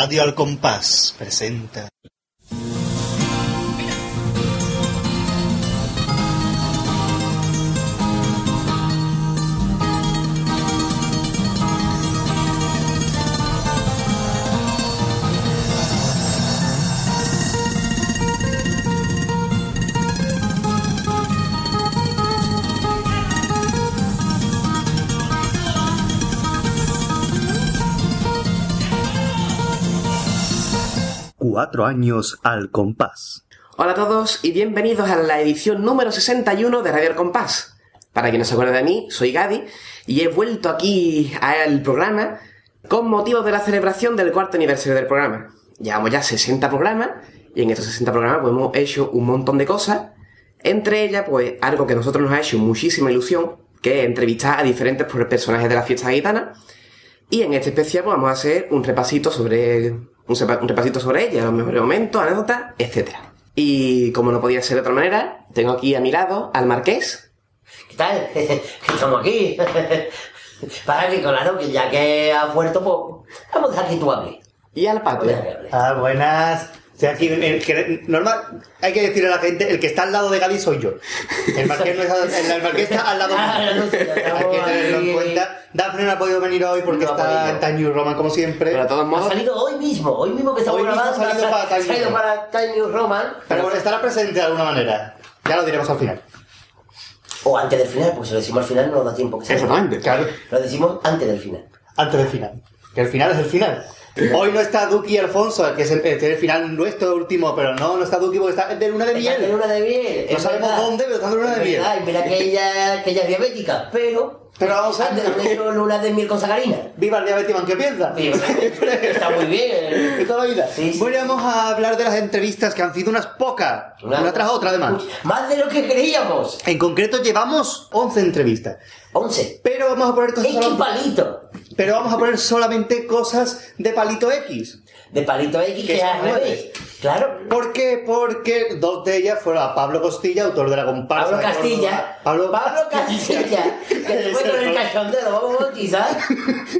Radio Al Compás presenta. Cuatro años al compás. Hola a todos y bienvenidos a la edición número 61 de Radio El Compás. Para quien no se acuerde de mí, soy Gadi y he vuelto aquí al programa con motivo de la celebración del cuarto aniversario del programa. Llevamos ya 60 programas y en estos 60 programas pues, hemos hecho un montón de cosas. Entre ellas, pues algo que a nosotros nos ha hecho muchísima ilusión, que es entrevistar a diferentes personajes de la fiesta gitana. Y en este especial pues, vamos a hacer un repasito sobre un, sepa- un repasito sobre ella, los mejores momentos, anécdotas, etc. Y como no podía ser de otra manera, tengo aquí a mi lado al Marqués. ¿Qué tal? Estamos aquí. Para que, claro, que ya que has vuelto, pues vamos a dejar que tú hables. Y al hables. Ah, buenas. O sea, aquí, normal, hay que decirle a la gente, el que está al lado de Gaby soy yo. El marqués, no está, el, el marqués está al lado Ah, no sé, ya Hay que tenerlo en cuenta. Daphne no ha podido venir hoy porque No ha está Time New Roman como siempre. Pero de todos Ha modos, salido hoy mismo, hoy mismo que estamos ha grabando. salido ha para Time salido New para Time New Roman. Pero bueno, estará presente de alguna manera. Ya lo diremos al final. O antes del final, porque si lo decimos al final no nos da tiempo que salga. exactamente. Claro, Lo decimos antes del final. antes del final. Que el final es el final. Hoy no está Duki y Alfonso, que es el, es el final nuestro último, pero no, no está Duki porque está de luna de Está en miel. luna de miel. No es sabemos verdad. dónde, pero está en luna de Es miel. verdad, Y mira que ella, que ella es diabética, pero. Pero vamos a hecho luna de miel con sacarina. Viva el diabético, ¿qué piensa? Está muy bien. De toda la vida. Sí, sí. Bueno, y vamos a hablar de las entrevistas que han sido unas pocas, una, tras otra además. Más de lo que creíamos. En concreto llevamos 11 entrevistas, 11. pero vamos a poner cosas X solo- palito. Pero vamos a poner solamente cosas de palito X. De palito X Que que al revés. Claro. ¿Por qué? Porque dos de ellas fueron a Pablo Costilla, autor de la comparsa. Pablo Castilla. Pablo, Castilla. Que después con el cachondeo lo vamos a bautizar.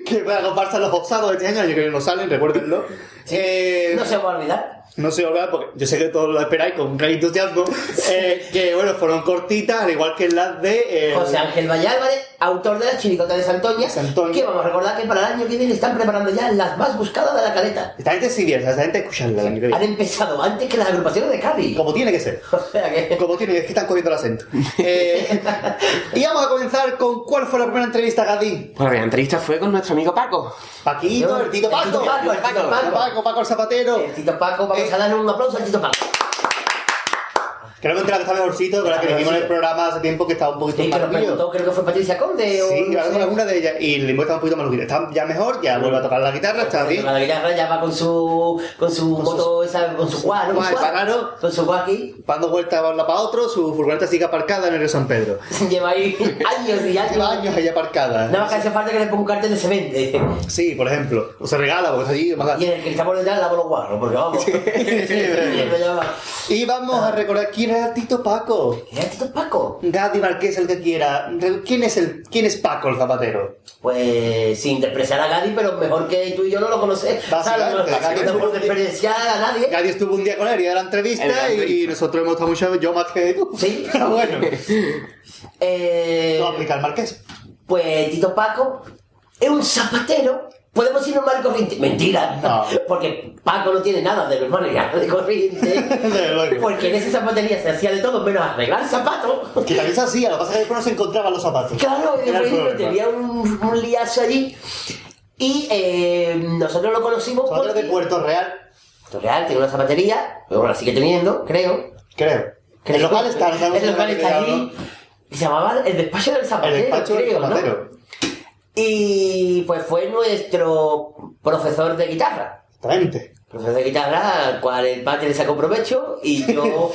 que fue la comparsa los osados de este año, yo creo que no salen, recuérdenlo. Eh, No se va a olvidar. No se olvida porque yo sé que todos lo esperáis con gran entusiasmo. eh, que bueno, fueron cortitas, al igual que las de. eh, José Ángel Valle Álvarez, autor de la chiricota de Santoña, Santoña. que vamos a recordar que para el año que viene están preparando ya las más buscadas de la caleta. Esta gente sí viene, esta gente el año que Han empezado antes que las agrupaciones de Cádiz. Como tiene que ser. O sea que... Como tiene que es que están cogiendo el acento. Eh, y vamos a comenzar con cuál fue la primera entrevista, Gadi. Bueno, la entrevista fue con nuestro amigo Paco. Paquito, Yo- el Tito el Paco. Tito Paco, el Tito Paco. Paco, Paco el zapatero. El Tito Paco, vamos a darle un aplauso al Tito Paco. Creo que está mejorcito, con la que Está dijimos en el programa hace tiempo que estaba un poquito Sí, que malillo. preguntó, creo que fue Patricia Conde o... Sí, no con alguna de ellas. Y el limbo está un poquito malillo. Está ya mejor, ya vuelve a tocar la guitarra, está bien. La guitarra ya va con su con su moto esa con su ¿no? Quad, Quad. claro. con su quad aquí Dando vueltas de lado para otro, su furgoneta sigue aparcada en el río San Pedro. lleva ahí años y años Lleva años ahí aparcada. nada más que hace falta que le ponga un cartel de se vende Sí, por ejemplo. O se regala, porque está allí. más- y en el que estamos detrás lavo los guarros porque vamos. Y vamos a recordar quién era Tito Paco. ¿Era Tito Paco? Gadi Marqués, el que quiera. ¿Quién es, el, ¿Quién es Paco el zapatero? Pues sin despreciar a Gadi, pero mejor que tú y yo no lo conocemos. Básicamente, no por despreciar a nadie. Gadi estuvo un día con él y de la En entrevista y, nosotros hemos estado mucho, yo más que tú. Sí. Pero bueno, Eh, no aplica el Marqués. Pues Tito Paco es un zapatero. Podemos ir normal y corriente. Mentira. No. Porque Paco no tiene nada de y nada de corriente. Porque en esa zapatería se hacía de todo menos arreglar zapatos. Que también se hacía, lo que pasa es que después no se encontraban los zapatos. Claro, y después tenía un, un liazo allí. Y eh, nosotros lo conocimos Nosotros de porque- Puerto Real, Puerto Real tiene una zapatería. Pero bueno, la sigue teniendo, creo. creo. creo. El local está, El local de está allí. Y se llamaba El Despacho del Zapatero. El despacho del creo, ¿no? Y pues fue nuestro profesor de guitarra. Exactamente. Profesor de guitarra, al cual el padre le sacó provecho y yo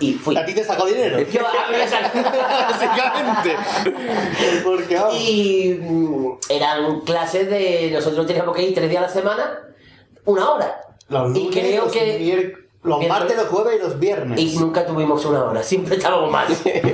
y fui. A ti te sacó dinero. Yo a mí me sacó. Básicamente. Porque. Y mm, eran clases de. Nosotros teníamos que ir tres días a la semana, una hora. Los y lunes, creo los que. Los martes, los jueves y los viernes. Y nunca tuvimos una hora, siempre estábamos mal.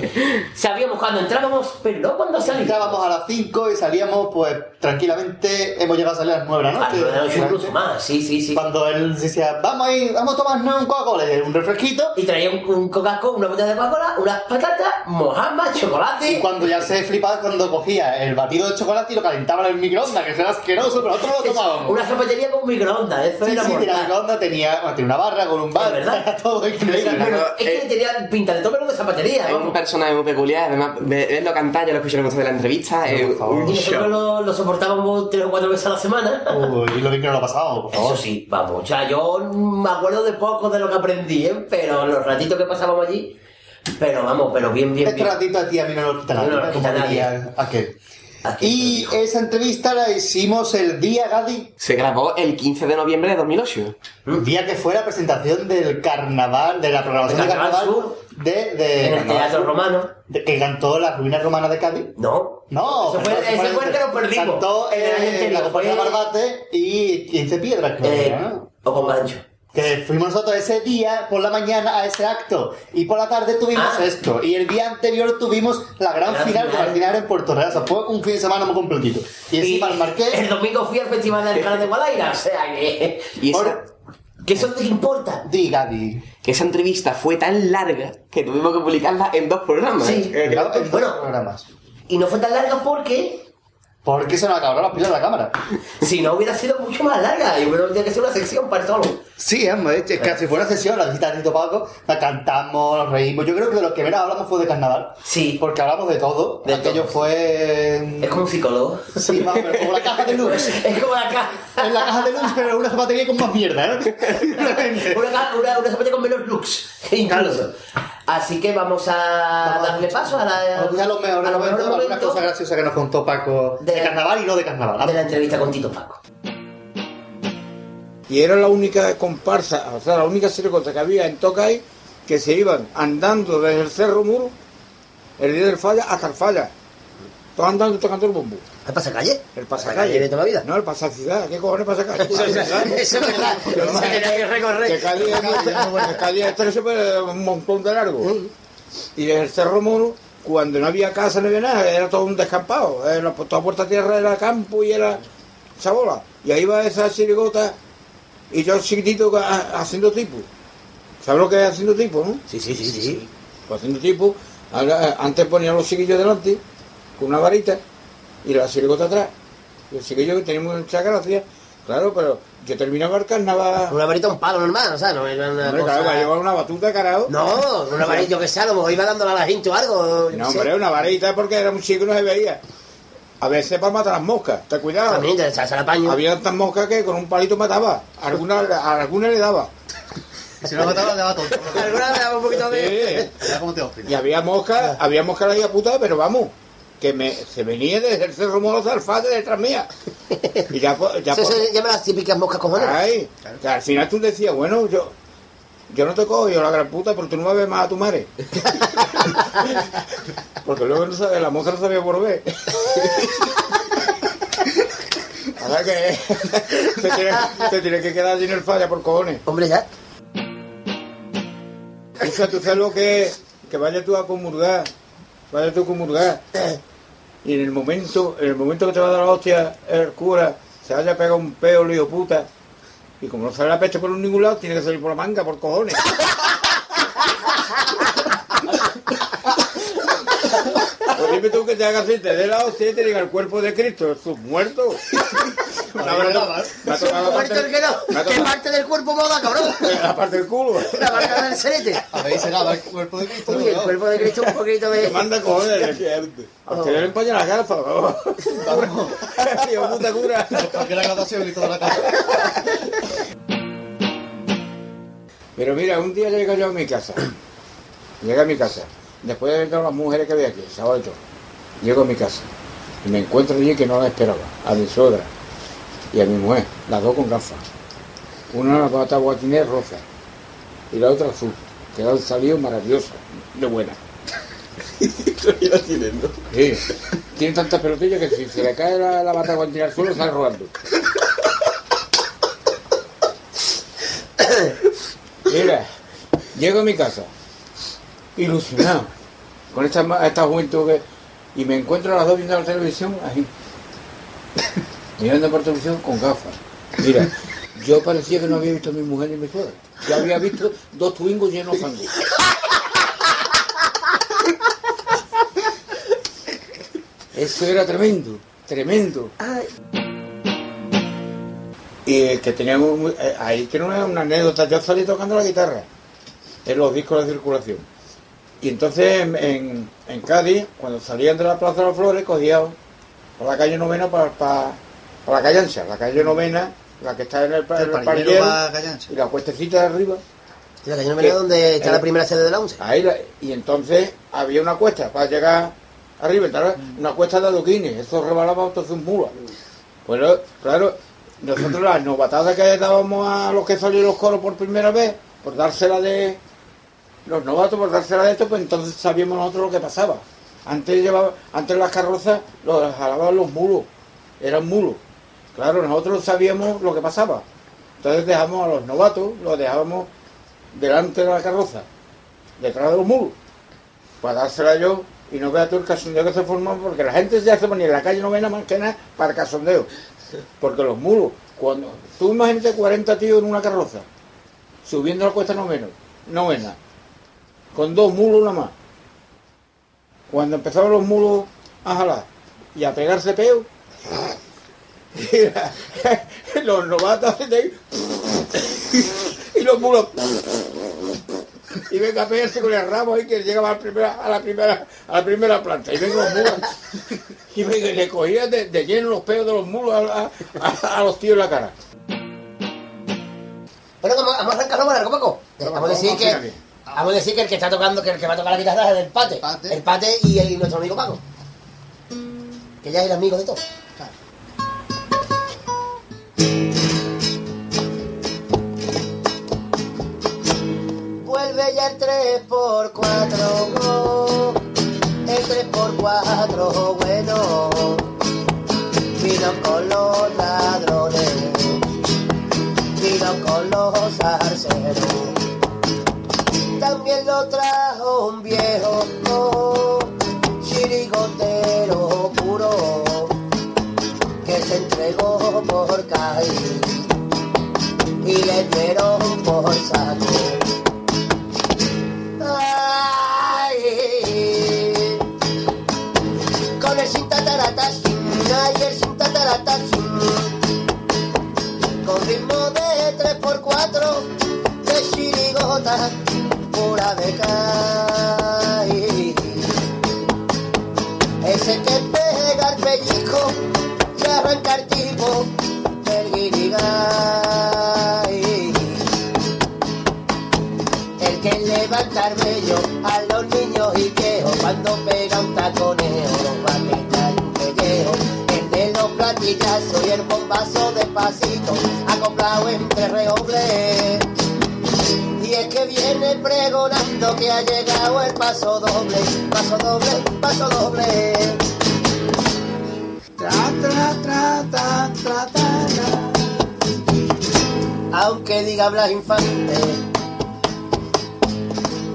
Sabíamos cuando entrábamos, pero no cuando salíamos. Entrábamos a las 5 y salíamos, pues tranquilamente. Hemos llegado a salir a las 9 de la A noche. las nueve de la noche incluso más, sí, sí, sí. Cuando él decía, vamos a ir, vamos a tomarnos un Coca-Cola, un refresquito. Y traía un, un Coca-Cola, una botella de Coca-Cola, unas patatas, mojamas, chocolate. Y cuando ya se flipaba cuando cogía el batido de chocolate y lo calentaba en el microondas, que era asqueroso, pero nosotros lo tomábamos. Una zapatería con microondas, eso Sí, era sí, tenía mortal. microondas, tenía, tenía una barra con un bar, ¿Es verdad? todo increíble. Es Eh, que tenía pinta de todo menos de zapatería, Es un vamos. personaje muy peculiar, además, ve- verlo cantar, yo lo escuché en el de la entrevista, por favor. un Y nosotros lo, lo soportábamos tres o cuatro veces a la semana. Uy, y lo bien que no lo pasábamos, por favor. Eso sí, vamos. O sea, yo me acuerdo de poco de lo que aprendí, ¿eh? pero los ratitos que pasábamos allí. Pero vamos, pero bien, bien, Este bien. ratito a ti a mí no lo quita No nadie, lo ¿no? quita como nadie. diría aquel. Y esa entrevista la hicimos el día, Gadi, Se grabó el 15 de noviembre de 2008. el día que fue la presentación del carnaval, de la programación ¿Del de Carnaval Sur? de, de en el Teatro Romano. de- que cantó la ruina romana de Cádiz. No. No, Ese fue, perdón, ese fue el que nos perdimos. Cantó en eh, la compañía Fue, Barbate y 15 piedras, creo eh. O con gancho. Que fuimos nosotros ese día por la mañana a ese acto y por la tarde tuvimos Ah. esto y el día anterior tuvimos la gran, final, final. la final en Puerto Real, o sea, fue un fin de semana muy completito. Y encima el el Marqués, domingo fui al Festival de Alcalá de Guadaira, o sea que... Y esa, Por- ¿Qué eso te importa? diga, di. que esa entrevista fue tan larga que tuvimos que publicarla en dos programas. Sí. Eh, en dos bueno. programas. Y no fue tan larga porque... Porque se nos acabaron las pilas de la cámara. Si no hubiera sido mucho más larga y hubiera tenido que ser una sección para solo. Sí, hombre, es que casi fue una sesión, la visita de Tito Paco, la cantamos, nos reímos. Yo creo que de lo que menos hablamos fue de carnaval. Sí. Porque hablamos de todo. De Aquello todo. fue. Es como un psicólogo. Sí, más o menos, como la caja de luz. Es como la caja. En la caja de luz, pero una zapatería con más mierda, ¿no? Simplemente. Una, una, una zapatilla con menos looks. Incluso. Así que vamos a Vamos a- darle paso a la. A los mejores a momentos, que nos contó Paco de, De- carnaval y no de carnaval. de la entrevista con Tito Paco. Y era la única comparsa, o sea, la única circunstancia que había en Tocay que se iban andando desde el Cerro Muro, el día del falla, hasta el falla. Todos andando y tocando el bombo. ¿El pasacalle? El pasacalle. de toda la vida. No, el pasaciudad. ¿Qué cojones pasacalle? Eso es verdad. Se tenía que recorrer. Que Cádiz es es tres, un montón de largo. Y el Cerro Muro, cuando no había casa, no había nada, era todo un descampado. Era, toda puerta tierra era campo y era chabola. Y ahí va esa chirigota y yo chiquitito haciendo tipo. ¿Sabes lo que es haciendo tipo, no? Sí, sí, sí, sí. Pues haciendo tipo, ahora, antes ponían los chiquillos delante con una varita y la chirigota atrás. Y el chiquillo que tenía mucha gracia, claro, pero yo terminaba el carnaval. Una varita, un palo normal, o sea, no era una Hombre, cosa... claro, para llevar una batuta, carajo. No, una varita, yo que sé, a lo mejor iba dándole a la gente o algo. No, hombre, una varita porque era muy chico y no se veía. A veces para matar las moscas, ten cuidado. También, de echarse al paño. Había tantas moscas que con un palito mataba. Alguna, a alguna le daba. Si no mataba, le daba tonto. Alguna vez daba un poquito de... Sí. Era como Teófilo. Y había moscas, había moscas ahí a puta, pero vamos, que me, se venía desde el Cerro Moro hasta el Fate detrás mía. Y ya, ya, Eso se llama las típicas moscas cojones. Ay, al final tú decías, bueno, yo, yo no te cojo, yo la gran puta, pero tú no me ves más a tu madre. Porque luego no la mosca no sabía por ver. Ahora que te tiene, te tiene que quedar en el falla por cojones. Hombre, ya. O sea, tú sabes lo que que vaya tú a comulgar, vaya tú a comulgar. Y en el momento, en el momento que te va a dar la hostia el cura, se vaya a pegar un peo, lío puta. Y como no sale la pecha por ningún lado, tiene que salir por la manga, por cojones. Pues dime tú que te hagas así, te dé la hostia y te diga el cuerpo de Cristo, es un muerto. Me ha tocado- me ha tocado la parte- el que no. ¿Qué parte del cuerpo moda, cabrón? la parte del culo. La marca del serete. Habéis llegado al cuerpo de Cristo. Uy, el ¿no? cuerpo de Cristo un poquito Te de... manda cojones. A usted le empaña la gafa. Tío, puta cura. Porque la graduación y toda la casa. Pero mira, un día llego yo a mi casa. Llegué a mi casa. Después de ver todas las mujeres que había aquí, sábado y todo. Llego a mi casa. Y me encuentro allí que no la esperaba. A mi suegra y a mi mujer. Las dos con gafas. Una la pata guatinés rosa. Y la otra azul. Que han salido maravillosas. De buena. Sí. Tiene tantas pelotillas que si se le cae la, la bata guatinés al suelo, sale rodando. Mira, Llego a mi casa, ilusionado, con esta, esta juventud que... Y me encuentro a las dos viendo la televisión, ahí, mirando por televisión con gafas. Mira, yo parecía que no había visto a mi mujer ni mi suegra. Yo había visto dos twingos llenos de fango. Eso era tremendo, tremendo. Y que teníamos, eh, ahí tiene una, una anécdota, yo salí tocando la guitarra en los discos de circulación. Y entonces en, en- en Cádiz, cuando salían de la Plaza de las Flores, cogían por la calle Novena para, para, para la calle Ancha, la calle Novena, la que está en el, el va Callancha. y la cuestecita de arriba. La calle Novena donde está Eh, la primera sede de la UNCE. Ahí la- y entonces había una cuesta para llegar arriba, entonces, una cuesta de adoquines, eso rebalaba entonces un mula. Bueno, claro, nosotros las novatadas que dábamos a los que salían los coros por primera vez, por dársela de los novatos, por dársela de esto, pues entonces sabíamos nosotros lo que pasaba. Antes llevaba, antes las carrozas los jalaban los mulos, eran mulos. Claro, nosotros sabíamos lo que pasaba. Entonces dejamos a los novatos, los dejábamos delante de la carroza, detrás de los muros, para dársela yo y no vea tú el casondeo que se formó, porque la gente ya se ponía en la calle novena más que nada para el casondeo. Porque los muros, cuando tú imagínate 40 tíos en una carroza, subiendo la cuesta novena, novena, con dos mulos nada más. Cuando empezaban los mulos a jalar y a pegarse peo, los novatos de ahí, y los mulos y venga a pegarse con el ramo ahí que llegaba a la primera, a la primera, a la primera planta y venga los mulos y venga, le cogía de, de lleno los peos de los mulos a, a- a- a los tíos en la cara. Bueno, vamos, vamos a arrancarlo con algo, Paco. Vamos, Vamos a decir vamos, que. Vamos a decir que el que está tocando, que el que va a tocar la guitarra es el pate. Pate. El pate y, el- y nuestro amigo Paco. Que ya es el amigo de todos. Vuelve ya el 3x4, el 3x4 bueno, vino con los ladrones, vino con los arceros, también lo trajo un viejo chirigotero puro, que se entregó por caer y le dieron por saco. Ay, con el sin tataratashin, ay, el sin tataratashin, con ritmo de 3x4, de chirigota, Ese que pega el pellizco y arranca el tipo del guirigay. El que levanta el vello a los niños y viejos cuando pega un taconeo los va a quitar un pellejo. El de los platillazos y el bombazo despacito acoplado entre reobles viene pregonando que ha llegado el paso doble, paso doble, paso doble. Tra, tra, tra, tra, tra, tra. Aunque diga Blas Infante,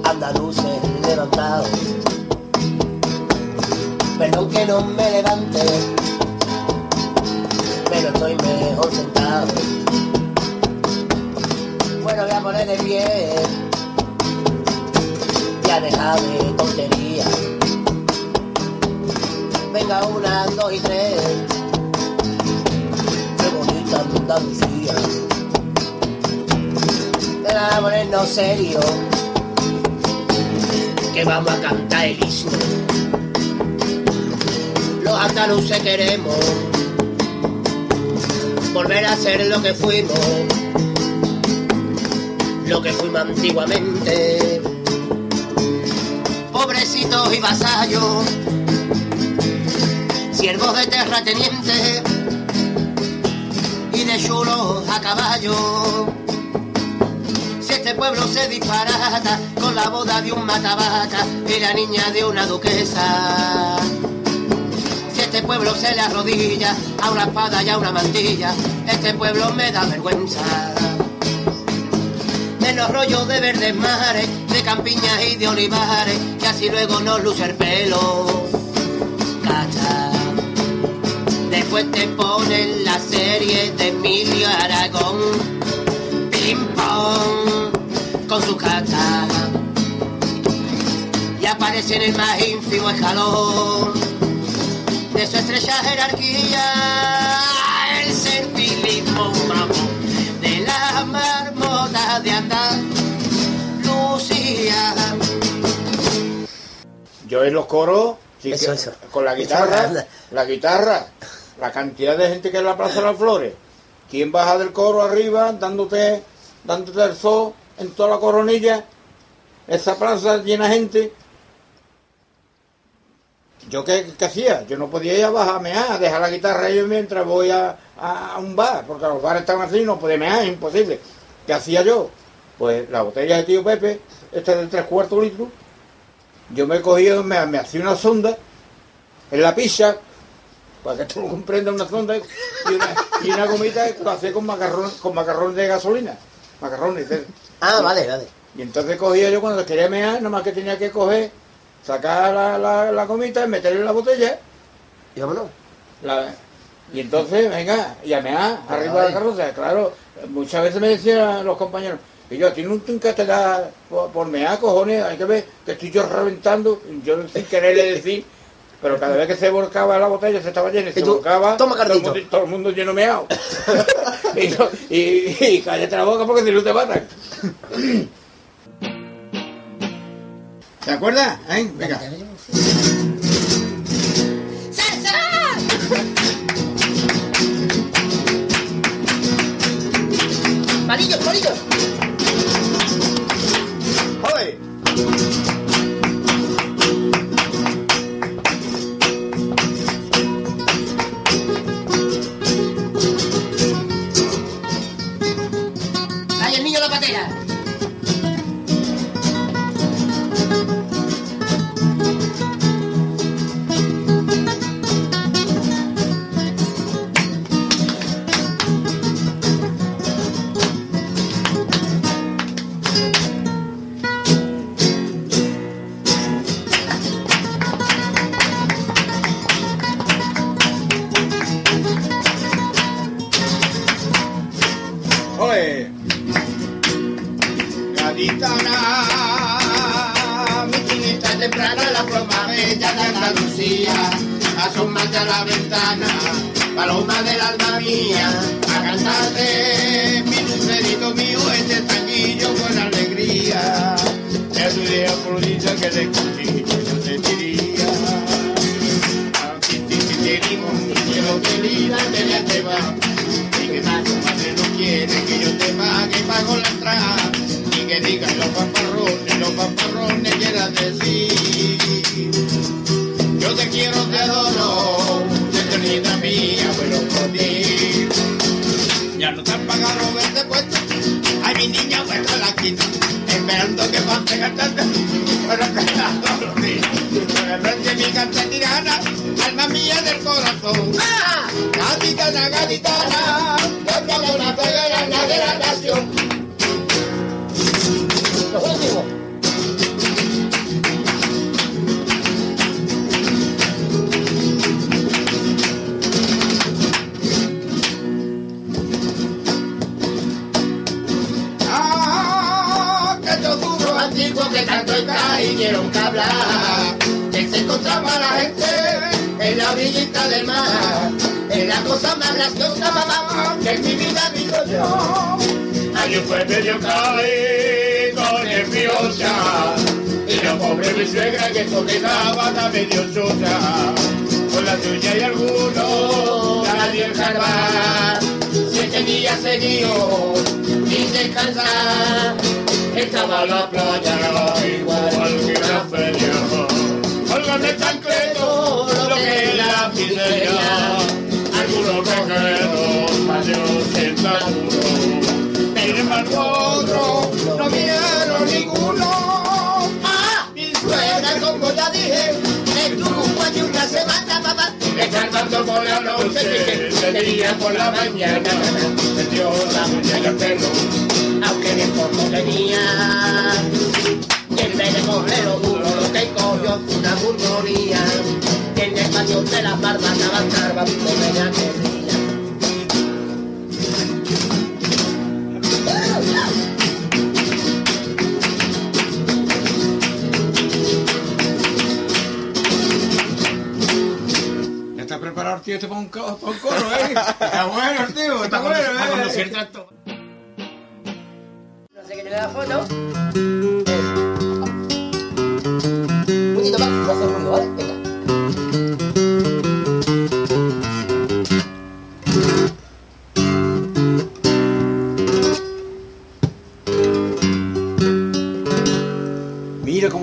andaluces levantados. Perdón que no me levante, pero estoy mejor sentado. Bueno, voy a poner de pie, ya deja de tontería. Venga, una, dos y tres, qué bonita Andalucía. Venga, ponernos serio, que vamos a cantar el himno. Los andaluces queremos volver a ser lo que fuimos lo que fuimos antiguamente. Pobrecitos y vasallos, siervos de terratenientes y de chulos a caballo. Si este pueblo se disparata con la boda de un matavaca y la niña de una duquesa. Si este pueblo se le arrodilla a una espada y a una mantilla, este pueblo me da vergüenza. Llenos rollos de verdes mares, de campiñas y de olivares, que así luego nos luce el pelo. Cacha. Después te ponen la serie de Emilio Aragón, ping pong, con su cacha. Y aparece en el más ínfimo escalón de su estrecha jerarquía, Andalucía. Yo en los coros, sí Eso, que- eso. con la guitarra, la guitarra, la cantidad de gente que en la Plaza de las Flores, quien baja del coro arriba, dándote, dándote el sol en toda la coronilla, esa plaza llena de gente. ¿Yo qué, qué hacía? Yo no podía ir a bajar a mear, a dejar la guitarra yo mientras voy a, a- a un bar, porque los bares estaban así, no podía mear, es imposible. ¿Qué hacía yo? Pues la botella de tío Pepe, esta de tres cuartos litros, yo me cogía, me, me hacía una sonda en la pizza, para que tú lo comprendas, una sonda y una, y una gomita que lo hacía con macarrón, con macarrones de gasolina. Macarrones. de- Ah, vale, vale. Y entonces cogía yo cuando quería mear, nomás que tenía que coger, sacar la, la, la gomita y meterle en la botella. Y vámonos. la- y entonces, venga, y a mear, arriba de la carroza. Claro, muchas veces me decían los compañeros, y yo, tiene un tunca te da por, por mear, cojones, hay que ver que estoy yo reventando, yo sin quererle decir, pero cada vez que se volcaba la botella, se estaba llena y se tú, volcaba, toma, todo, el Carlito. mundo, todo el mundo lleno meado. y, yo- y, y cállate la boca porque si no te matan. ¿Te acuerdas? ¿Eh? Venga. ¡Palillos, palillos!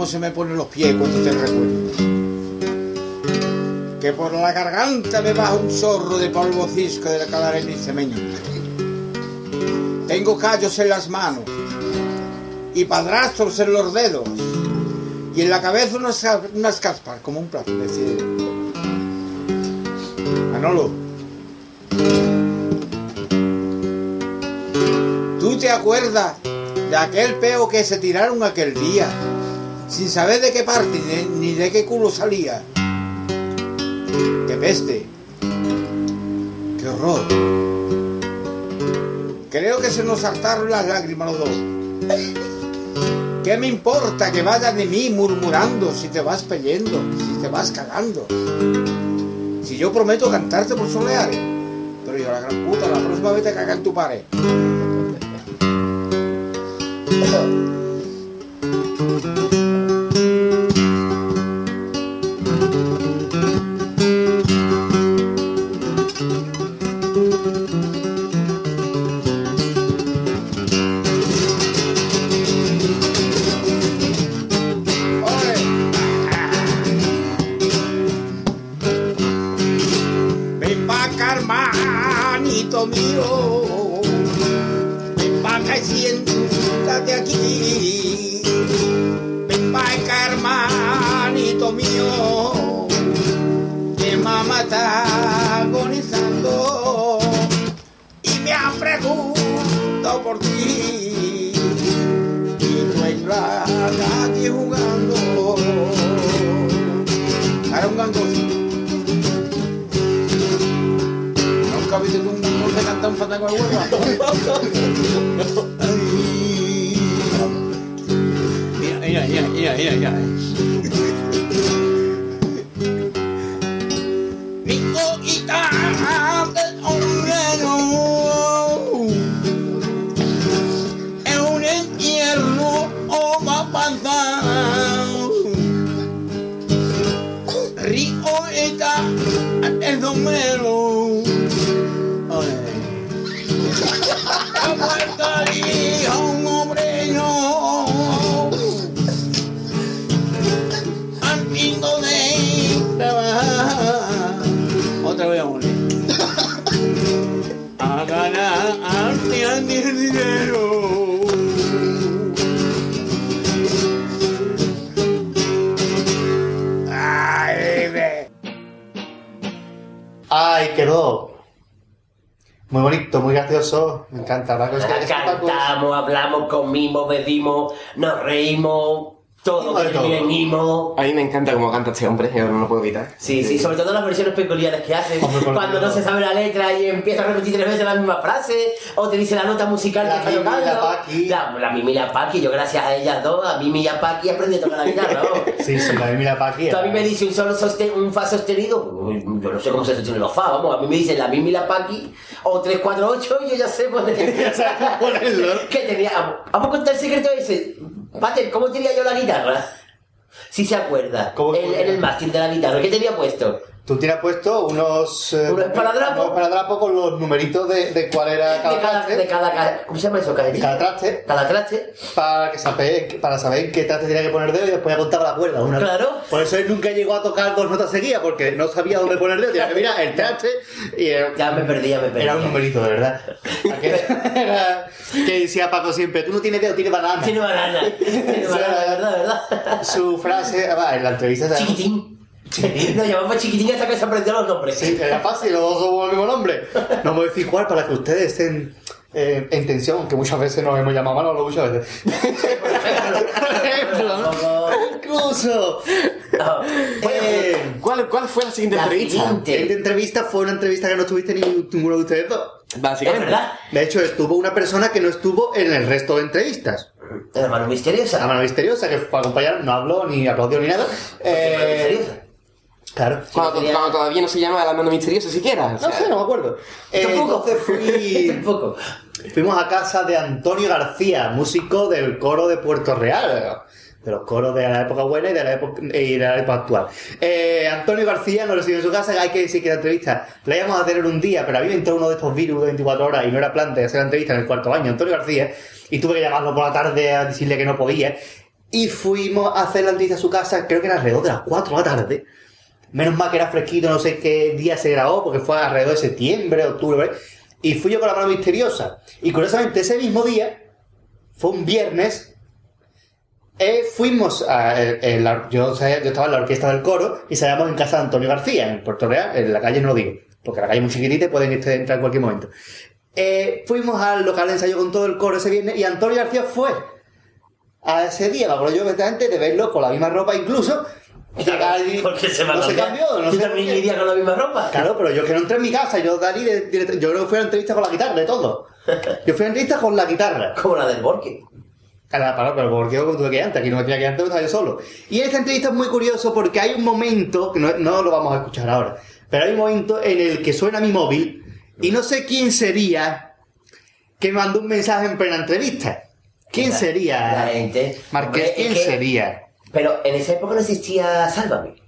Se me ponen los pies cuando te recuerdo. Que por la garganta me baja un zorro de polvo cisco de la calarena y cemeño. Tengo callos en las manos y padrastros en los dedos y en la cabeza unas, unas caspas como un plato. Decir, Manolo, ¿tú te acuerdas de aquel peo que se tiraron aquel día? Sin saber de qué parte ni de, qué culo salía. ¡Qué peste! ¡Qué horror! Creo que se nos saltaron las lágrimas los dos. ¿Qué me importa que vayas de mí murmurando si te vas peyendo, si te vas cagando? Si yo prometo cantarte por soleares, pero yo la gran puta, la próxima vez te caga en tu pared. Gango se canta un fandango de huelga. Ay. Mira, gracioso. Me encanta. La es que- Cantamos, hablamos, comimos, bebimos, nos reímos, todo Todo de todo. venimos. A mí me encanta cómo canta este hombre, yo no lo puedo evitar. Sí, sí, sobre todo las versiones peculiares que por Cuando no se sabe la letra y empieza a repetir tres veces la misma frase, o te dice la nota musical La que está Mimi y la tocando. Paqui. La, la Mimi y la Paqui, yo gracias a ellas dos, a Mimi y a Paqui aprendí a tocar la guitarra. ¿no? Sí, sí, la mira para aquí. Tú a mí me dices un solo soste- un fa sostenido, pues, yo no sé cómo se sostienen los fa, vamos, a mí me dicen la Mimi y la Paqui, o 3, 4, 8, y yo ya sé poner. que tenía. Vamos a contar el secreto ese. Pater, ¿cómo tenía yo la guitarra? Si se acuerda. ¿Cómo en, en el mástil de la guitarra, ¿qué tenía puesto? Tú tienes puesto unos... eh, Unos esparadrapos. con los numeritos de, de cuál era cada de cada, traste. de cada ca- ¿Cómo se llama eso? Cajetilla. cada traste. Cada traste. Para, que saber, para saber qué traste tenía que poner dedo y después contaba la cuerda. Una- Claro. Por eso él nunca llegó a tocar dos notas seguidas porque no sabía dónde poner dedo. Tenía que mirar el traste y era, Ya me perdí, ya me perdí. era un numerito, de verdad. Era- que decía Paco siempre, tú no tienes dedo, tienes banana. Tiene banana. Tiene banana, de verdad, de verdad. Su frase, ah, va, en la entrevista... se- Chiquitín. Nos llamamos chiquitín hasta que se aprendió los nombres. Sí, era fácil, los dos somos el mismo nombre. No voy a decir cuál para que ustedes estén eh, en tensión, aunque muchas veces nos hemos llamado Manolo, muchas veces. Por ejemplo, ¿no? Incluso. Ah, Eh, ¿Cuál, ¿Cuál fue la siguiente La entrevista? siguiente. esta entrevista fue una entrevista que no estuviste ni ninguno de ustedes dos. ¿Es Básicamente. verdad? De hecho, estuvo una persona que no estuvo en el resto de entrevistas. La mano La misteriosa. mano misteriosa, que fue a acompañar, no habló ni aplaudió ni nada. La mano Eh, misteriosa. Claro. Cuando, quería- cuando todavía no se llamaba la mano misteriosa siquiera. o No sea, sé, no me acuerdo. Eh, Tampoco. entonces fui, Tampoco. fuimos a casa de Antonio García, músico del coro de Puerto Real. De los coros de la época buena y de la época, y de la época actual. Eh, Antonio García nos recibió en su casa. Hay que decir que la entrevista la íbamos a tener un día, pero a mí me entró uno de estos virus de 24 horas y no era plan de hacer la entrevista en el cuarto año. Antonio García. Y tuve que llamarlo por la tarde a decirle que no podía. Y fuimos a hacer la entrevista a su casa, creo que era alrededor de las 4 de la tarde. Menos mal que era fresquito, no sé qué día se grabó, porque fue alrededor de septiembre, octubre, y fui yo con la mano misteriosa. Y curiosamente, ese mismo día, fue un viernes, eh, fuimos a. eh, en la- yo, estaba en la orquesta del coro y salíamos en casa de Antonio García, en Puerto Real, en la calle no lo digo, porque la calle es muy chiquitita y pueden irte- entrar en cualquier momento. Eh, fuimos al local de ensayo con todo el coro ese viernes y Antonio García fue a ese día, me acuerdo yo de verlo con la misma ropa incluso. Allí- Porque se va a no se cambiar. cambió, no ¿Tú también qué. irías con la misma ropa? Claro, pero yo que no entré en mi casa, yo Dani, de- de- yo creo que fui a la entrevista con la guitarra, de todo. Yo fui a la entrevista con la guitarra. Como la del Borque. Claro, claro, pero porque yo tuve que antes, aquí no me tenía que antes, estaba yo solo. Y esta entrevista es muy curioso porque hay un momento, que no, no lo vamos a escuchar ahora, pero hay un momento en el que suena mi móvil y no sé quién sería que mandó un mensaje en plena entrevista. ¿Quién La- sería? La gente. Marqués, es ¿quién que- sería? Pero en esa época no existía Sálvame.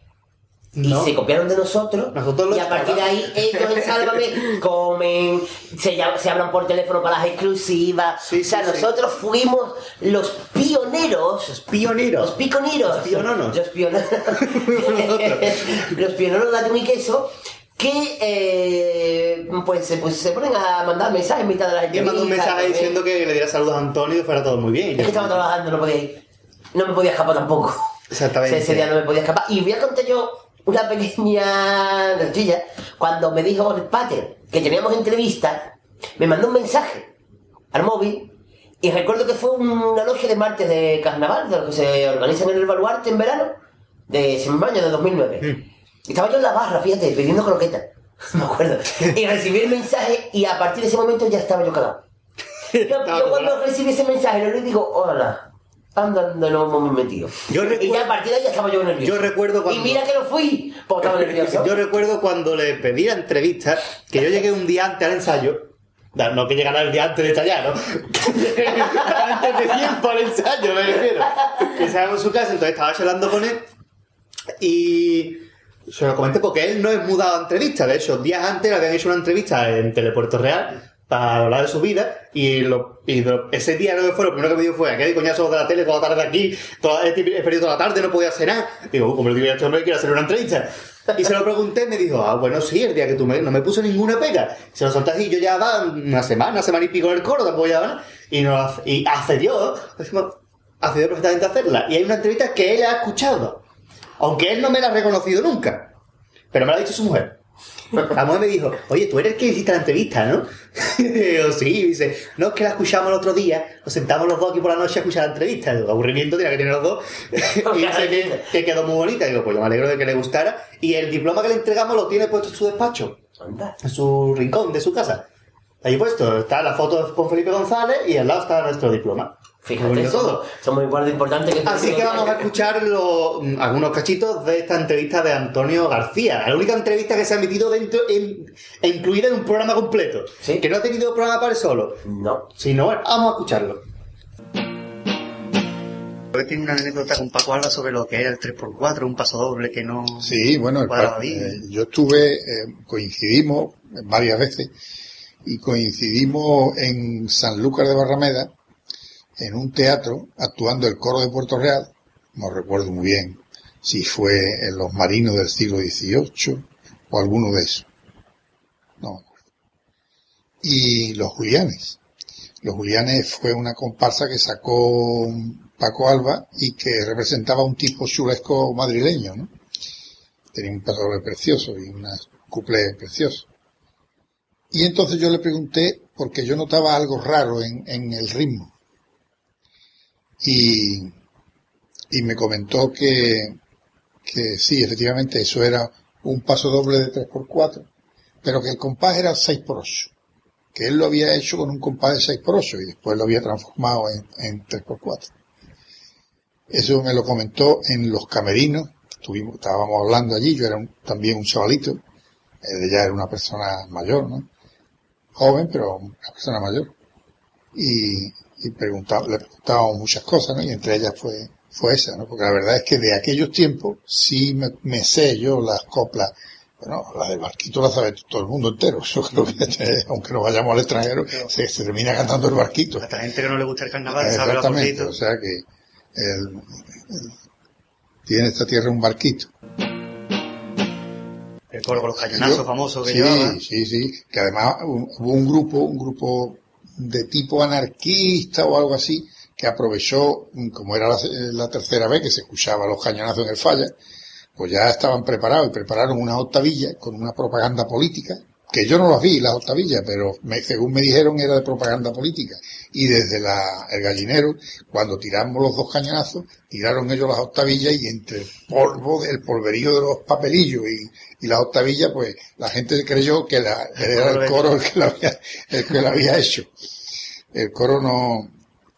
No. Y se copiaron de nosotros. Nosotros y a partir de ahí, ellos en Sálvame comen, se, llaman- se hablan por teléfono para las exclusivas. Sí, o sea, sí, sí. nosotros fuimos los pioneros. Los pioneros. Los piconeros. Los piononos. Los pioneros. Los pioneros de Atún y Queso. Que eh, pues, pues se ponen a mandar mensajes en mitad de las Y me mandó un mensaje diciendo que le diera saludos a Antonio y fuera todo muy bien. Es que estaba trabajando, no podía ir. No me podía escapar tampoco. Exactamente. Ese día no me podía escapar. Y voy a contar yo una pequeña notilla. Cuando me dijo el pater que teníamos entrevista, me mandó un mensaje al móvil. Y recuerdo que fue una noche de martes de carnaval, de lo que se organizan en el baluarte en verano, de año, de 2009. Mm. Y estaba yo en la barra, fíjate, pidiendo croquetas. Me acuerdo. Y recibí el mensaje y a partir de ese momento ya estaba yo cagado. Yo, yo cuando recibí ese mensaje le digo, hola, anda donde nos hemos metido. Yo y ya a partir de ahí ya estaba yo nervioso. Yo recuerdo cuando- Y mira que no fui, porque estaba nervioso. Yo recuerdo cuando le pedí la entrevista, que yo llegué un día antes al ensayo, no no que llegara el día antes de ensayar, ¿no? antes de tiempo al ensayo, me refiero. Que ensayamos en su casa, entonces estaba charlando con él y se lo comenté porque él no es mudado a entrevista, de hecho, días antes le habían hecho una entrevista en Telepuerto Real para hablar de su vida y, lo, y lo- ese día que fue, lo primero que me dijo fue, ¿qué coñazo de la tele toda la tarde aquí? Toda, he perdido toda la tarde, no podía nada. Digo, como le digo a este hombre quiero hacer una entrevista. Y se lo pregunté y me dijo, ah, bueno, sí, el día que tú me, no me puso ninguna pega. Se lo solté así, yo ya va una semana, una semana y pico en el coro, tampoco ya. Y, no, hace- y accedió, accedió perfectamente a hacerla. Y hay una entrevista que él ha escuchado. Aunque él no me la ha reconocido nunca. Pero me lo ha dicho su mujer. La mujer me dijo, oye, tú eres el que hiciste la entrevista, ¿no? Y digo, sí, y dice, no, es que la escuchamos el otro día, nos sentamos los dos aquí por la noche a escuchar la entrevista. Digo, aburrimiento tiene que tener los dos. y dice que, que quedó muy bonita. Digo, pues yo me alegro de que le gustara. Y el diploma que le entregamos lo tiene puesto en su despacho, Anda. en su rincón de su casa. Ahí puesto, está la foto con Felipe González y al lado está nuestro diploma. Fíjate, todo. somos, igual de importantes que Así que vamos a escuchar lo- algunos cachitos de esta entrevista de Antonio García. La única entrevista que se ha emitido dentro, en- e incluida en un programa completo. Sí. Que no ha tenido programa para él solo. No. Si no, vamos a escucharlo. Tiene una anécdota con Paco Alba sobre lo que era el 3x4, un paso doble que no... Sí, bueno, el cuadraba pa- bien. eh, yo estuve, eh, coincidimos varias veces y coincidimos en San Lucas de Barrameda, en un teatro, actuando el coro de Puerto Real, no recuerdo muy bien si fue en los marinos del siglo XVIII o alguno de esos. No. Y los Julianes. Los Julianes fue una comparsa que sacó Paco Alba y que representaba un tipo chulesco madrileño, ¿no? tenía un doble precioso y unas cuplés preciosos. Y entonces yo le pregunté, porque yo notaba algo raro en el ritmo. Y, y me comentó que, que sí, efectivamente, eso era un paso doble de 3x4, pero que el compás era 6x8, que él lo había hecho con un compás de 6x8 y después lo había transformado en, en 3x4. Eso me lo comentó en los camerinos, estuvimos, estábamos hablando allí, yo era un- también un chavalito, él ya era una persona mayor, ¿no? Joven, pero una persona mayor. Y, y preguntaba, le preguntábamos muchas cosas, ¿no? Y entre ellas fue, fue esa, ¿no? Porque la verdad es que de aquellos tiempos sí me, me sé yo las coplas, bueno, la del barquito la sabe todo el mundo entero. Yo creo que, aunque no vayamos al extranjero, se, se termina cantando el barquito. Hasta gente que no le gusta el carnaval sabe Exactamente, o sea que el- el- tiene esta tierra un barquito. El coro con los cañonazos famosos que sí, llevaba. Sí, sí, que además hu- hubo un grupo, un grupo de tipo anarquista o algo así, que aprovechó, mm, como era la, la tercera vez que se escuchaba los cañonazos en el falla, pues ya estaban preparados y prepararon unas octavillas con una propaganda política, que yo no las vi, las octavillas, pero me- según me dijeron era de propaganda política. Y desde la, el gallinero, cuando tiramos los dos cañonazos, tiraron ellos las octavillas y entre el polvo, el polverío de los papelillos y, y las octavillas, pues la gente creyó que, la, era el coro el que lo había, el que había hecho. El coro no,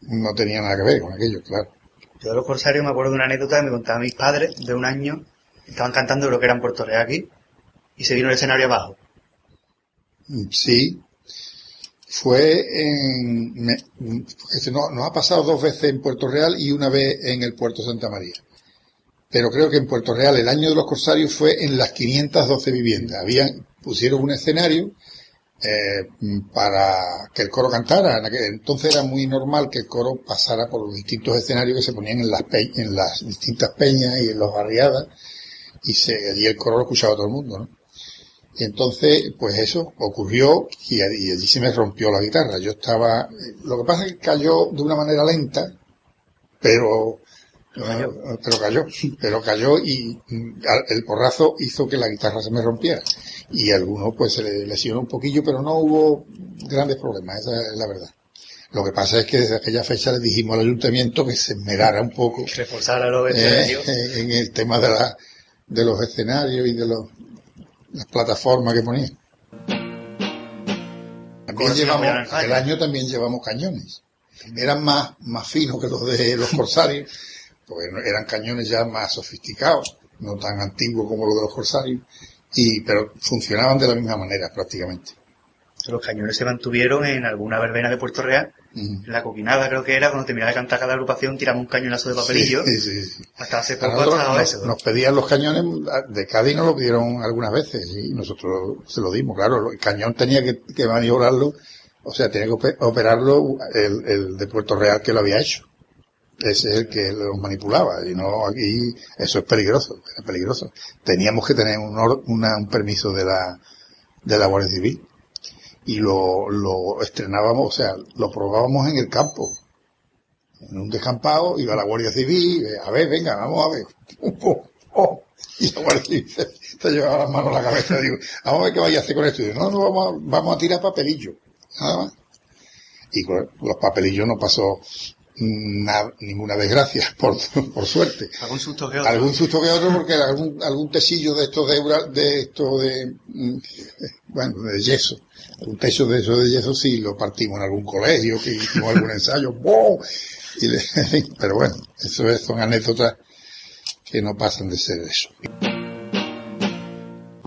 no tenía nada que ver con aquello, claro. Yo de los corsarios me acuerdo de una anécdota que me contaban mis padres de un año. Estaban cantando lo que era en Puerto Real aquí. Y se vino el escenario abajo. Sí, fue en, me- porque no, nos ha pasado dos veces en Puerto Real y una vez en el puerto Santa María. Pero creo que en Puerto Real el año de los corsarios fue en las 512 viviendas. Habían, pusieron un escenario eh, para que el coro cantara. En Entonces era muy normal que el coro pasara por los distintos escenarios que se ponían en las, pe- en las distintas peñas y en las barriadas y se, allí el coro lo escuchaba todo el mundo, ¿no? Y entonces, pues eso ocurrió y, y allí se me rompió la guitarra. Yo estaba, lo que pasa es que cayó de una manera lenta, pero, eh, pero cayó, pero cayó y mm, el porrazo hizo que la guitarra se me rompiera. Y a algunos pues se le lesionó un poquillo, pero no hubo grandes problemas, esa es la verdad. Lo que pasa es que desde aquella fecha le dijimos al ayuntamiento que se esmerara un poco Reforzar a los eh, escenarios. eh, en el tema de, la, de los escenarios y de los, las plataformas que ponían. También llevamos, el año también llevamos cañones. Eran más, más finos que los de los corsarios, porque eran cañones ya más sofisticados, no tan antiguos como los de los corsarios, y, pero funcionaban de la misma manera prácticamente. Los cañones se mantuvieron en alguna verbena de Puerto Real. En la coquinada creo que era, cuando terminaba de cantar cada agrupación, tiramos un cañonazo de papelillo. Sí, sí, sí. Hasta hace poco nos, eso. nos pedían los cañones, de Cádiz nos lo pidieron algunas veces y nosotros se lo dimos, claro, el cañón tenía que, que maniobrarlo, o sea, tenía que ope- operarlo el, el de Puerto Real que lo había hecho. Es el que lo manipulaba y no aquí, eso es peligroso, es peligroso. Teníamos que tener un, or- una- un permiso de la, de la Guardia Civil y lo, lo estrenábamos, o sea, lo probábamos en el campo, en un descampado, iba la Guardia Civil, a ver, venga, vamos a ver. Oh, oh. Y la Guardia Civil se, llevaba las manos a la cabeza, digo, vamos a ver qué vaya a hacer con esto. Y digo, no, no, vamos a, vamos a tirar papelillo, nada más. Y con los papelillos no pasó na- ninguna desgracia, por, por suerte. Algún susto que otro. Algún susto que otro porque algún, algún tesillo de estos de, de esto de, mm, bueno, de yeso. Un techo de eso de yeso sí lo partimos en algún colegio, que hicimos algún ensayo, le- pero bueno, eso es- son anécdotas que no pasan de ser eso.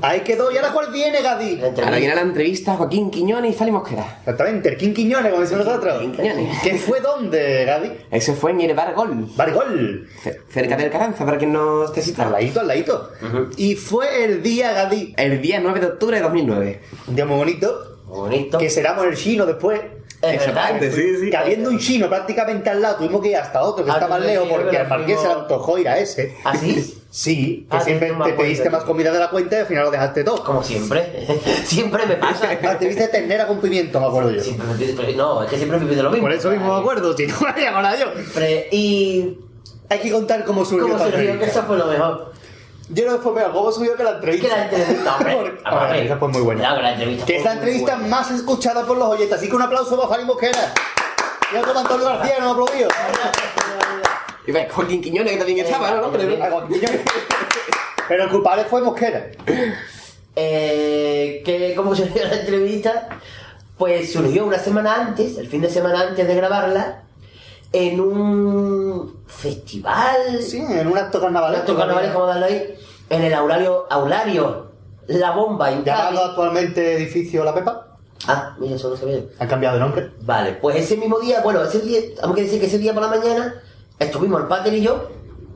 Ahí quedó, ¿y ahora cuál viene, Gadi? Ahora viene la entrevista a Joaquín Quiñones y Fali Mosquera. Exactamente, el King Quiñones, como decimos nosotros. King Quiñones. ¿Qué fue dónde, Gadi? Ese fue en el Bar Gol, Bargol. ce- cerca del Caranza, para quien no esté Al citado. ladito, al ladito. Y fue el día, Gadi, El día 9 de octubre de 2009. un día muy bonito, Bonito. que cerramos el chino después. Exactamente, sí, sí. Que habiendo un chino prácticamente al lado, tuvimos que ir hasta otro que Ah, está más lejos porque que al marqués se le antojó ir a ese. ¿Ah, sí? Que Ah, siempre te pediste más comida de la cuenta y al final lo dejaste todo. Como siempre. siempre me pasa. Ah, te viste ternera con pimiento, me acuerdo yo. Siempre no, es que siempre me pide lo mismo. Por eso mismo me acuerdo, si no me había acordado yo. Siempre. Y. Hay que contar cómo surgió ¿Cómo río? Que eso fue lo mejor. Yo no fue peor, ¿cómo subió que la Que entrevista? la entrevista, hombre. Porque- a la ver. entrevista fue muy buena. Que la entrevista Que es la entrevista buena. más escuchada por los oyentes. Así que un aplauso para Fari Mosquera. Y otro Antonio García, no lo aplaudió. Y ves, Joaquín Quiñones que también estaba, ¿no? Pero- Pero el culpable fue Mosquera. Eh, que ¿Cómo surgió la entrevista? Pues surgió una semana antes, el fin de semana antes de grabarla, en un festival. Sí, en un acto carnavalesco. Acto carnaval, como darlo ahí, en el Aulario, Aulario La Bomba Llamado actualmente edificio La Pepa. Ah, mira, eso no se ve. Han cambiado de nombre. Vale, pues ese mismo día, bueno, ese día, tengo que decir que ese día por la mañana estuvimos el Pater y yo,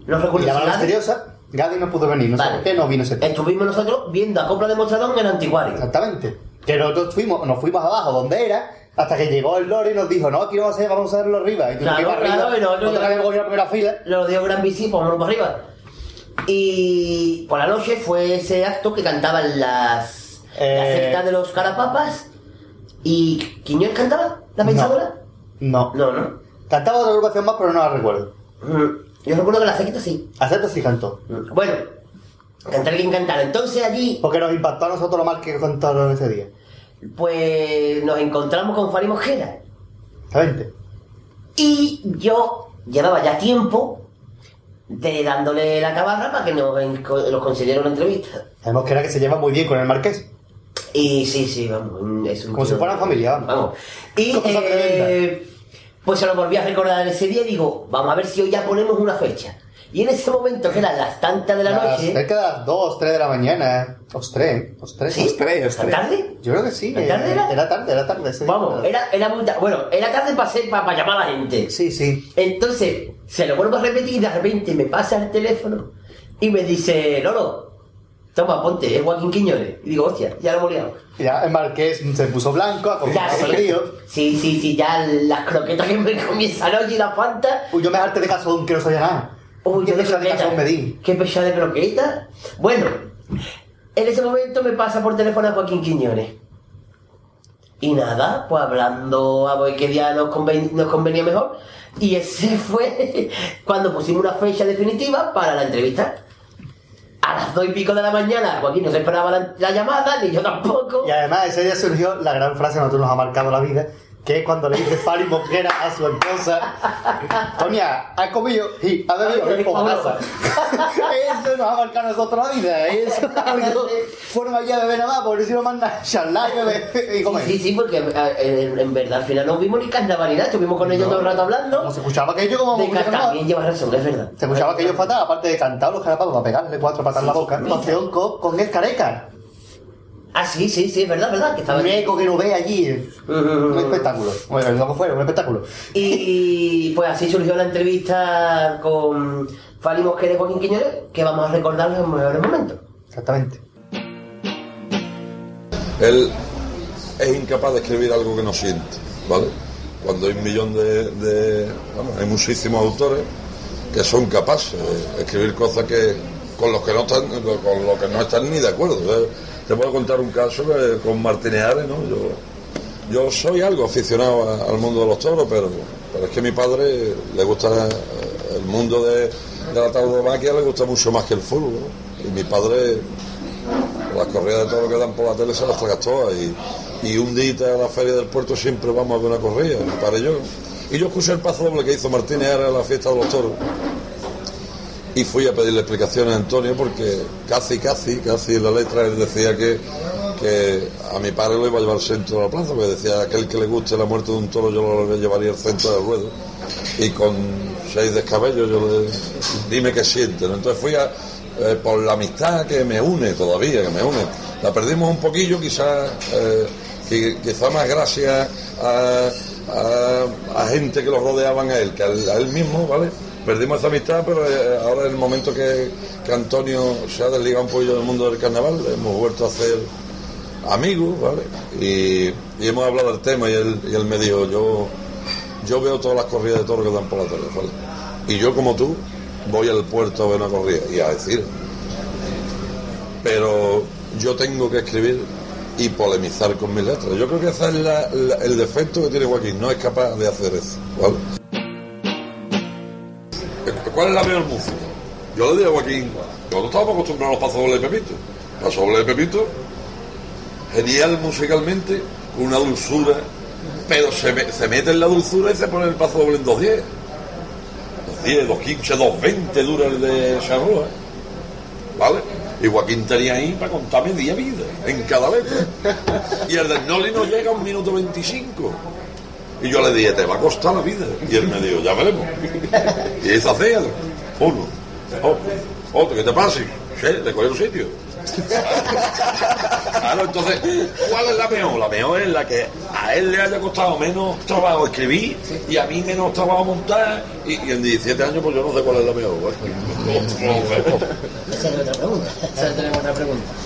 no recuerdo Y la misteriosa. Gadi no pudo venir, no sé Vale. por qué no vino ese día. Estuvimos nosotros viendo a Copla de Mostrador en el Anticuario. Exactamente. Que nosotros fuimos, nos fuimos abajo donde era, hasta que llegó el lore y nos dijo, no, aquí vamos a hacer, vamos a hacerlo arriba. Y tú Claro, ibas claro, arriba, y nosotros- habíamos cogido la primera fila. Lo dio Gran Bici, pues vámonos para arriba. Y por la noche fue ese acto que cantaban las. La Eh. secta de los carapapas. ¿Y Quiñones cantaba? ¿La pensadora? No. No, no. Cantaba otra agrupación más, pero no la recuerdo. Mm, Yo recuerdo que la secta sí. Acepto sí cantó. Mm, Bueno, cantar quien cantara. Entonces allí, Porque nos impactó a nosotros lo mal que cantaron ese día. pues nos encontramos con Fari Mosquera. Exactamente. Y yo llevaba ya tiempo de dándole la cabarra para que nos, concediera una entrevista. Sabemos que era que se lleva muy bien con el marqués. Y sí, sí, vamos. Es un Como si fueran familia, vamos. Y Cosa eh, pues se lo volví a recordar ese día y digo, vamos a ver si hoy ya ponemos una fecha. Y en ese momento, que eran las tantas de la Las- noche. cerca de las 2, 3 de la mañana. Os 3, os 3. ¿Sí? Tres, ¿Tan tres. tarde? Yo creo que sí. ¿La tarde eh, era? Era tarde, era tarde. sí. Vamos, era, era muy ta- Bueno, era tarde para, ser- para, para llamar a la gente. Sí, sí. Entonces, se lo vuelvo a repetir y de repente me pasa el teléfono y me dice, Lolo, toma, ponte, es Joaquín Quiñones. Y digo, hostia, ya lo hemos liado. Ya el marqués se puso blanco, ha sí. perdido. Sí, sí, sí, ya las croquetas que me comí esa noche y la fanta. Uy, yo me harté de cazón, que no sabía nada. Uy, yo de pesado de cazón me di. Qué pesado de croqueta. Bueno, en ese momento me pasa por teléfono a Joaquín Quiñones. Y nada, pues hablando a ver qué día nos, conven- nos convenía mejor. Y ese fue cuando pusimos una fecha definitiva para la entrevista. A las dos y pico de la mañana, Joaquín no se esperaba la, la llamada, ni yo tampoco. Y además ese día surgió la gran frase que nosotros nos ha marcado la vida, que es cuando le dice Fari Mosquera a su esposa, Tonia, ¿has comido? Sí, ¿has bebido? Pablo. casa. Eso nos ha marcado a nosotros la vida. y Eso es algo- fueron allí a beber nada más, porque si no mandan a charlar y beber y comer. Sí, sí, porque eh, en, en verdad al final no vimos ni carnavalidad, estuvimos con ellos todo el rato hablando. Como se escuchaba aquello como De música ca- normal. también llevas razón, es verdad. Se escuchaba aquello fatal, aparte de cantar los carapapas para pegarle cuatro patas en la boca. sí. Canción con, con Escareca. Ah, sí, sí, sí, es verdad, verdad, que estaba Un allí. eco que no ve allí. Un espectáculo. Bueno, lo que fuera, un espectáculo. Y pues así surgió la entrevista con Fali Mosquera y Joaquín Quiñones, que vamos a recordar los mejores momentos. Exactamente. Él es incapaz de escribir algo que no siente, ¿vale? Cuando hay un millón de, de- vamos, hay muchísimos autores que son capaces de escribir cosas que con los que no están, con los que no están ni de acuerdo. ¿eh? Te puedo contar un caso con Martínez Ares, ¿no? Yo, yo soy algo aficionado al mundo de los toros, pero, pero es que a mi padre le gusta eh, el mundo de, la tauromaquia, le gusta mucho más que el fútbol. Y mi padre las corridas de todo lo que dan por la tele se las tragas todas y, y un día a la feria del puerto siempre vamos a ver una corrida, mi padre y yo. Y yo escuché el paso doble que hizo Martínez en la fiesta de los toros y fui a pedirle explicaciones a Antonio porque casi, casi, casi en la letra él decía que, que a mi padre lo iba a llevar al centro de la plaza, porque decía aquel que le guste la muerte de un toro yo lo llevaría al centro del ruedo y con seis descabellos yo le dime qué siente. Entonces fui a, eh, por la amistad que me une todavía, que me une. La perdimos un poquillo, quizás eh, qui- quizá más gracias a, a- gente que lo rodeaban a él, que a a él mismo, ¿vale? Perdimos esa amistad, pero eh, ahora en el momento que, que Antonio se ha desligado un poquillo del mundo del carnaval, hemos vuelto a hacer amigos, ¿vale? Y, hemos hablado del tema y él, y él me dijo, yo, yo veo todas las corridas de toros que dan por la tele, ¿vale? Y yo como tú voy al puerto a ver una corrida y a decir, pero yo tengo que escribir y polemizar con mis letras. Yo creo que ese es el defecto que tiene Joaquín, no es capaz de hacer eso, ¿vale? ¿Cuál es la peor música? Yo le digo a Joaquín, nosotros estábamos acostumbrados a los pasos dobles de Pepito. Paso doble de Pepito, genial musicalmente, con una dulzura, pero se, se mete en la dulzura y se pone el paso doble en 2.10. 2.10, 2.15, 2.20 dura el de Charroa. ¿Vale? Y Joaquín tenía ahí para contar media vida en cada letra. Y el del Noli no llega a un minuto 25. Y yo le dije, te va a costar la vida. Y él me dijo, ya veremos. Y hizo hacer uno, otro, otro, que te pase. Sí, de cualquier sitio. Claro, entonces, ¿cuál es la mejor? La mejor es la que a él le haya costado menos trabajo escribir y a mí menos trabajo montar. Y, en 17 años, pues yo no sé cuál es la mejor. Esa es otra pregunta. Esa tenemos otra pregunta.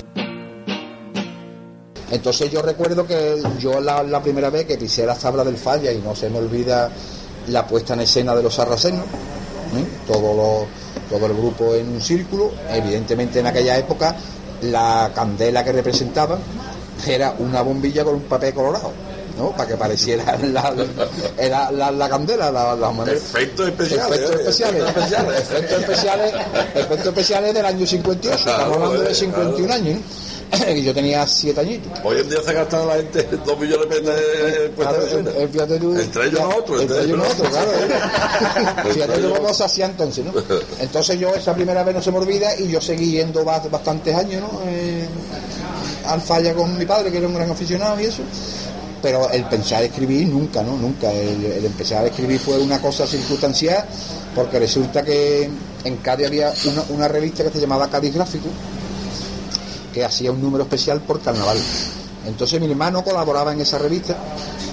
Entonces yo recuerdo que yo la, la primera vez que pisé las tablas del falla y no se me olvida la puesta en escena de los sarracenos, ¿eh? todo, lo- todo el grupo en un círculo, evidentemente en aquella época la candela que representaban era una bombilla con un papel colorado. ¿no? Para que pareciera la, era la, la candela, la, la Efectos especiales. Efectos ¿eh? especiales, efectos especiales, efectos especiales del año 58, estamos hablando de eh, 51 claro. años, ¿no? yo tenía 7 añitos. Hoy en día se gasta la gente dos millones de pesos en puesta Claro, de tú, Entre ellos nosotros, Entre ellos nosotros, claro. Fíjate tú cómo se hacía entonces, ¿no? Entonces yo esa primera vez no se me olvida y yo seguí yendo ba- bastantes años, ¿no? Eh, al falla con mi padre, que era un gran aficionado y eso. Pero el pensar escribir nunca, ¿no? Nunca. El, el empezar a escribir fue una cosa circunstancial porque resulta que en Cádiz había una, una revista que se llamaba Cádiz Gráfico que hacía un número especial por carnaval. Entonces mi hermano colaboraba en esa revista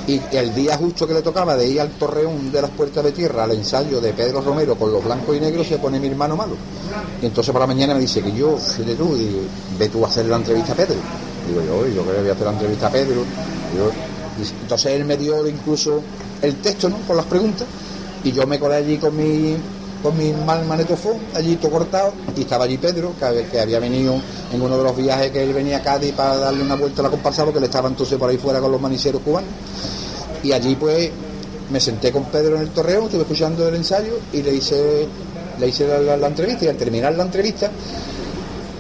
y el día justo que le tocaba de ir al torreón de las puertas de tierra al ensayo de Pedro Romero con los blancos y negros se pone mi hermano malo. Y entonces por la mañana me dice que yo, fíjate tú, digo, ve tú a hacer la entrevista a Pedro. Digo yo, yo creo que voy a hacer la entrevista a Pedro. Entonces él me dio incluso el texto, ¿no? Con las preguntas y yo me colé allí con mi con mi mal manetofón, allí todo cortado, y estaba allí Pedro, que, había- venido en uno de los viajes que él venía a Cádiz para darle una vuelta a la comparsa, porque él estaba entonces por ahí fuera con los maniceros cubanos. Y allí pues me senté con Pedro en el torreón, estuve escuchando el ensayo y le hice, le hice la, entrevista, y al terminar la entrevista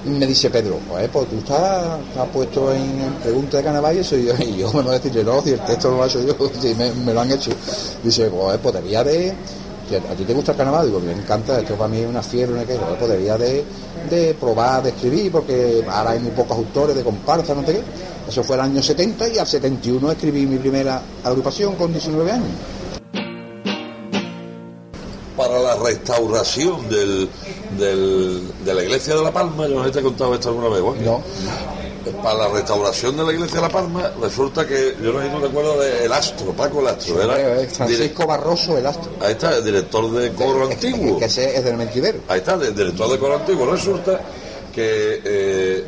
me dice Pedro, pues, pues tú estás, estás puesto en, pregunta de carnaval y eso, y yo, y yo me voy a decirle, no, si el texto lo he hecho yo, si me, me lo han hecho. Dice, pues, pues debía de, a, ti te gusta el carnaval, digo, me encanta, esto para mí es una fiebre, una que, pues debía de, de probar, de escribir, porque ahora hay muy pocos autores de comparsa, no sé qué. Eso fue el año 70 y al 71 escribí mi primera agrupación con 19 años. Para la restauración del, del- de la iglesia de La Palma, yo no te he contado esto alguna vez, Juan. No, Para la restauración de la iglesia de La Palma, resulta que, yo no si no recuerdo del Astro, Paco el Astro, era Francisco Barroso, el astro. Ahí está, el director de coro antiguo. Que ese es del mentidero. Ahí está, el director de coro antiguo. Resulta que eh,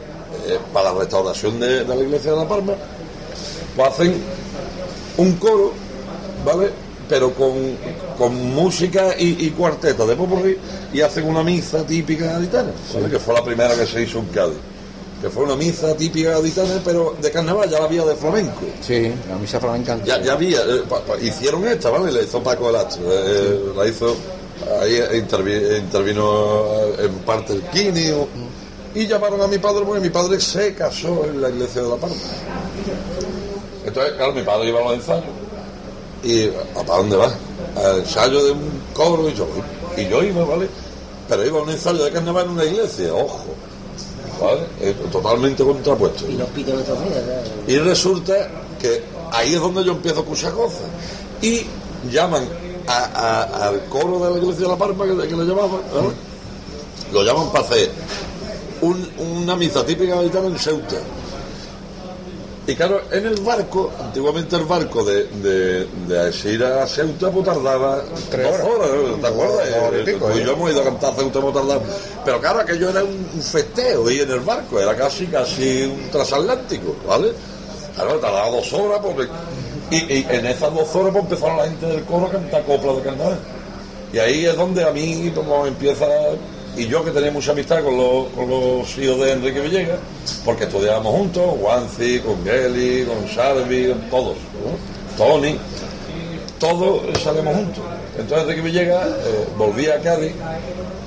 eh, para la restauración de, de la iglesia de La Palma, pues hacen un coro, ¿vale? Pero con, con música y, y cuarteta de popurrí y hacen una misa típica gaditana, ¿vale? Que fue la primera que se hizo en Cádiz. Que fue una misa típica gaditana, pero de carnaval ya la había de flamenco. Sí, la misa flamenca. Ya, ya había, eh, pa- pa- hicieron esta, ¿vale? La hizo Paco el Astro, eh, la hizo, ahí intervi- intervino eh, en parte el o- y llamaron a mi padre porque mi padre se casó en la iglesia de La Palma. Entonces, claro, mi padre iba a los ensayos, y ¿a para dónde va? Al ensayo de un coro, y yo, y yo iba, ¿vale? Pero iba a un ensayo de carnaval en una iglesia, ojo, ¿vale? Eh, totalmente contrapuesto. Y los pitos de. Y resulta que ahí es donde yo empiezo a escuchar cosas. Y llaman a- a- al coro de la iglesia de La Palma, que, que lo llamaban, ¿vale? lo llaman para hacer un- una misa típica gaditana en Ceuta. Y claro, en el barco, antiguamente el barco de, de, de a Ceuta pues tardaba Tres dos horas. ¿te acuerdas? Y Eh, pico, y ¿eh? yo hemos ido a cantar a Ceuta, hemos tardado. Pero claro, aquello era un, un festeo y en el barco, era casi casi un transatlántico, ¿vale? Claro, tardaba dos horas porque... Y, y en esas dos horas pues empezaron la gente del coro a cantar coplas de carnaval. Y ahí es donde a mí como empieza, y yo que tenía mucha amistad con los, con hijos de Enrique Villegas, porque estudiábamos juntos, Juanci, con Geli, con Salvi, con todos. Tony, todos salimos juntos. Entonces Enrique Villegas eh, volvía a Cádiz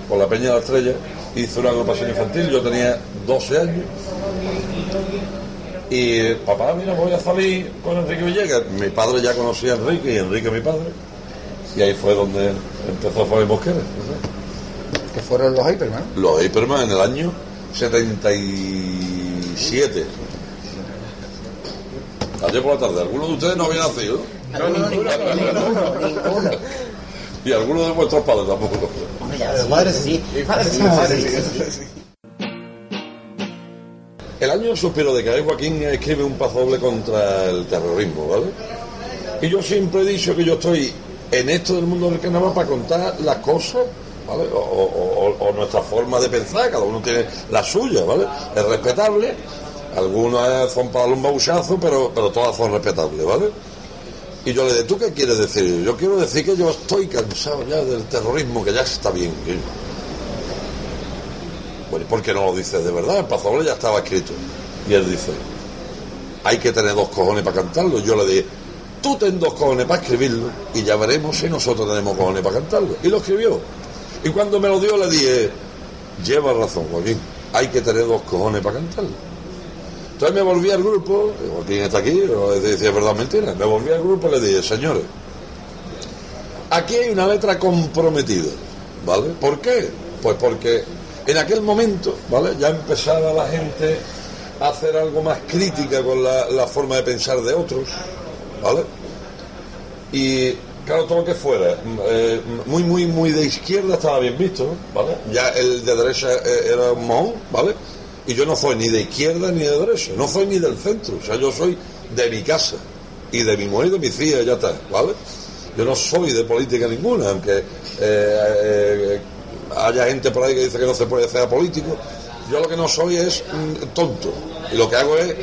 por la Peña de la Estrella, hizo una agrupación infantil, yo tenía 12 años. Y papá, mira, voy a salir con Enrique Villegas. Mi padre ya conocía a Enrique y Enrique mi padre. Y ahí fue donde empezó Fabi Mosquera. Que fueron los Hyperman. Los Hyperman en el año 77. Ayer por la tarde, algunos de ustedes no habían nacido. No, ninguno, ninguno, ninguno. Y algunos de vuestros padres tampoco. Hombre, ya, sí, madre sí. El año suspiro de que Joaquín escribe un paso doble contra el terrorismo, ¿vale? Y yo siempre he dicho que yo estoy en esto del mundo del carnaval para contar las cosas, O, nuestra forma de pensar, cada uno tiene la suya, ¿vale? Es respetable, algunas son para un bauchazo, pero, pero todas son respetables, ¿vale? Y yo le dije, ¿tú qué quieres decir? Yo quiero decir que yo estoy cansado ya del terrorismo, que ya está bien. que- Bueno, ¿y por qué no lo dices de verdad? El pasoble ya estaba escrito. Y él dice, hay que tener dos cojones para cantarlo. Yo le dije, tú ten dos cojones para escribirlo y ya veremos si nosotros tenemos cojones para cantarlo. Y lo escribió. Y cuando me lo dio le dije, lleva razón, Joaquín, hay que tener dos cojones para cantarlo. Entonces me volví al grupo, Joaquín está aquí, es verdad mentira. Me volví al grupo y le dije, señores, aquí hay una letra comprometida, ¿vale? ¿Por qué? Pues porque en aquel momento, ¿vale? Ya empezaba la gente a hacer algo más crítica con la forma de pensar de otros, ¿vale? Y claro, todo lo que fuera eh, muy, muy, muy de izquierda estaba bien visto, ¿vale? Ya el de derecha eh, era un mohón, ¿vale? Y yo no soy ni de izquierda ni de derecha, no soy ni del centro, o sea, yo soy de mi casa y de mi mujer y de mi hija, ya está, ¿vale? Yo no soy de política ninguna, aunque eh, haya gente por ahí que dice que no se puede ser político. Yo lo que no soy es mm, tonto. Y lo que hago es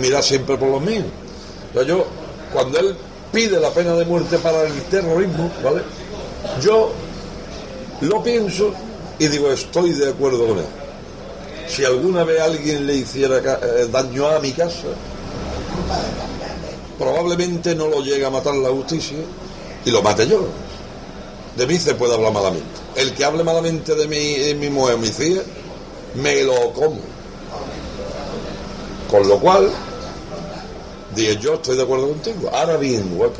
mirar siempre por los míos. Entonces yo, cuando él pide la pena de muerte para el terrorismo, ¿vale? Yo lo pienso y digo, estoy de acuerdo con él. Si alguna vez alguien le hiciera eh, daño a mi casa, probablemente no lo llegue a matar la justicia y lo mate yo. De mí se puede hablar malamente. El que hable malamente de mi, de mi mujer o mi hija, me lo como. Con lo cual, dije, yo estoy de acuerdo contigo. Ahora bien, guapo.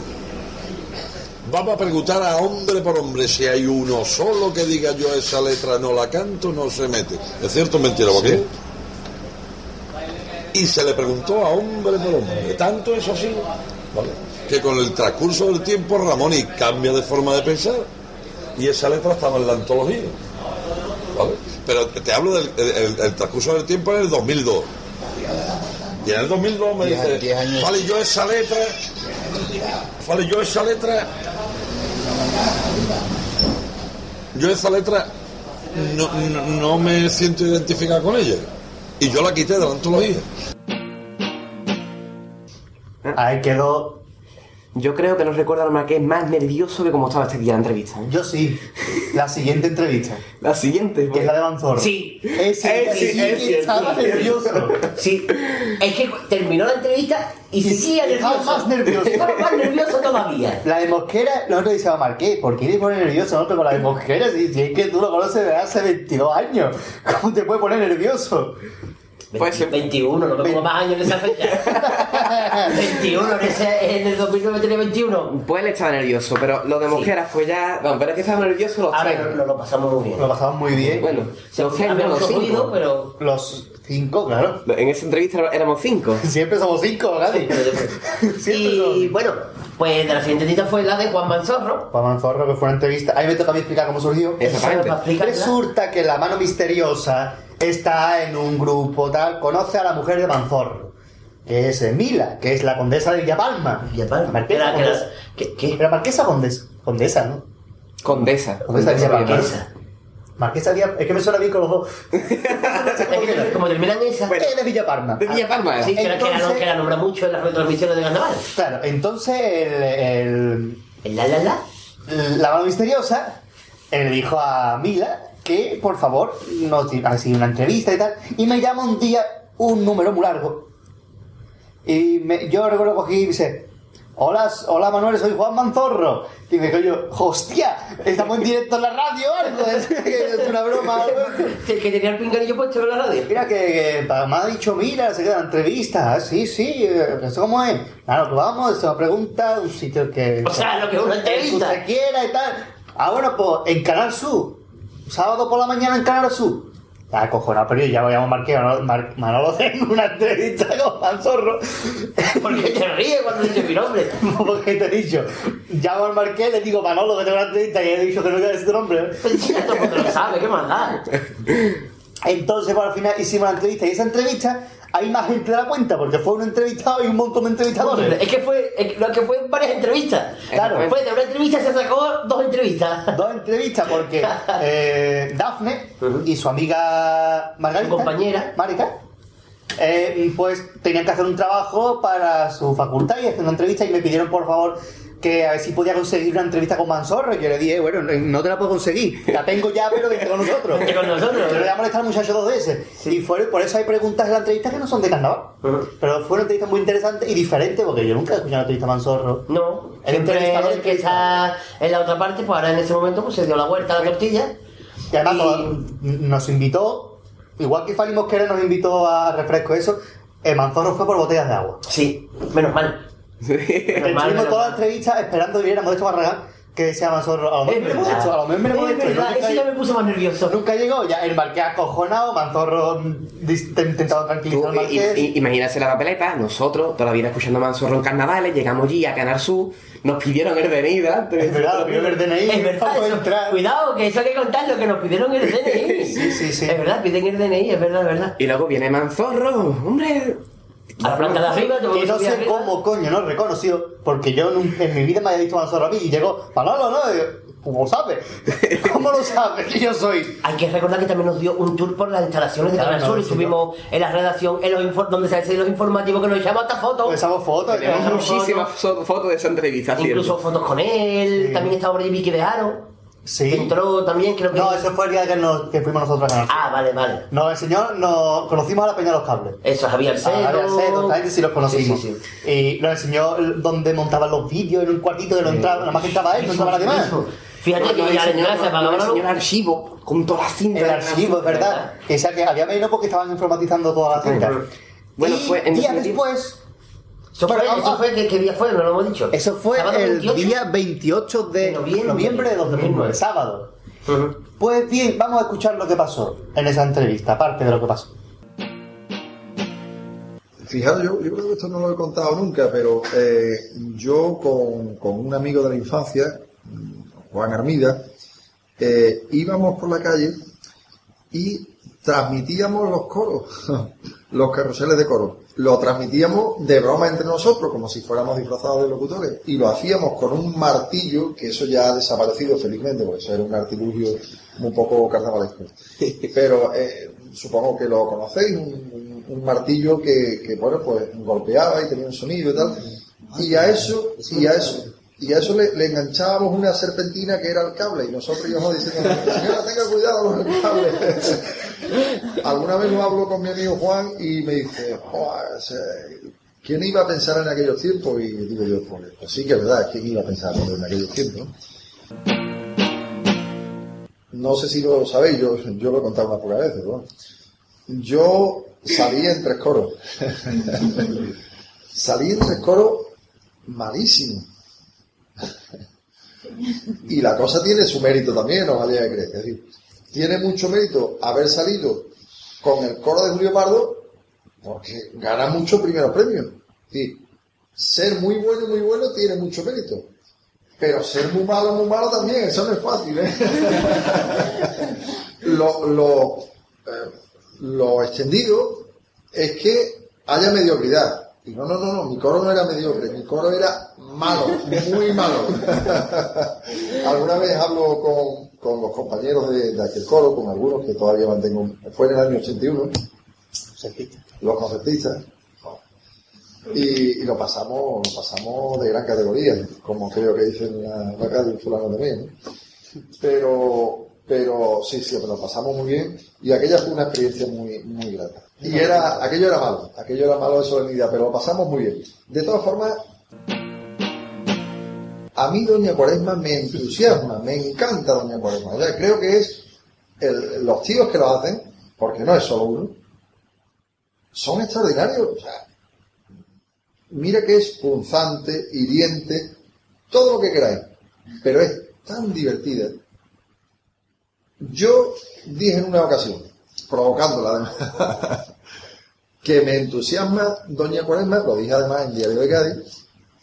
Vamos a preguntar a hombre por hombre si hay uno solo que diga yo esa letra no la canto, no se mete. ¿Es cierto o mentira, Joaquín? Y se le preguntó a hombre por hombre. Tanto es así, ¿vale? que con el transcurso del tiempo Ramón y cambia de forma de pensar. Y esa letra estaba en la antología. ¿vale? Pero te hablo del el- el- el transcurso del tiempo en el 2002. Y en el 2002 me Diez- dice, diez años. vale, yo esa letra, vale, yo esa letra, yo esa letra no, no, no me siento identificado con ella. Y yo la quité de la antología. Ahí quedó. Yo creo que nos recuerda al Marqués más nervioso que como estaba este día en la entrevista. ¿eh? Yo sí. La siguiente entrevista. La siguiente. Que es la de Manzorro. Sí. Ese Eh, sí, sí, es estaba nervioso. Sí, es que terminó la entrevista y seguía estaba nervioso. más nervioso. Estaba más nervioso todavía. La de Mosquera, nosotros decíamos, Marqués, ¿por qué le pone nervioso nosotros con la de Mosquera? Si, si es que tú lo conoces desde hace 22 años. ¿Cómo te puede poner nervioso? Puede ser. 21, no me como más años en esa fecha. 21, en, ese, en el 2009 tenía 21. Pues él estaba nervioso, pero lo de Mosquera fue ya. Bueno, pero es que estaba nervioso los Ahora tres. lo, lo- lo pasamos muy bien. Lo pasamos muy bien. Bueno, Se los los cinco. pero. Los cinco, claro. En esa entrevista éramos cinco. Siempre somos cinco, Gadi. Y bueno, pues de la siguiente cita fue la de Juan Manzorro. Juan Manzorro, que fue una entrevista. Ahí me toca a mí explicar cómo surgió. Exactamente. Resulta que la mano misteriosa está en un grupo tal, conoce a la mujer de Manzorro, que es Mila, que es la condesa de Villapalma. Villapalma. Marquesa, Era- condesa. ¿qué- qué? ¿Era marquesa o condesa? Condesa, ¿no? Condesa. Condesa de Villapalma. Marquesa. Villapalma. Es que me suena bien con los dos. Como terminan esa. ¿Qué de Villapalma? De Villa. Sí, que, era- que, Entonces- que la nombra mucho en las retransmisiones de carnaval. Claro, entonces el, el- El la la la. la mano misteriosa eh, le dijo a Mila que por favor nos así una entrevista y tal y me llama un día un número muy largo y me- yo recuerdo cogí y dice Hola, hola Manuel, soy Juan Manzorro. Y me yo, hostia, estamos en directo en la radio algo. Es, es una broma. algo. Que, que tenía el pinganillo puesto en la radio. Mira que, que me ha dicho, mira, se queda entrevista. Ah, Sí, sí, eh, ¿esto cómo es? Claro, que vamos, es una pregunta, un sitio que... O sea, lo que es una el que entrevista. usted quiera y tal. Ah, bueno, pues en Canal Sur. Sábado por la mañana en Canal Sur. Ah, cojonado, pero yo ya voy a marcar Manolo, Manolo tengo una entrevista con Manzorro. ¿Por qué te ríes cuando dices mi nombre? Porque te he dicho, llamo al Marqués, le digo Manolo que tengo una entrevista y he dicho que no quiero decir tu nombre. Todo el mundo lo sabe, ¿qué más da? Entonces, bueno, al final hicimos la entrevista y esa entrevista hay más gente de la cuenta porque fue un entrevistado y un montón de entrevistadores. Es que fue, es que lo que fue varias entrevistas. Claro. Fue de una entrevista se sacó dos entrevistas. Dos entrevistas porque eh, Dafne y su amiga Margarita, Su compañera. Marica, eh, pues tenían que hacer un trabajo para su facultad y hacer una entrevista y me pidieron por favor que a ver si podía conseguir una entrevista con Manzorro y yo le dije, bueno, no te la puedo conseguir, la tengo ya pero vente con nosotros. Vente con nosotros. Pero le voy a molestar al muchacho dos veces. Y fue, por eso hay preguntas en la entrevista que no son de carnaval. Pero fue una entrevista muy interesante y diferente porque yo nunca he escuchado una entrevista a Manzorro. No, El entrevistador el que está en la otra parte, pues ahora en ese momento pues se dio la vuelta a la tortilla. Y además Y- nos invitó, igual que Fali Mosquera nos invitó a refresco eso, el Manzorro fue por botellas de agua. Sí, menos mal. Mal, Estuvimos toda la entrevista esperando que viniera Modesto Barragán, que decía Manzorro, a lo mejor verdad. Modesto, a lo mejor Modesto. y verdad, eso ya me puso más nervioso. nunca llegó, ya el marqués acojonado, Manzorro mm, intentando tranquilizar al marqués. imagínate la papeleta, nosotros, toda la vida escuchando Manzorro en carnavales, llegamos allí a Canal Sur, nos pidieron el venida. es verdad, el DNI, Es verdad, eso- entrar. cuidado, que eso hay que contarlo, que nos pidieron el DNI. Sí, sí, sí. Es verdad, piden el DNI, es verdad, es verdad. Y luego viene Manzorro, hombre. A la planta de arriba, te Que no sé arriba. cómo coño no reconoció, porque yo nunca en mi vida me había visto Manzorro a mí y llegó, Manolo, no, Y yo, ¿cómo lo sabe? ¿Cómo lo sabe que yo soy? Hay que recordar que también nos dio un tour por las instalaciones de Claro, Canal no, Sur. sí, Estuvimos en la redacción, en los donde se hacen los informativos, que nos echamos hasta fotos. Pues echamos fotos, muchísimas fo- fotos de esa entrevista. Incluso ¿cierto? fotos con él. Sí. También estaba por allí Vicky de Aro. Sí. Entró también, creo que. No, ese fue el día que, nos, que fuimos nosotros a. Ah, vale, vale. No, el señor nos conocimos a la Peña de los Cables. Eso, Javier A Cedo. Javier Cedo, esta gente sí los conocimos. Sí, sí, Y nos enseñó dónde montaban los vídeos en un cuartito que no entraba, nada más que entraba él, no entraba nadie más. Fíjate No, que no, ya el le para el archivo con todas las cintas. El de archivo, es Sur, verdad. O sea que había menos porque estaban informatizando todas las cintas. Bueno, y fue en días después, Eso fue, Bueno, eso ah, fue ¿qué, qué día fue? No lo hemos dicho. eso fue ¿Sábado el 28? día 28 de De noviembre. noviembre de 2009, sábado. Pues bien, vamos a escuchar lo que pasó en esa entrevista, aparte de lo que pasó. Fijaros, yo, yo creo que esto no lo he contado nunca, pero eh, yo con, con un amigo de la infancia, Juan Armida, eh, íbamos por la calle y transmitíamos los coros, los carruseles de coro. Lo transmitíamos de broma entre nosotros, como si fuéramos disfrazados de locutores, y lo hacíamos con un martillo, que eso ya ha desaparecido felizmente, porque eso era un artilugio un poco carnavalesco. Pero eh, supongo que lo conocéis, un, un- un martillo que, que, bueno, pues golpeaba y tenía un sonido y tal. Y a eso, y a eso, y a eso le, le enganchábamos una serpentina que era el cable, y nosotros íbamos diciendo, señora, tenga cuidado con el cable. Alguna vez lo hablo con mi amigo Juan y me dice, "Joder, o sea, ¿quién iba a pensar en aquellos tiempos? Y digo yo, pues, pues sí que es verdad, ¿quién iba a pensar en aquellos tiempos? No sé si lo sabéis, yo, yo lo he contado unas pocas veces, ¿no? Yo salí en tres coros. salí en tres coros malísimo. Y la cosa tiene su mérito también, no vaya a creer. Es decir, tiene mucho mérito haber salido con el coro de Julio Pardo porque gana muchos primeros premios. Decir, ser muy bueno, muy bueno tiene mucho mérito. Pero ser muy malo, muy malo también, eso no es fácil, ¿eh? eh, lo extendido es que haya mediocridad. Y no, no, no, no, mi coro no era mediocre, mi coro era malo, muy malo. Alguna vez hablo con, con los compañeros de, de aquel coro, con algunos que todavía mantengo, fue en el año 81, los concertistas, y, y lo pasamos lo pasamos de gran categoría, como creo que dicen la, la radio fulano también. ¿no? Pero, pero sí, sí, lo pasamos muy bien y aquella fue una experiencia muy, muy grata. Y era, aquello era malo, aquello era malo de solemnidad, pero lo pasamos muy bien. De todas formas, a mí Doña Cuaresma me entusiasma, me encanta Doña Cuaresma. O sea, creo que es el- los tíos que lo hacen, porque no es solo uno, son extraordinarios. O sea, mira que es punzante, hiriente, todo lo que queráis, pero es tan divertida. Yo dije en una ocasión, provocándola además, que me entusiasma Doña Cuaresma, lo dije además en Diario de Cádiz,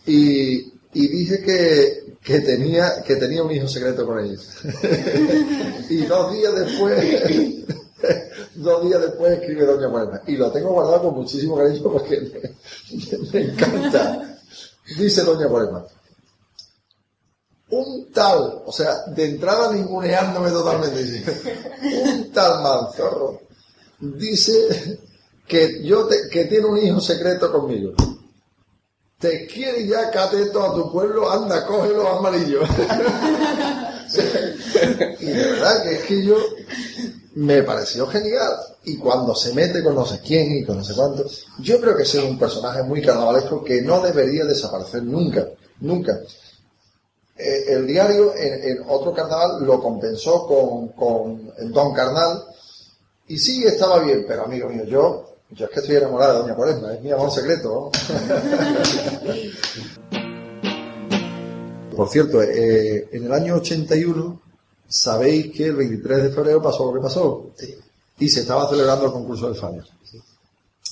y, dije que, que, tenía, que tenía un hijo secreto con ella. y dos días después, dos días después escribe Doña Cuaresma. Y lo tengo guardado con muchísimo cariño porque me, me encanta. Dice Doña Cuaresma. Un tal, o sea, de entrada ninguneándome totalmente, un tal manzorro dice que yo te- que tiene un hijo secreto conmigo. Te quiere ya cateto a tu pueblo, anda, coge los amarillos. y de verdad que es que yo me pareció genial. Y cuando se mete con no sé quién y con no sé cuánto, yo creo que es un personaje muy carnavalesco que no debería desaparecer nunca, nunca. Eh, el diario en, en otro carnaval lo compensó con, con Don Carnal y sí estaba bien, pero amigo mío, yo, yo es que estoy enamorado de Doña Cuaresma, es mi amor secreto. Por cierto, eh, en el año 81 sabéis que el 23 de febrero pasó lo que pasó y se estaba celebrando el concurso del Falla.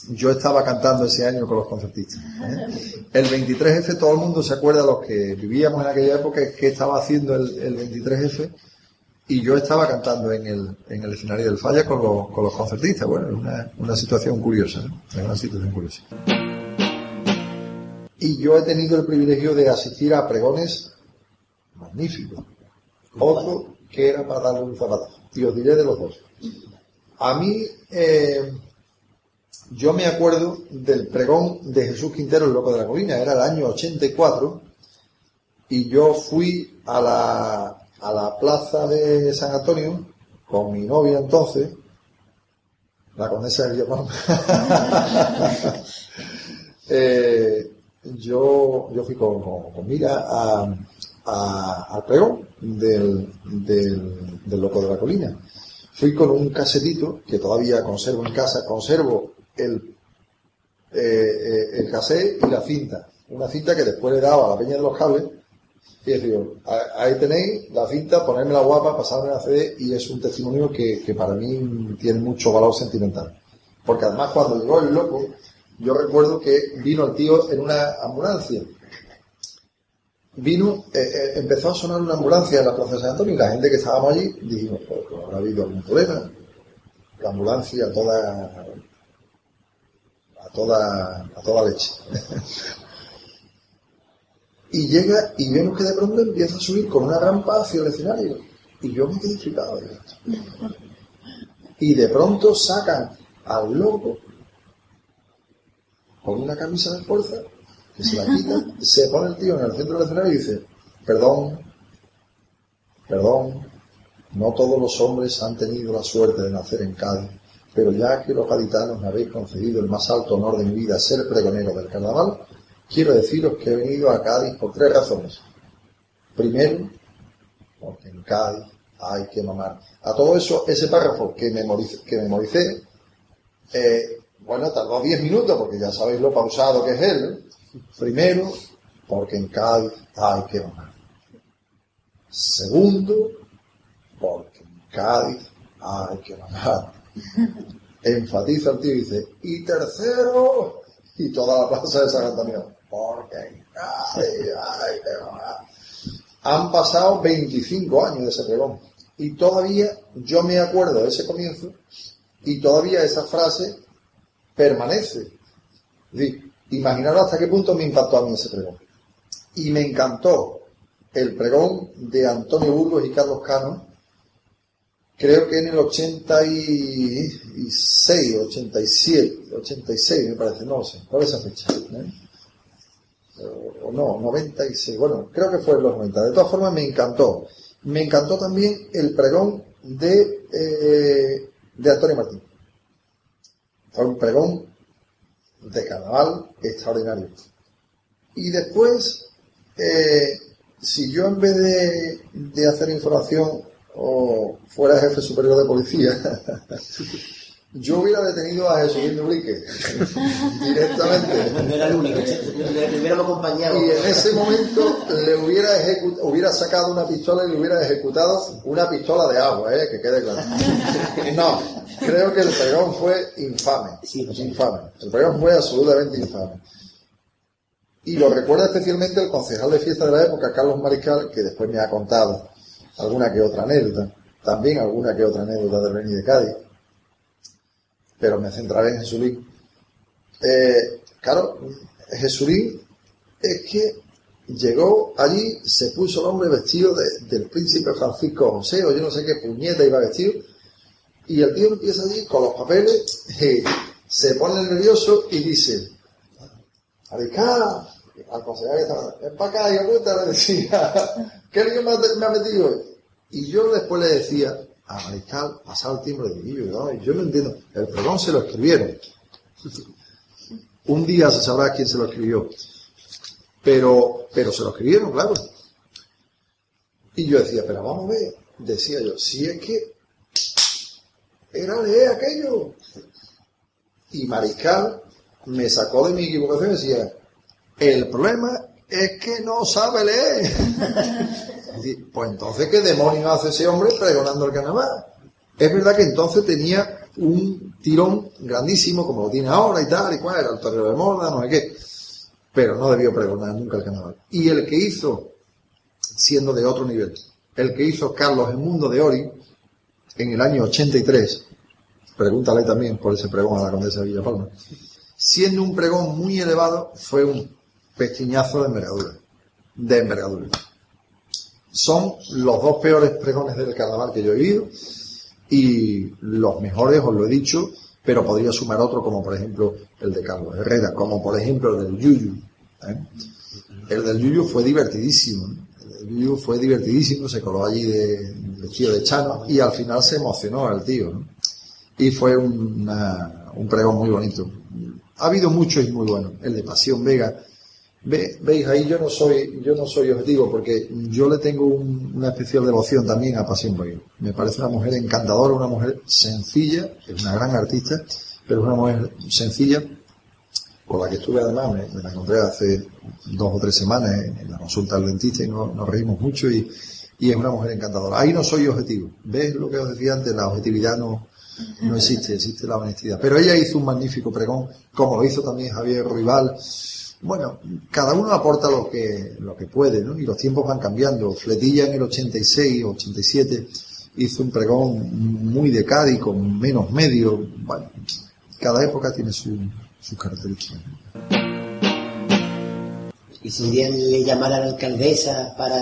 Yo estaba cantando ese año con los concertistas. ¿eh? El 23F, todo el mundo se acuerda, los que vivíamos en aquella época, que estaba haciendo el, el 23F y yo estaba cantando en el, en el escenario del Falla con los, con los concertistas. Bueno, es una, una situación curiosa. Es una situación curiosa. Y yo he tenido el privilegio de asistir a pregones magníficos. Otro que era para darle un zapatazo. Y os diré de los dos. A mí, eh, yo me acuerdo del pregón de Jesús Quintero, el loco de la colina, era el año 84, y yo fui a la, a la plaza de San Antonio con mi novia entonces, la condesa de Villapalma. Eh, yo, yo fui con, con, con Mira a, a- al pregón del, del, del loco de la colina. Fui con un casetito que todavía conservo en casa, conservo el, eh, eh, el cassette y la cinta. Una cinta que después le dado a la peña de los cables y les digo, "A- ahí tenéis la cinta, ponerme la guapa, pasarme la CD y es un testimonio que, que para mí tiene mucho valor sentimental. Porque además cuando llegó el loco, yo recuerdo que vino el tío en una ambulancia. Vino, eh, eh, empezó a sonar una ambulancia en la Plaza de San Antonio y la gente que estábamos allí dijimos, pues, pues, habrá habido algún problema. La ambulancia toda, toda, a toda leche. y llega y vemos que de pronto empieza a subir con una rampa hacia el escenario. Y yo me quedé flipado. Y de pronto sacan al loco con una camisa de fuerza, que se la quita, se pone el tío en el centro del escenario y dice, perdón, perdón, no todos los hombres han tenido la suerte de nacer en Cádiz, pero ya que los gaditanos me habéis concedido el más alto honor de mi vida, ser pregonero del carnaval, quiero deciros que he venido a Cádiz por tres razones. Primero, porque en Cádiz hay que mamar. A todo eso, ese párrafo que memoricé, que eh, bueno, tardó 10 minutos porque ya sabéis lo pausado que es él. Primero, porque en Cádiz hay que mamar. Segundo, porque en Cádiz hay que mamar. Enfatiza el tío y dice, y tercero, y toda la plaza de San Antonio, porque. Han pasado 25 años de ese pregón y todavía yo me acuerdo de ese comienzo y todavía esa frase permanece. Imaginaros hasta qué punto me impactó a mí ese pregón. Y me encantó el pregón de Antonio Burgos y Carlos Cano, creo que en el 86, 87, 86 me parece, no sé, ¿cuál es esa fecha? ¿Eh? O no, 96, bueno, creo que fue en los 90. De todas formas, me encantó. Me encantó también el pregón de, eh, de Antonio Martín. Fue un pregón de carnaval extraordinario. Y después eh, si yo en vez de, de hacer información o fuera jefe superior de policía, yo hubiera detenido a Jesús Dubrique directamente. Era único, le, hubiéramos acompañado. Y en ese momento le hubiera, hubiera sacado una pistola y le hubiera ejecutado una pistola de agua, ¿eh? que quede claro. No, creo que el pregón fue infame. infame. El pregón fue absolutamente infame. Y lo recuerda especialmente el concejal de fiesta de la época, Carlos Mariscal, que después me ha contado alguna que otra anécdota, también alguna que otra anécdota del Beni de Cádiz, pero me centraré en Jesulín. Eh, claro, Jesulín es que llegó allí, se puso el hombre vestido de- del príncipe Francisco José, o yo no sé qué puñeta iba vestido, y el tío empieza allí con los papeles, y se pone nervioso y dice, Mariscal, al concejal que estaba, ven para acá, puta, le decía, ¿qué lío me ha, me ha metido? Y yo después le decía a Mariscal, pasaba el tiempo de y yo, "Ay, yo no entiendo, el pregón se lo escribieron. Un día se sabrá quién se lo escribió. Pero, pero se lo escribieron, claro. Y yo decía, pero vamos a ver, decía yo, si es que era leer aquello. Y Mariscal me sacó de mi equivocación y decía, el problema es que no sabe leer. Pues entonces, ¿qué demonios hace ese hombre pregonando el carnaval? Es verdad que entonces tenía un tirón grandísimo, como lo tiene ahora y tal, y cual, era el torero de moda, no sé qué. Pero no debió pregonar nunca el carnaval. Y el que hizo, siendo de otro nivel, el que hizo Carlos el Mundo de Ori, en el año 83, pregúntale también por ese pregón a la condesa de Villapalma, siendo un pregón muy elevado, fue un pestiñazo de envergadura. De envergadura. Son los dos peores pregones del carnaval que yo he vivido y los mejores, os lo he dicho, pero podría sumar otro como por ejemplo el de Carlos Herrera, como por ejemplo el del Yuyu. ¿eh? El del Yuyu fue divertidísimo. El Yuyu fue divertidísimo, se coló allí de vestido de chano y al final se emocionó el tío. Y fue una- un pregón muy bonito. Ha habido muchos y muy buenos. El de Pasión Vega. Ve- Veis, ahí yo no soy, yo no soy objetivo porque yo le tengo un- una especial devoción también a Pasión Vega. Me parece una mujer encantadora, una mujer sencilla, es una gran artista, pero es una mujer sencilla, con la que estuve además, me, la encontré hace dos o tres semanas en, la consulta del dentista y no- nos reímos mucho y, y es una mujer encantadora. Ahí no soy objetivo. ¿Ves lo que os decía antes? La objetividad no, no existe, existe la honestidad. Pero ella hizo un magnífico pregón, como lo hizo también Javier Rival. Bueno, cada uno aporta lo que, lo que puede, ¿no? Y los tiempos van cambiando. Fletilla en el 86, 87 hizo un pregón muy de Cádiz, con menos medio. Bueno, cada época tiene su, sus características. Y si un día le llamara a la alcaldesa para,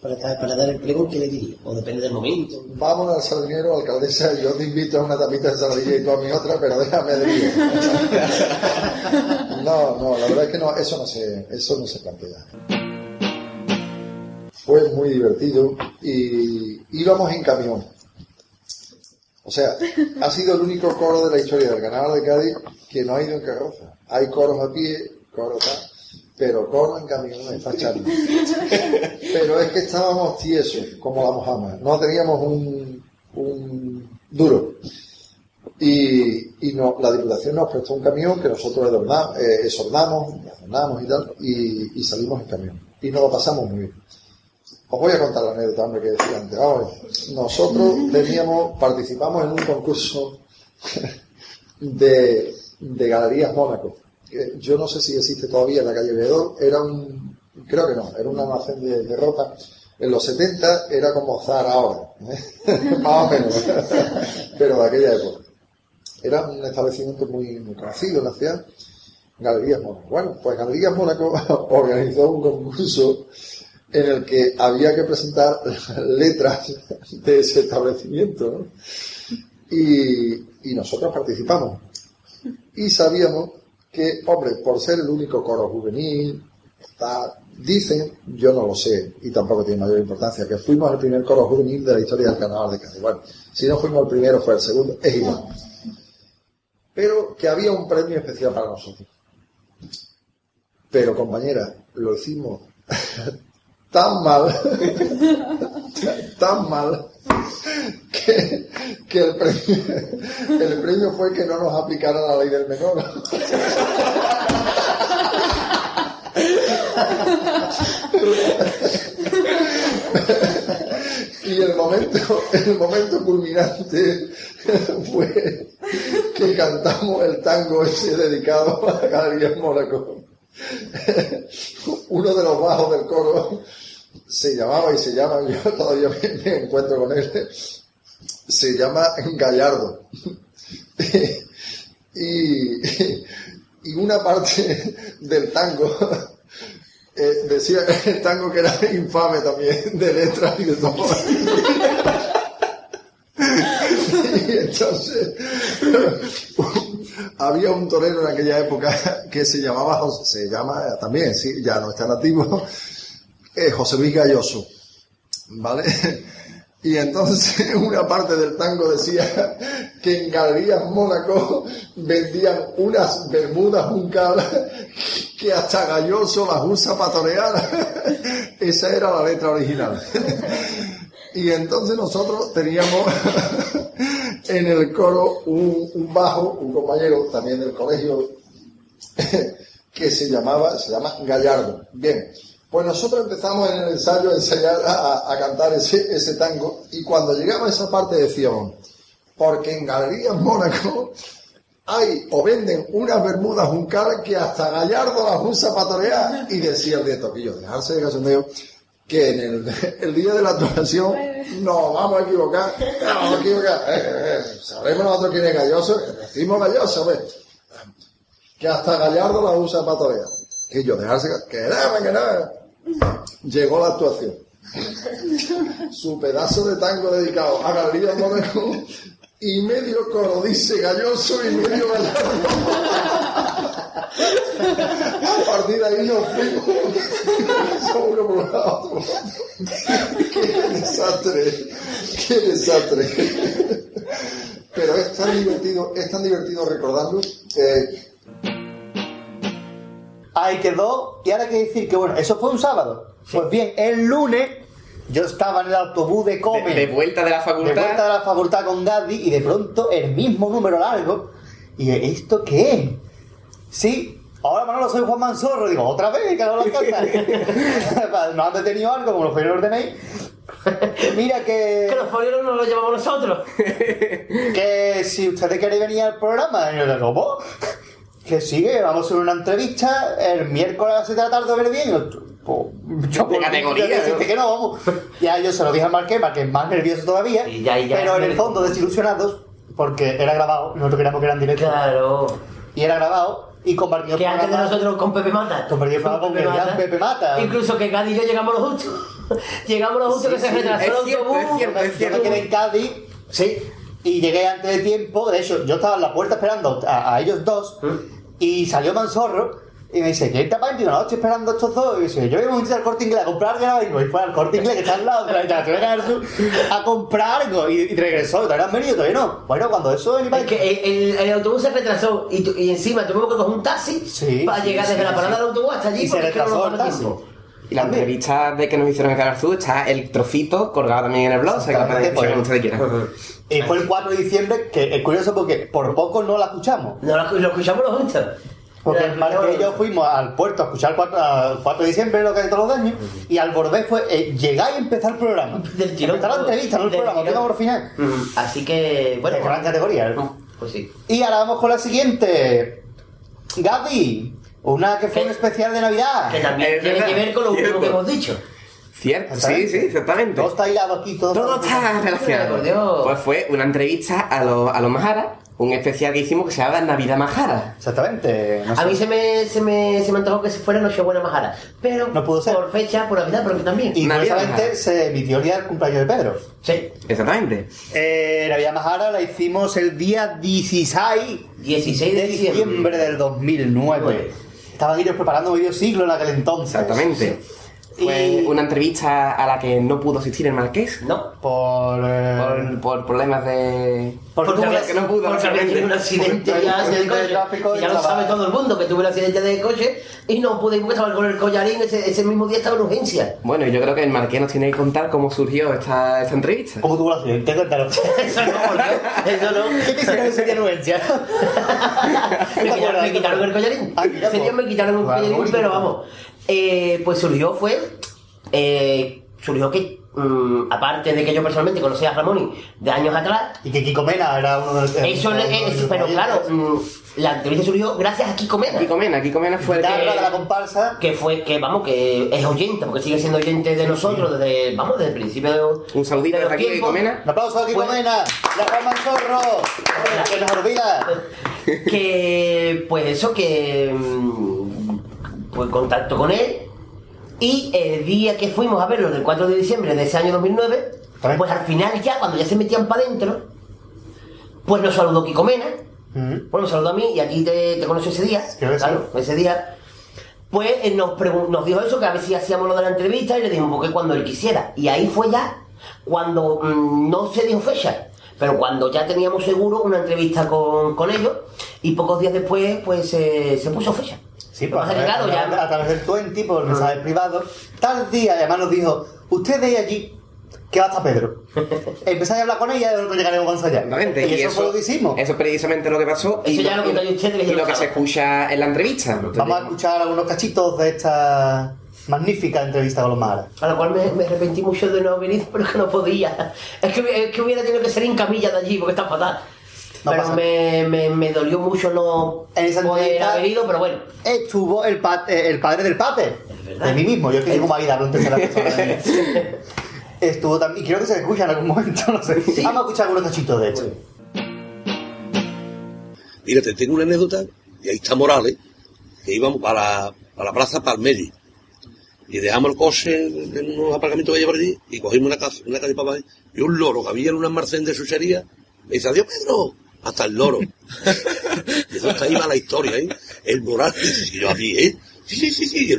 para, para dar el pregón, ¿qué le diría? O depende del momento. Vámonos al sardinero, alcaldesa, yo te invito a una tapita de sardilla y tú a mi otra, pero déjame de. No, no, la verdad es que no, eso no se, eso no se plantea. Fue muy divertido y íbamos en camión. O sea, ha sido el único coro de la historia del Carnaval de Cádiz que no ha ido en carroza. Hay coros a pie, coros tal, pero coro en camión está charla. Pero es que estábamos tiesos, como la mojama. No teníamos un, un duro. Y, y no, la Diputación nos prestó un camión que nosotros adornamos, eh, exornamos, adornamos y tal, y, y salimos en camión. Y nos lo pasamos muy bien. Os voy a contar la anécdota, hombre, que decía antes. Ahora, nosotros teníamos, participamos en un concurso de, de Galerías Mónaco. Yo no sé si existe todavía en la calle Veedor. Era un, creo que no, era un almacén de, de ropa. En los 70 era como Zara ahora, ¿eh? más o menos, pero de aquella época. Era un establecimiento muy, conocido en la Galerías Mónaco. Bueno, pues Galerías Mónaco organizó un concurso en el que había que presentar letras de ese establecimiento. Y, y nosotros participamos. Y sabíamos que, hombre, por ser el único coro juvenil, dicen, yo no lo sé, y tampoco tiene mayor importancia, que fuimos el primer coro juvenil de la historia del carnaval de Cádiz. Bueno, si no fuimos el primero, fue el segundo, es igual. Pero que había un premio especial para nosotros. Pero, compañera, lo hicimos tan mal, tan mal, que, el premio fue que no nos aplicara la ley del menor. Y el momento, el momento culminante fue que cantamos el tango ese dedicado a Gabriel Mónaco. Uno de los bajos del coro se llamaba y se llama, yo todavía me, encuentro con él, se llama Gallardo. Y, y una parte del tango eh, decía el tango que era infame también, de letras y de todo. y entonces había un torero en aquella época que se llamaba, se llama también, sí, ya no está nativo, eh, José Luis Galloso, ¿vale? Y entonces una parte del tango decía que en Galerías Mónaco vendían unas bermudas juncadas que hasta Galloso las usa para torear. Esa era la letra original. Y entonces nosotros teníamos en el coro un, bajo, un compañero también del colegio, que se llamaba, se llama Gallardo. Bien, pues nosotros empezamos en el ensayo a ensayar a, cantar ese, ese tango y cuando llegaba a esa parte decíamos, porque en Galerías Mónaco hay o venden unas bermudas juncadas que hasta Gallardo las usa para torear y decía el de Toquillo, dejarse de cachondeo, que en el, día de la actuación nos vamos a equivocar, nos vamos a equivocar, eh, eh, eh, sabremos nosotros quién es Galloso, decimos Galloso, pues, que hasta Gallardo la usa para torear. Que yo, dejarse, que nada, que nada. Llegó la actuación. Su pedazo de tango dedicado a Galería Mónaco y medio coro dice Galloso y medio Gallardo. A partir de ahí nos fuimos. Uno por otro. Qué desastre, qué desastre. Pero es tan divertido, es tan divertido recordarlo. eh, Ahí quedó. Y ahora hay que decir que, bueno, eso fue un sábado. Pues bien, el lunes yo estaba en el autobús de Come. De, de vuelta de la de facultad. vuelta de la facultad con Gaddy y de pronto el mismo número largo. ¿Y ¿esto qué es? Sí, ahora Manolo soy Juan Manzorro. Digo, otra vez, que no lo canta. ¿No han detenido algo como los lo ordenéis? Mira que. Que los foliolos no los llevamos nosotros. que si ustedes queréis venir al programa, yo digo, ¿cómo? Que sigue, vamos a hacer una entrevista el miércoles a las 7 de la tarde, ¿ver bien? Y yo, De por categoría, decirte que no, vamos. Ya yo se lo dije al Marqués, Marqués más nervioso todavía, Y ya, y ya. pero en el fondo desilusionados, porque era grabado, nosotros queríamos que era en directo, Claro. y era grabado, y compartió Que antes de nosotros con Pepe Mata. Programa con Miriam Pepe Mata. Incluso que Gadi y yo llegamos los justos. llegamos los justos Sí, que se retrasó el autobús. es cierto, es Yo me quedé en Cádiz, sí, y llegué antes de tiempo. De hecho, yo estaba en la puerta esperando a, a ellos dos, y salió Manzorro, y me dice, ¿quién está para Digo, no, estoy esperando a estos dos. Y dice, yo voy a al corte inglés a comprar algo, y fue al corte inglés que está al lado de la de Jesús, a comprar algo, y, y regresó, ¿todavía no han venido? Todavía no. Bueno, cuando eso venía Es que el, el- el autobús se retrasó y, tu- y encima tuvimos que coger un taxi Sí, para sí, llegar sí, desde la parada del autobús hasta allí Y se retrasó el taxi. tiempo. Y la entrevista de que nos hicieron en Canal Sur está el trocito colgado también en el blog, o sea que la pueden escuchar cuando ustedes quieran. Y fue el 4 de diciembre, que es curioso porque por poco no la escuchamos. No, lo, escuchamos los justos. Porque el Marque y yo fuimos al puerto a escuchar el 4, al 4 de diciembre, lo que hay todos los años, y al bordé fue eh, llegar y empezar el programa. Del tirón Empezar la entrevista, no el Del programa, quedamos por final. Así que, bueno. De gran categoría. ¿eh? Pues sí. Y ahora vamos con la siguiente. Gaby, una que fue ¿Qué? un especial de Navidad. Que también Es tiene verdad, que ver con lo cierto. que hemos dicho. Cierto, sí, sí, exactamente. Todo está hilado aquí, todo. Todo está relacionado. Pues fue una entrevista a los a los Majara, un especial que hicimos que se llama Navidad Majara. Exactamente. no A sé. mí se me, se me, se me antojó que fuera Nochebuena Majara. Pero No pudo ser. por fecha, por Navidad, pero también. Y Navidad curiosamente Majara. se emitió el día del cumpleaños de Pedro. Sí. Exactamente. Eh, Navidad Majara la hicimos el día 16 16 de de diciembre. diciembre del 2009. Estaban ellos preparando medio siglo en aquel entonces. Exactamente. Fue Y- una entrevista a la que no pudo asistir el Marqués. No. Por. eh, Por, por problemas de... Había- que no pudo, porque un accidente ya de tráfico Y y ya lo sabe todo el mundo que tuvo un accidente de coche y no pude ir porque estaba con el collarín. Ese, ese mismo día estaba en urgencia. Bueno, yo creo que el Marqués nos tiene que contar cómo surgió esta, esta entrevista. ¿Cómo tuvo la accidente? Cuéntalo. Eso no, eso no. ¿Qué te hicieron ese día en Urgencia? me, quitaron, me quitaron el collarín. Ah, Ese día me quitaron el collarín, pero vamos. Eh, pues surgió, fue. eh, surgió que, mm, aparte de que yo personalmente conocía a Ramón de años atrás, Y que Kiko Mena era uno de los. eso uno de le- los es- pero claro, mm, la entrevista surgió gracias a Kiko Mena. Kiko Mena, Kiko Mena fue el Guitarra de la que... comparsa. que fue, que vamos, que es oyente, porque sigue siendo oyente de nosotros desde, vamos, desde el principio de Un saludito de aquí, tiempos. Kiko Mena. Un aplauso a Kiko Pues- Mena. Y a Juan Manzorro. Que nos olvida. que pues eso que mm, pues contacto con él y el día que fuimos a verlo del 4 de diciembre de ese año 2009 También. pues al final ya cuando ya se metían para adentro pues nos saludó Kiko Mena Mm. bueno, me saludó a mí y aquí te, te conocí ese día. Claro, ese día. Pues él nos, nos dijo eso, que a ver si hacíamos lo de la entrevista y le dijimos porque cuando él quisiera. Y ahí fue ya cuando mm, no se dio fecha, pero cuando ya teníamos seguro una entrevista con, con ellos y pocos días después pues eh, se puso fecha. Sí, Lo pues es claro, a, ya- a través del 20, por mensajes privados, tal día, además nos dijo, usted de allí, que va hasta Pedro. Empezáis a hablar con ella y pronto llegaremos a. Exactamente, Y, eso, fue lo que hicimos. Eso es precisamente lo que pasó. Eso y ya lo ustedes, que y yo lo lo que se escucha en la entrevista. Vamos a escuchar algunos cachitos de esta magnífica entrevista con los Maras. A lo cual me, me arrepentí mucho de no ido, pero que no podía. Es que, es que hubiera tenido que ser en camilla de allí, porque está fatal. No pero me, me, me dolió mucho no En esa poder entrevista- haber ido, pero bueno. Estuvo el, pa- eh, el padre del pater, verdad. de mí mismo, yo es que soy como Aida, no en tercera persona. de. Estuvo también, y creo que se escucha en algún momento, no sé. Vamos a escuchar algunos cachitos de hecho. Mira, te tengo una anécdota, y ahí está Morales, que íbamos para, para la plaza Palmeri. Y dejamos el coche en unos aparcamientos que hay por allí, y cogimos una, casa, una calle para abajo, y un loro que había en un almacén de chuchería, me dice, adiós Pedro, hasta el loro. eso está ahí va la historia, ¿eh? El Morales, y yo a mí, ¿eh? Sí, sí, sí, sí,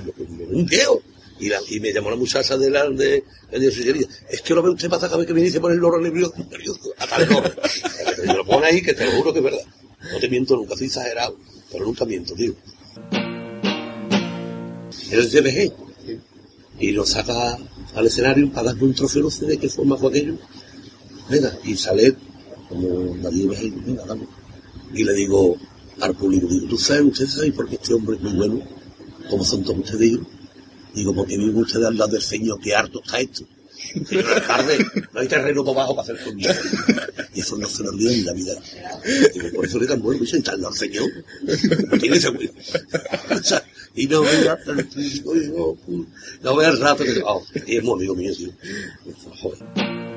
un viejo. Y, la- y me llamó la muchacha de la de, de, chuchería, es que lo ve usted pasa cada vez que me dice por el loro nervioso, hasta el loro. Y me lo pone ahí, que te lo juro que es verdad. No te miento nunca, soy exagerado, pero nunca miento, tío. Era el CBG. Y nos saca al escenario para darle un trofeo, no de qué forma fue aquello. Venga, y sale como venga, dame. Y le digo al público, digo, ¿tú sabes, usted sabe por qué este hombre es muy bueno? Como son todos ustedes hijos? Digo, porque vive usted al lado del señor, que harto está esto. Señor alcalde, no hay terreno por abajo para hacer comida. Y eso no se lo olvida en la vida. Digo, por eso le tan bueno, dice, está al señor. No tiene y no vea, no, no vea el rato que, oh, y es muy amigo mío, tío. Joder.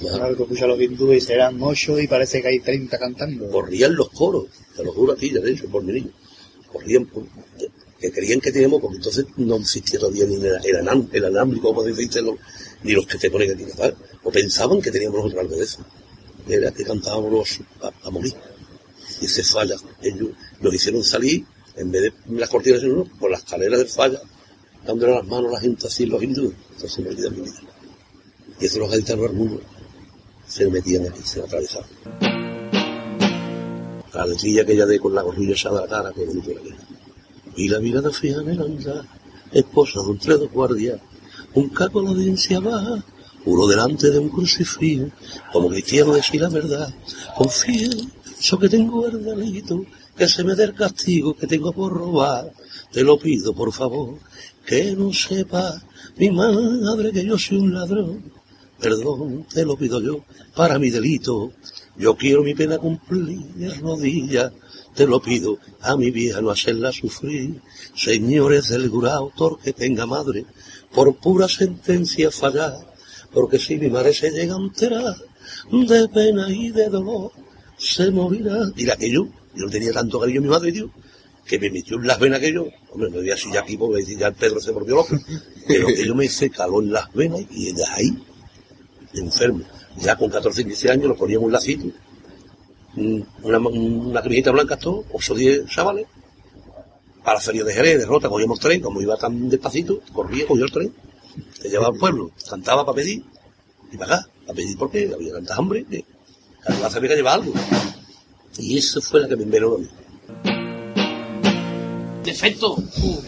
Claro que escucha los hindúes eran ocho y parece que hay 30 cantando. corrían los coros, te lo juro a ti, ya de hecho, por mi niño. Corrían, que creían que teníamos, porque entonces no existía todavía ni el, el, anam- el anámbrico, ni los que te ponen aquí, ¿sabes? O pensaban que teníamos nosotros algo de eso. Era que cantábamos los a, a. Y se falla. Ellos nos hicieron salir, en vez de las cortinas, por las escaleras del falla, dándole las manos a la gente así, los hindúes. Entonces me olvidé mi vida. Y eso los gaditanos al mundo se metían aquí, se. La letrilla que ella dé con la gorrilla echada a la cara, que aquello. Y la mirada fija en el andar, esposa de un tres dos guardias, un caco la audiencia baja, uno delante de un crucifijo, como cristiano decir la verdad, confío, yo que tengo el delito, que se me dé el castigo que tengo por robar, te lo pido por favor, que no sepa mi madre que yo soy un ladrón, perdón, te lo pido yo, para mi delito. Yo quiero mi pena cumplir rodillas, te lo pido, a mi vieja no hacerla sufrir. Señores del jurado, que tenga madre, por pura sentencia fallar, porque si mi madre se llega a enterar de pena y de dolor, se morirá. Mira que yo, yo tenía tanto cariño a mi madre, tío, que me metió en las venas que yo, hombre, no voy a decir ya aquí porque ya el Pedro se volvió loco, pero que yo me hice calor en las venas y de ahí enfermo. Ya con 14, 15 años lo poníamos un lacito, un- una, una camiseta blanca, todo, 8 o 10 chavales, a la de Jerez, de Rota, cogíamos tren, como iba tan despacito, corría, cogió el tren, te llevaba al pueblo, cantaba para pedir, y para acá, para pedir porque había tanta hambre, que cada vez había que llevar algo. Y eso fue la que me envenenó a mí. Defecto, uh,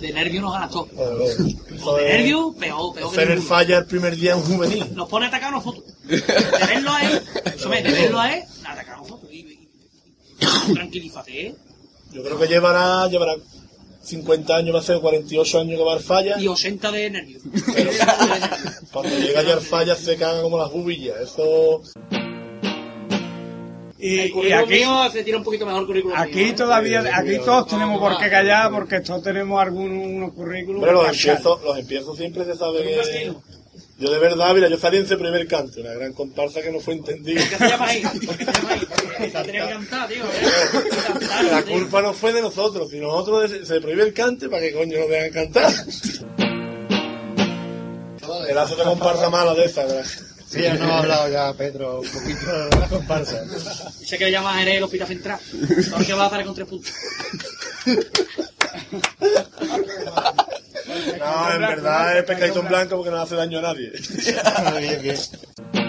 de nervio nos gana todo. De nervio, peor, peor ninguno. falla el primer día en juvenil. Nos pone a atacar nosotros. De verlo a él, de verlo a él, atacar a nosotros. Y, y- tranquilízate, ¿eh? Yo creo que llevará, llevará 50 años, va a ser 48 años que va al falla. Y 80 de nervio. Cuando llega ya al falla se caga como las bubillas. Eso. Y, El aquí, mío se tira un poquito mejor el currículum aquí mío, ¿eh? todavía, aquí todos tenemos por qué callar porque todos tenemos algunos currículos. Hombre, los que empiezos, los empiezos siempre se sabe que. Yo de verdad, mira, yo salí en ese primer canto, una gran comparsa que no fue entendida. ¿Qué se llama ahí? ¿Por qué se llama ahí? Porque se tiene que cantar, tío. ¿eh? La culpa no fue de nosotros, si nosotros se, prohíbe el cante, ¿para qué coño nos dejan cantar? Pedazo de comparsa mala de esa, ¿verdad? Sí, ya nos ha hablado ya Pedro un poquito de la comparsa. Dice que le llama a Jerez el hospital central. Ahora que va a estar con tres puntos. No, en verdad es pescadito en blanco porque no hace daño a nadie. bien, bien.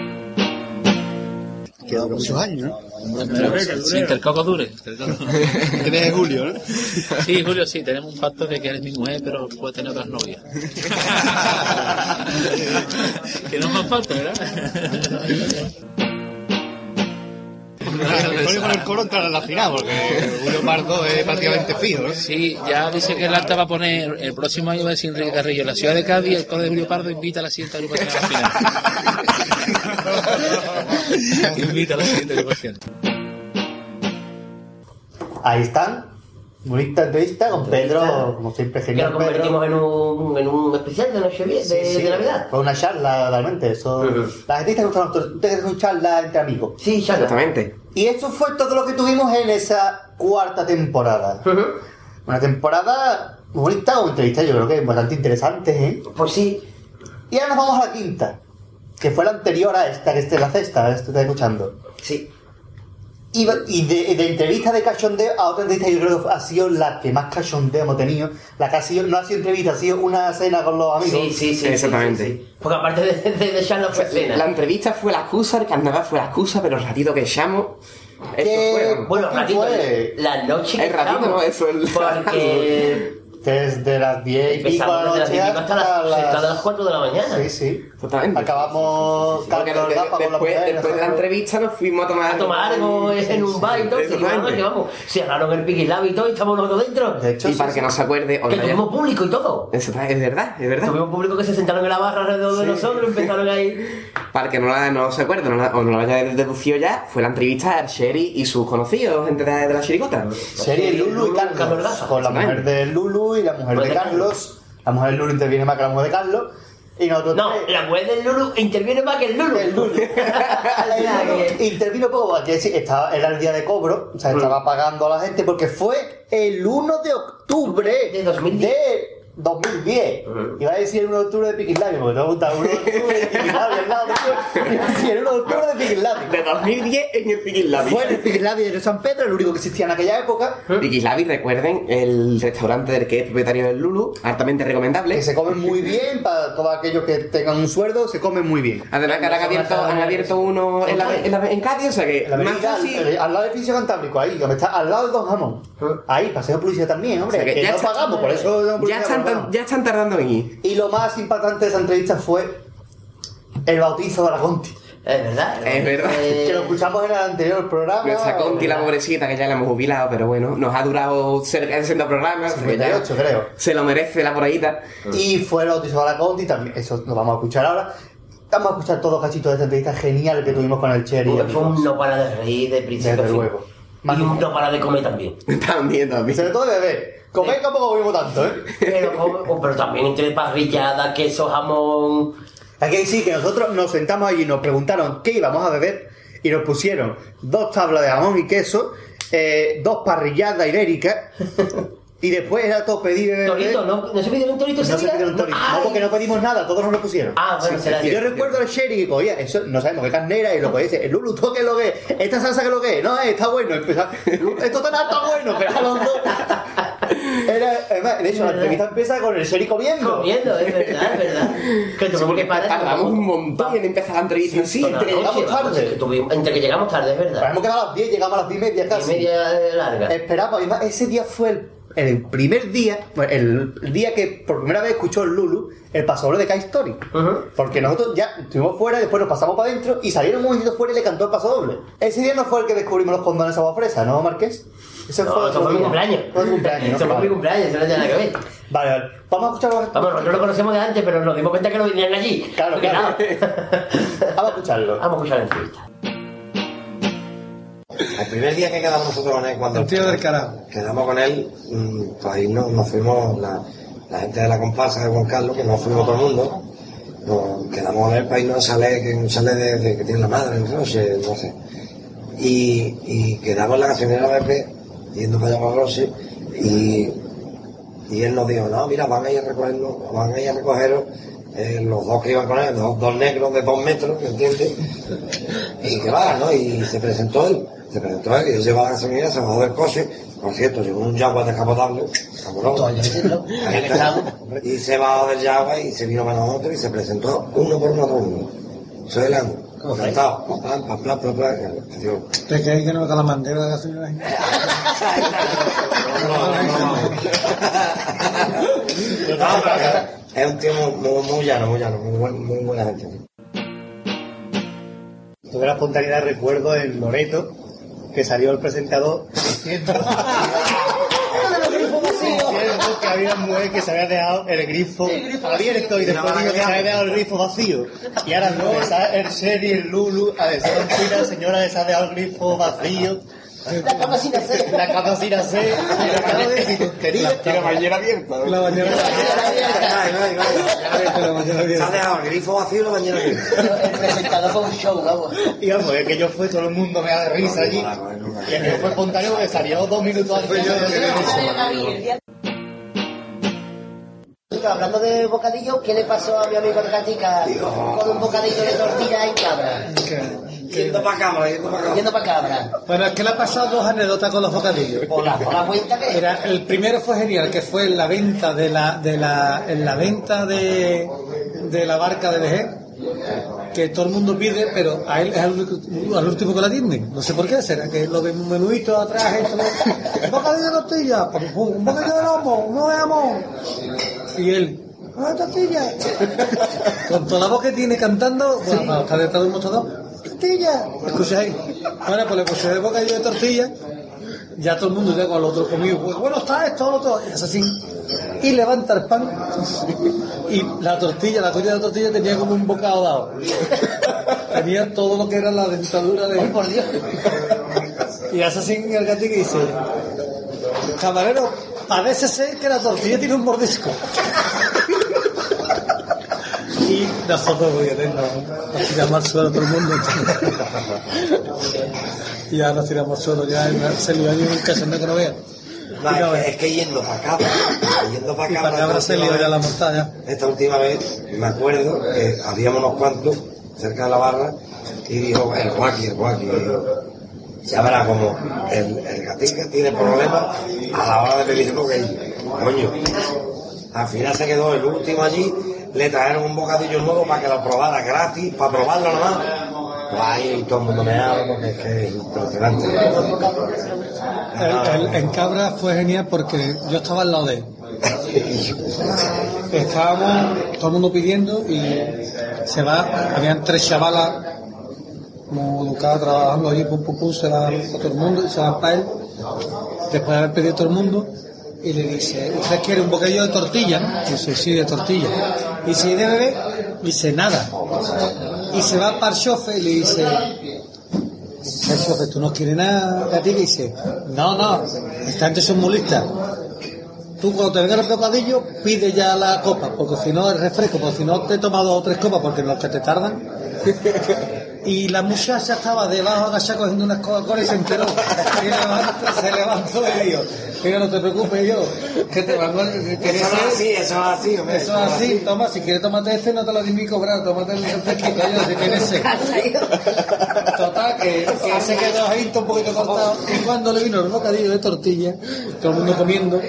Que duró muchos años, ¿no? Que el coco dure. desde julio, ¿no? Sí, Julio, sí, tenemos un pacto de que eres mi mujer, pero puedes tener otras novias. que no más falta, ¿verdad? Julio con el coro entrará en la final, porque Julio Pardo es prácticamente fijo, ¿no? Sí, ya dice que el acta va a poner el próximo año va a decir Enrique Carrillo. La ciudad de Cádiz, el coro de Julio Pardo invita a la siguiente agrupación a la final. invita a la siguiente agrupación. Ahí están. Bonita entrevista con Pedro, como siempre, Que lo genial. Pedro. convertimos en un, en un especial de Noche de, Sí, sí, de Navidad. Fue una charla, realmente. Eso, La gente está gustando. Usted que es una charla entre amigos. Sí, charla. Exactamente. Y eso fue todo lo que tuvimos en esa cuarta temporada. Una temporada muy bonita, con entrevistas yo creo que bastante interesantes, ¿eh? Pues sí. Y ahora nos vamos a la quinta, que fue la anterior a esta, que es la sexta, esto está escuchando. Sí. Y, y de, de entrevista de cachondeo a otra entrevista, yo creo que ha sido la que más cachondeo hemos tenido. La que ha sido, no ha sido entrevista, ha sido una cena con los amigos. Sí, sí, sí. Exactamente. sí, sí. Porque aparte de, de, de charla fue cena. La entrevista fue la excusa, el carnaval fue la excusa, pero el ratito que echamos. Esto fue. Bueno, ¿Quién ratito. fue? La noche que El ratito echamos, no, eso es Porque Desde las 10 y pico de la empezamos desde las noche 10 y pico hasta las, de las 4 de la mañana. Sí, sí. Totalmente. Acabamos Porque caldo de- el gafas con la después, mujer, después de la entrevista nos fuimos a tomar A tomar algo en un bar y todo. y vamos, que vamos. Cerraron el Piquilab y todo y estamos nosotros dentro. De hecho, Y sí, para sí. que no se acuerde, Que tuvimos público y todo. Eso es verdad, es verdad. Tuvimos público que se sentaron en la barra alrededor de Sí. nosotros y empezaron ahí. Para que no, la, no se acuerde no la- o no lo haya deducido ya, fue la entrevista a Sherry y sus conocidos, gente de, de la chiricota. Serie Lulu y Carlos. Con la mujer de Lulu y la mujer de Carlos. La mujer de Lulu interviene más que la mujer de Carlos. Y nosotros No, tres- la mujer del Lulu interviene más que el Lulu. El Lulu. Intervino poco, porque sí, estaba, era el día de cobro, o sea, estaba pagando a la gente porque fue el 1 de octubre De 2010. de 2010. Iba a decir el 1 de octubre de Piquilabio, porque no me gusta el 1 de octubre de Piquilabio al lado. tío. Iba a decir el 1 de octubre de Piquilabio. De 2010 en el Piquislavi. Fue en el Piquilabio de San Pedro, el único que existía en aquella época. Piquislavi, recuerden, el restaurante del que es propietario del Lulu, altamente recomendable. Que se comen muy bien, para todos aquellos que tengan un sueldo, se comen muy bien. Además que ahora han abierto, han abierto uno en, la, en, la- en Cádiz, o sea que La más avenida, fácil. al, al lado del edificio Cantábrico, ahí, donde está, al lado del Don Jamón. Ahí, paseo publicidad también, hombre. O sea que que ya no está- pagamos, por eso Ya están, ya están tardando en ir. Y lo más impactante de esa entrevista fue el bautizo de la Conti. Es verdad. Es verdad. Que lo escuchamos en el anterior programa. Nuestra Conti, la pobrecita, que ya la hemos jubilado, pero bueno, nos ha durado cerca de 60 programas. o sea que ya 58, creo. Se lo merece la poradita. Y fue el bautizo de la Conti, también, eso lo vamos a escuchar ahora. Vamos a escuchar todos cachitos de esta entrevista genial que tuvimos con el Cherry. Fue un no para de reír de principio Desde luego. Y un no para de comer también. también, también. Sobre todo de beber. Comer tampoco comimos tanto, ¿eh? Pero, también entre parrilladas, queso, jamón. Que decir que nosotros nos sentamos allí y nos preguntaron qué íbamos a beber y nos pusieron dos tablas de jamón y queso, eh, dos parrilladas ibéricas y después era todo pedir. Torito, ¿no? ¿No se pidieron torito No se pidieron torito. No, porque no pedimos nada, todos nos lo pusieron. Ah, bueno, será Y yo recuerdo al Sherry que cogía, eso no sabemos qué carne era y lo que dice, el Lulu, ¿tú qué es lo que es? Esta salsa que es lo que es, no, eh, está bueno, empezaba, esto tan está bueno, pero a los dos. Además, de hecho, la entrevista empieza con el Sherry comiendo. Comiendo, es verdad, es verdad. Que Sí, porque que parar. tardamos un montón en empezar la entrevista en sí. La que llegamos tarde. entre que llegamos tarde, es verdad. Hemos quedado a las 10, llegamos a las 10 y media casi. Y media larga. Esperamos, además, ese día fue el, el primer día, el, el día que por primera vez escuchó el Lulu el pasodoble de Kai Story. Porque nosotros ya estuvimos fuera, después nos pasamos para adentro y salieron un momentito fuera y le cantó el pasodoble. Ese día no fue el que descubrimos los condones agua fresa, ¿no, Marqués? Ese No, fue eso fue mi cumpleaños. Fue tu cumpleaños. Eso fue mi cumpleaños, eso no tiene nada que ver. Vale, vale. Vamos a escuchar los... Vamos, nosotros lo conocemos de antes, pero nos dimos cuenta que no vinieron allí. Claro, claro. Vamos a escucharlo. Vamos a escuchar la entrevista. El primer día que quedamos nosotros con él, cuando El tío del carajo. quedamos con él, mm, pues ahí nos, nos fuimos, la, la gente de la comparsa de Juan Carlos, que nos fuimos todo el mundo, nos quedamos con él para irnos a Salé, que un Salé de, de- que tiene la madre, no sé, no sé. Y, y quedamos en la gasolinera BP, yendo para allá para Rossi, y, y él nos dijo, no, mira, van a ir a recogernos, van a ir a recogeros eh, los dos que iban con él, dos, dos negros de dos metros, ¿me entiendes? Y que va, ¿no? Y se presentó él, se presentó él, y él lleva la gasolinera, se bajó del coche, por cierto, llevó un Jaguar descapotable, está. y se bajó del Jaguar y se vino para nosotros y se presentó uno por uno a todo el mundo. Soy el amo. Cantado, pam, pam, pam, pam. Digo, ¿Te crees que no da la de señora? No, es un tío muy, muy, muy llano, muy llano, muy, buen- muy buena gente. Tuve la espontaneidad, recuerdo en Loreto, que salió el presentador. Diciendo diciendo que había una mujer que se había dejado el grifo. Abierto y después dijo que se había dejado el grifo vacío. Y ahora no, está el Sherry, el Lulu, a ver, la señora que se ha dejado el grifo vacío. La cama sin hacer. La cama sin hacer. Y la cara de tontería. Y la bañera abierta. La bañera Se ha dejado el grifo vacío y la bañera abierta. El presentador fue un show, vamos. Y vamos, es que yo fue, todo el mundo me da de risa allí. Y el que fue espontáneo que salió dos minutos antes. Hablando de bocadillo, ¿qué le pasó a mi amigo el Gatica con un bocadillo de tortilla en cabra? Yendo para cámara, yendo para cámara. Yendo para cabra. Bueno, es que le ha pasado dos anécdotas con los bocadillos. Por la, por la cuenta que Era, el primero fue genial, que fue en la venta de la, de la, en la venta de, de la barca de Vejer, que todo el mundo pide, pero a él es al, último que la atienden. No sé por qué, será que lo ven un menuito atrás, esto, lo- un bocadillo de tortilla, un bocadillo de lomo, uno de jamón. Y él, una tortilla. Con toda la voz que tiene cantando, bueno, estar detrás de un mostrador, tortilla. Escucha ahí. Bueno, pues le puse el bocadillo de tortilla ya todo el mundo ya con el otro comido, pues bueno está esto, lo otro, y es así, y levanta el pan, y la tortilla, la tortilla de la tortilla tenía como un bocado dado, tenía todo lo que era la dentadura de... por Dios! Y hace así el gatito y dice, camarero, parece ser que la tortilla tiene un mordisco. Y nosotros, atentos, nos tiramos al suelo todo el mundo. y ya nos tiramos al suelo, ya se le iba a un cachondeo que no vea. No, es, que, es que yendo para acá, yendo para Y acá, para acá se lió ya la mortalla. esta última vez, me acuerdo que habíamos unos cuantos cerca de la barra y dijo, el guaki, el dijo, ya verá como el, el gatica tiene problemas a la hora de pedir bocadillo. Coño, al final se quedó el último allí, le trajeron un bocadillo nuevo para que lo probara gratis, para probarlo nomás. Pues ahí todo el mundo me habla porque es que es impresionante. El- el- en Cabra fue genial porque yo estaba al lado de él. Estábamos todo el mundo pidiendo y se va, habían tres chavalas como educadas trabajando allí, pum, pum, pum, se para todo el mundo y se va para él, después de haber pedido todo el mundo, y le dice, ¿usted quiere un bocadillo de tortilla? no?". Dice, sí, de tortilla. Y dice, ¿y de bebé? Dice, nada. Y se va para el chofer y le dice, el chofer, ¿tú no quieres nada a ti? Dice, no, no, esta gente son muy listas. Tú cuando te venga el bocadillo, pide ya la copa, porque si no el refresco, porque si no te he tomado tres copas, porque los que te tardan. Y la muchacha estaba debajo agachada cogiendo unas Coca-Cola y se enteró. Y levantó- se levantó y dijo, mira, no te preocupes yo, que te van a... Eso es así, eso es así, hombre. Eso es así, toma, si quieres tomate este, no te lo di ni cobrar, tómate el refresquito, yo, si. Total, Total, que, que se quedó ahí un poquito cortado. Y cuando le vino el bocadillo de tortilla, todo el mundo comiendo,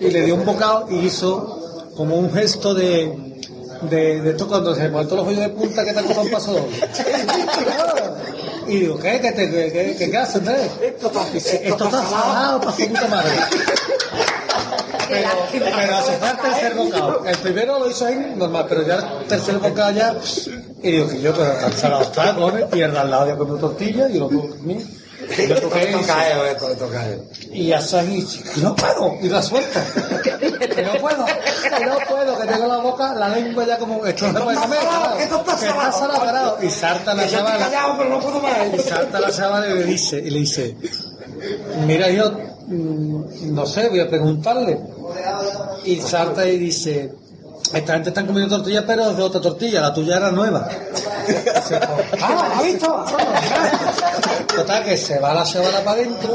y le dio un bocado y hizo como un gesto de. De, de esto cuando se muerto los hoyos de punta que te un paso doble. Y digo, ¿qué? ¿Qué, te, qué, qué, qué, qué haces, Andrés? Esto está, esto está salado para su puta madre. Pero, pero hace falta el tercer bocado. El primero lo hizo ahí normal, pero ya el tercer bocado ya. Y digo que yo pues tan salado está, cojones, y el al lado ya comió tortilla y lo comí. Esto cae. y ahí, que no puedo, y la suelta. Que no puedo, que no puedo, que tengo la boca, la lengua ya como, esto no puede comer, que está carajo. Y salta la chavala. Y salta la chavala y le dice, y le dice, mira yo, mm, no sé, voy a preguntarle. Y salta y dice, esta gente está comiendo tortilla, pero es de otra tortilla, la tuya era nueva. Dice, ah, ¿ha visto? Total, que se va la chavala para adentro,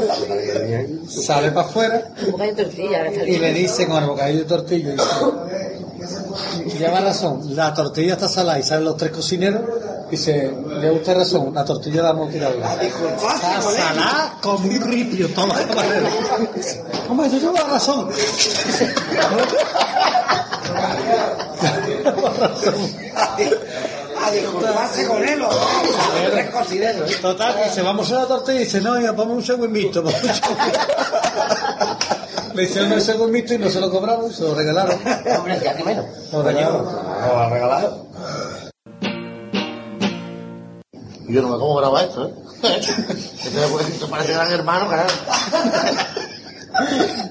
sale para afuera de y le bien. dice con el bocadillo de tortilla, dice, lleva razón, la tortilla está salada y salen los tres cocineros, dice, lleva usted razón, la tortilla la hemos tirado. Está salada como un ripio toda la manera. Hombre, yo llevo razón. A disculparse con él. Total, dice, vamos a la tortilla y dice, no, ya ponme un segundo un segundo". Le hicieron el segundo mixto y no se lo cobraron, se lo regalaron. Hombre, ya que menos. Lo regalaron. Lo regalado. Yo no me como graba esto, ¿eh? Esto, esto parece gran hermano, carajo.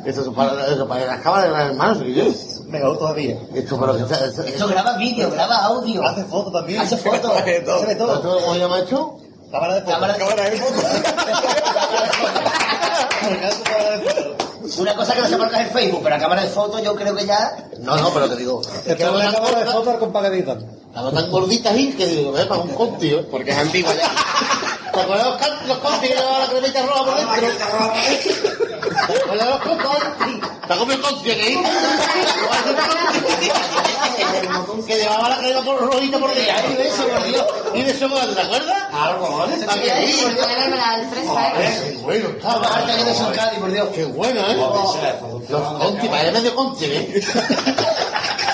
Esto se parece las cámaras de gran hermano, soy yo. Mejor todavía. Esto, pero que está- esto- Esto graba vídeo, graba audio. Hace fotos también. Hace fotos. Hace todo. Hace de todo. ¿Esto cómo se llama esto? Cámara de fotos. Cámara de- Cámara de fotos. Una cosa que no se marca en Facebook, pero la cámara de fotos yo creo que ya... No, no, pero te digo. Es una cámara de fotos con pagadita. Estaba tan gordita ahí que digo, ve, para un conti, ¿eh? Porque es antiguo ya. ¿Te acuerdas los, conti que llevaban la cremita roja por dentro? ¿Te acuerdas los conti? ¿Te has comido conti aquí? Que llevaba la crema por rojita por dentro. Y de eso, por Dios. Y de eso, ¿te acuerdas? Algo, ¿vale? Era el fresa, ¿eh? Qué bueno estaba. Que por Dios. Qué bueno, ¿eh? Los conti, vaya medio conti, ¿eh?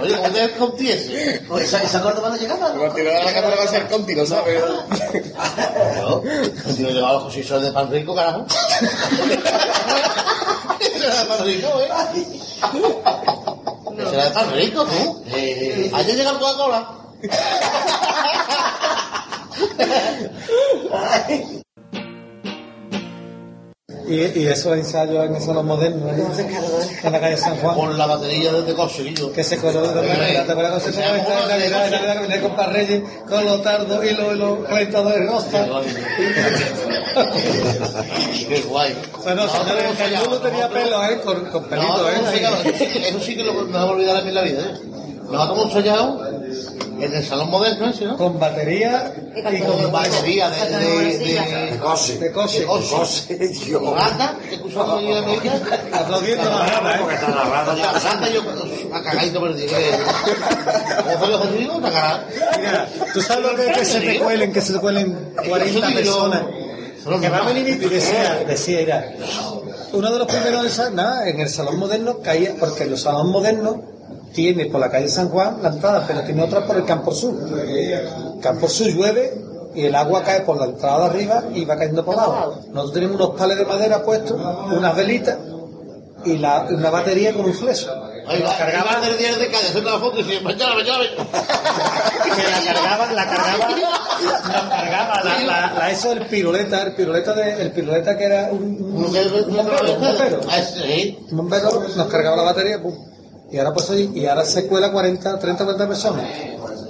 Oye, ¿cómo te ves conti ese? Pues esa, esa corta cuando llegaba. Cuando tiró la cámara va a ser Conti, ¿no sabes? Conti no llevaba los cosillos de pan rico, carajo. Ese era de pan rico, ¿eh? Ese era de pan rico, tú. Ayer llega el Coca-Cola. Y, y esos ensayos en esos los modernos, en la calle San Juan. Con la batería desde Cosillo. Que se coló de Navidad, ¿te acuerdas cuando se coló esta Navidad, en Navidad que venía con Parreyes, con los tardos y los, y los calentadores de rosta? Qué guay. Bueno, señores, el mundo tenía pelo, ¿eh? Con, con pelito, ¿eh? eso sí que- eso lo, me va a olvidar en mi la vida, ¿eh? Nosotros hemos ensayado en el salón moderno ese, ¿no? Con batería y con batería de, de, de, de coche. De gata, que escuchamos allí en América. Aplaudiendo la rata, ¿eh? Porque está la rata ya. La gata yo a cagadito perdí. ¿Cómo fue lo que te digo? Una cagada. Mira, ¿tú sabes lo que es que se te cuelen, que se te cuelen 40 personas? Que va a venir y decía, decía, era, uno de los primeros nada, en el salón moderno caía, porque el salón moderno tiene por la calle San Juan la entrada, pero tiene otra por el Campo Sur. Campo Sur llueve y el agua cae por la entrada de arriba y va cayendo por abajo. Nosotros tenemos unos pales de madera puestos, unas velitas y la, una batería con un fleso. Ahí va, cargaba del día de Cádiz, hacer la foto y decía, mañana, mañana. que la cargaba, la cargaba, la cargaba, la, la, la eso del piruleta, el piruleta de, el piruleta que era un, un, un bombero, un bombero. Un bombero nos cargaba la batería, pum. Y ahora pues ahí, y ahora se cuela 40, 30, 40 personas.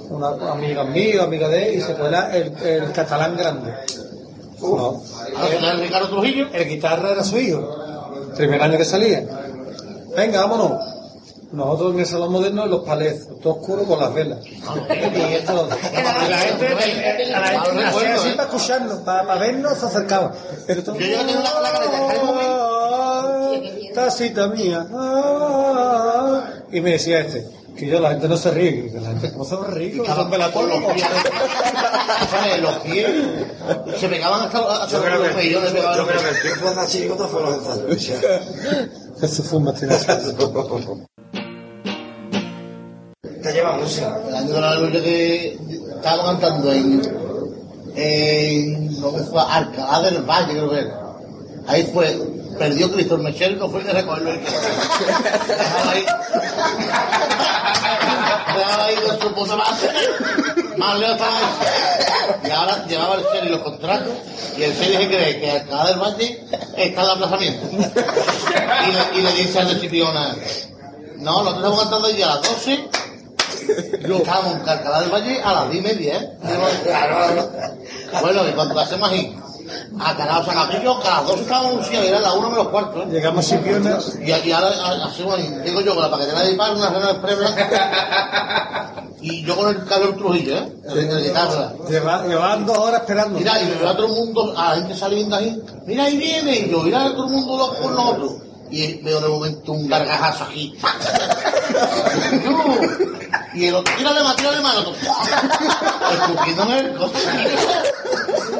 Una amiga mío, amiga de él, y se cuela el, el catalán grande. No. ¿El Ricardo Trujillo? El guitarra era su hijo. Primer año que salía. Venga, vámonos. Nosotros en el salón moderno, los palés, todo oscuro con las velas. Y esto lo- la gente, a la gente hacía así para escucharnos, para, para vernos, se acercaba. Pero todo, Yo ya tengo la, la careta, tacita mía. ah, Y me decía este, Que yo, la gente no se ríe, que la gente no se va a reír, que son velatorio. Los pies se pegaban hasta, hasta Yo creo los pellizcos, yo, creo que el tiempo de la chirigota fue los ensayos. Jesús fue un mastinazo. Te lleva música. El año de la lucha que estábamos cantando en, en lo que fue Alcalá del Valle, creo que era. Ahí fue, perdió Cristo el Mechero y no fue ni a recogerlo. el Dejaba ahí. Dejaba ahí con su puta más. Más lejos estaba Y ahora llevaba el Sheriff los contratos y el Sheriff se cree que Alcalá del Valle está el aplazamiento. Y le, y le dice a la Cipiona, no, nosotros estamos cantando ya a las 12 yo estábamos en Alcalá del Valle a las 10 y media, ¿eh? Bueno, y cuando hacemos ahí, a Canal Sacapillo, que a las 2 estábamos en Lucía, y era la 1 menos cuarto, ¿eh? Llegamos Sipiona. Y, y ahora a- hacemos digo yo, con la paquetera de par, una cena de blanca, y yo con el Carlos Trujillo, ¿eh? Guitarra. Llevaban dos horas esperando. Mira, y me veo a todo el mundo, a la gente saliendo ahí, mira ahí viene, y yo, mira a todo el mundo loco con nosotros. Y veo de momento un gargajazo aquí. y el otro, tírale más, tírale más, el otro, escupiéndome el coche.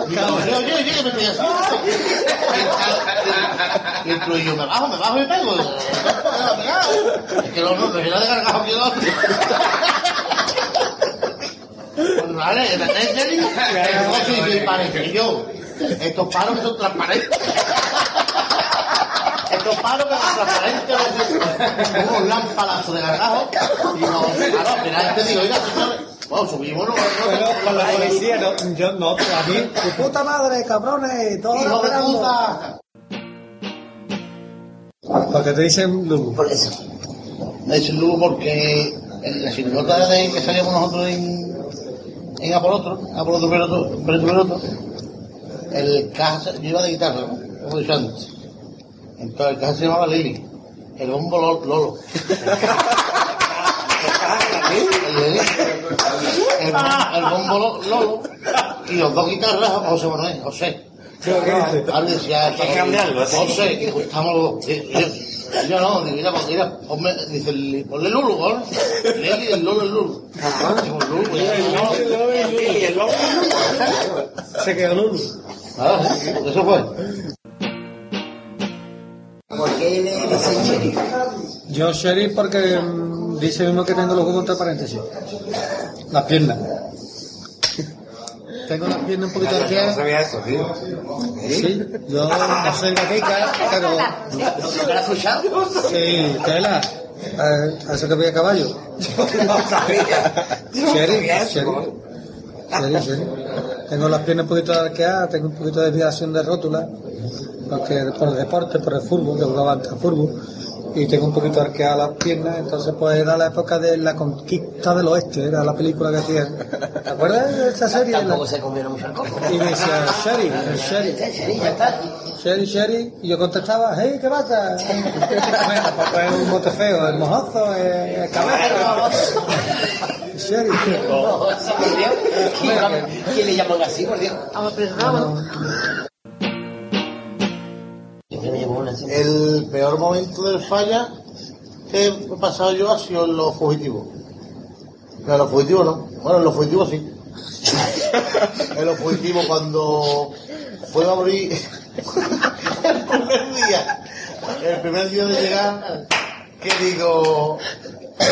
Y yo, oye, que me estoy haciendo. Y el trujillo, me bajo, me bajo y pego. Es que no, no, me viene de gargajo que el otro. Pues vale, ¿me estás en serio? El coche dice, parece que yo, estos paros son transparentes. Estos paros que son transparentes, unos lámparas de gargajo, y no, claro, al final te digo, oiga, bueno, subimos, no, Pero con la policía, no, yo no, a mí, tu puta madre, cabrones, todos Hijo de puta. Porque te dicen Lulu. Por eso. Me dicen Lugo porque en la chirigota de que salíamos nosotros en, en Apolotro, Apolotro Peroto, Peroto Peroto, el caja, yo iba de guitarra, ¿no? como he dicho antes. Entonces el caja se llamaba Lili, el bombo Lo- Lolo. El Lili, el, bom- el bombo Lo- Lolo y los dos guitarras José Manuel, José. Ahora decía, Hay que cambiarlo. José, y pues estamos los dos. Y- y- y Yo no, digo, mira, pues mira, ponme, dice, el- ponle Lulu, ¿no? Lili, el Lolo, el Lulu. Digo, Lulu, pues ya, Se quedó Lulu. Ah, eso fue. ¿Por qué le dicen sheriff? Yo sheriff porque mm, dice mismo que tengo los huevos entre paréntesis. Las piernas. Tengo las piernas un poquito No arqueadas. sabía eso, tío. Sí, yo no soy gatica, pero... ¿Lo que has escuchado? Sí, tela. A eso que voy a caballo. No sabía. Sheriff, sheriff. Sheriff, sheriff. Tengo las piernas un poquito arqueadas, tengo un poquito de desviación de rótula, porque por el deporte, por el fútbol, que jugaba antes al fútbol, y tengo un poquito arqueadas las piernas, entonces pues era la época de la conquista del oeste, era la película que hacían. ¿Te acuerdas de esa serie? Tampoco se comieron mucho el coco. Y me decía, Sheriff, el Sheriff. Sheriff, ya está. Sherry, Sherry, y yo contestaba, hey, ¿qué pasa? Bueno, papá es un mote feo, el mojozo, el, el cabello. Sherry. ¿Quién- ¿Quién le llaman así, por Dios? Una así. El peor momento del falla que he pasado yo ha sido en los fugitivos. No, en los fugitivos no. Bueno, en los fugitivos sí. en los fugitivos cuando fue a abrir el primer día, el primer día de llegar, que digo,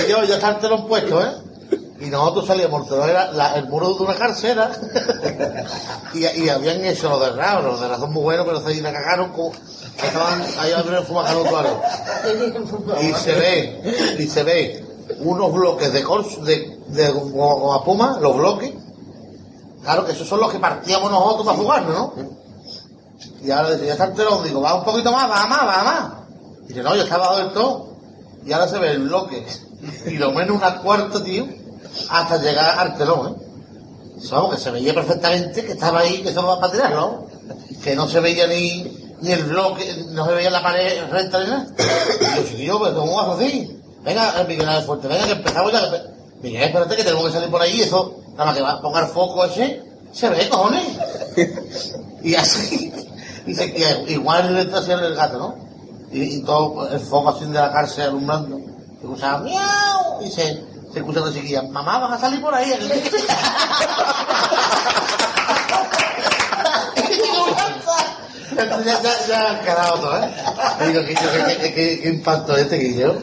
yo ya está el telón puesto, ¿eh? Y nosotros salíamos, telón era el muro de una carcera, y, y habían hecho los de raro, los de razón muy buenos, pero se la cagaron como, estaban ahí a ver fumacano claro. Y se ve, y se ve unos bloques de corso, de, de puma, los bloques, claro que esos son los que partíamos nosotros para jugarnos, ¿no? Y ahora ya está telón, digo, va un poquito más, va más, va más. Y dice, no, yo estaba del todo. Y ahora se ve el bloque, y lo menos una cuarta, tío, hasta llegar al telón, ¿eh? Que se veía perfectamente que estaba ahí, que estaba para tirar, ¿no? Que no se veía ni, ni el bloque, no se veía la pared recta ni nada. Y yo, chiquillo, pues, ¿cómo vas así? Venga, el Miguel Ángel fuerte, venga, que empezamos ya. que- Miguel, espérate que tenemos que salir por ahí, eso, nada más que va a ponga el foco ese, se ve, cojones. Y así, y se, y igual le hacia el gato, ¿no? Y, y todo el foco así de la cárcel alumbrando. Y escuchaba, miau, y se escucha la chiquilla, mamá, vas a salir por ahí. Ya, ya, ya han quedado todo, ¿eh? Y digo, ¿qué, qué, qué, qué, qué impacto este que yo?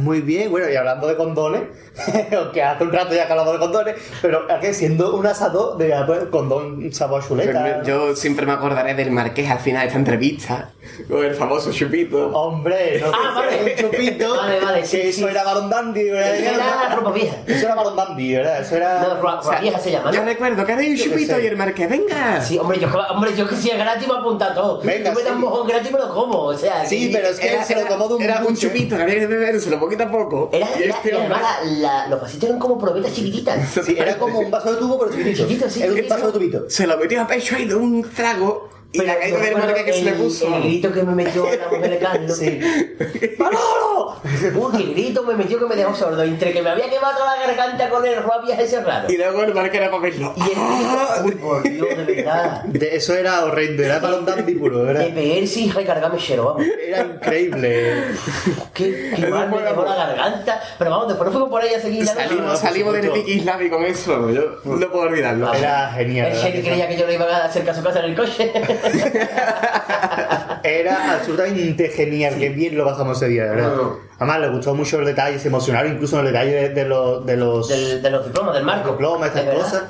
Muy bien, bueno, y hablando de condones, aunque hace un rato ya que hablamos de condones, pero aquí siendo un asado de pues, condón sabor chuleta. Yo siempre me acordaré del marqués al final de esta entrevista, con el famoso chupito. Hombre, no Ah, vale. un chupito. Vale, vale, sí, que eso sí. era Barón Dandy, ¿verdad? Eso era ropa vieja. Eso era Barón Dandy, ¿verdad? Eso era. No, ropa, ropa vieja se llama, ¿no? Yo recuerdo que era un Yo chupito y el marqués, venga. Sí, hombre, yo, hombre, yo que si es gratis me apunta todo. Venga, Tú me sí. un mojón gratis y me lo como, o sea... Sí, que- pero es que Era, se lo tomó de un era un chupito que había que bebérselo poquito a poco. Era, y era- este hombre... la- la- los vasitos eran como probetas chiquititas. Sí, era como un vaso de tubo, pero chiquitito. Chiquitito, sí, Era un chiquitito. vaso de tubito. Se lo metió a pecho y de un trago. Y la caída del marqués que se le el- puso. El grito que me metió la mujer de Carlos. Sí. ¡Manolo! Uy, qué grito me metió que me dejó sordo. Entre que me había quemado toda la garganta con el rabias ese raro. Y luego el marqués era para verlo. Y el... Uy, por Dios, de verdad. De- Eso era horrendo, era Barón Dandy puro, De era, pegarse y recargarme chero, vamos. era increíble. Qué, qué mal me dejó la garganta. Pero vamos, después nos fuimos por ahí a seguir la. Salimos, salimos del Epic Islam con eso. Yo no puedo olvidarlo. Era genial. El ¿verdad? Sherry creía que yo le iba a hacer caso a casa en el coche. Era absolutamente genial, que bien lo pasamos ese día, ¿verdad? Mm. Además, le gustó mucho los detalles, se emocionaron incluso en los detalles de, de los, de los Del- de los diplomas, del marco. diplomas, estas cosas.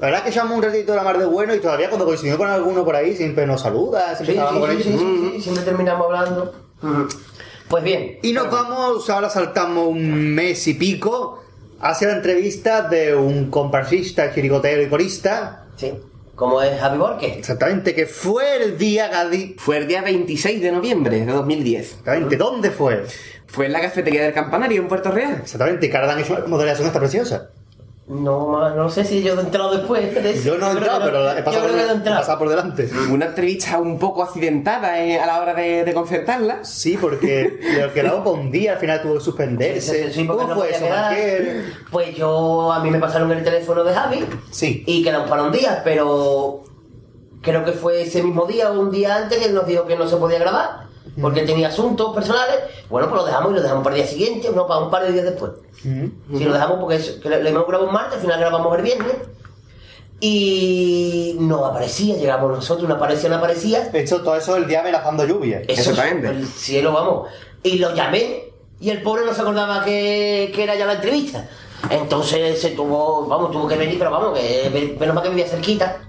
La verdad que echamos un ratito de la mar de bueno y todavía cuando coincidimos con alguno por ahí siempre nos saluda, Sí, siempre sí, hablamos con sí, ellos. sí, sí, sí, siempre terminamos hablando. Pues bien. Y nos vamos, ahora saltamos un mes y pico hacia la entrevista de un comparsista, chirigotero y corista. Sí. Como es Javi Borges. Exactamente, que fue el día, Gadi. Fue el día 26 de noviembre de 2010. Exactamente, ¿dónde fue? Fue en la cafetería del Campanario en Puerto Real. Exactamente, que ahora han hecho una modelación esta preciosa. No, ma- no sé si yo he entrado después. de eso. Yo no he entrado, que pero he pasado, que por, he entrado. pasado por delante. Una entrevista un poco accidentada eh, a la hora de, de concertarla. Sí, porque lo quedaba por un día, al final tuvo que suspenderse. Sí, ¿Cómo no fue eso? Pues yo, a mí me pasaron el teléfono de Javi Sí. y quedamos para un día, pero creo que fue ese mismo día o un día antes que nos dijo que no se podía grabar porque tenía asuntos personales. Bueno, pues lo dejamos y lo dejamos para el día siguiente, no, para un par de días después. Si lo dejamos porque es- que lo hemos grabado un martes, al final grabamos el viernes. Y no aparecía, llegamos nosotros, no aparecía, no aparecía. De hecho, todo eso el día amenazando lluvia. Eso es el cielo, vamos. Y lo llamé y el pobre no se acordaba que, que era ya la entrevista. Entonces se tuvo, vamos, tuvo que venir, pero vamos, que menos mal que vivía cerquita.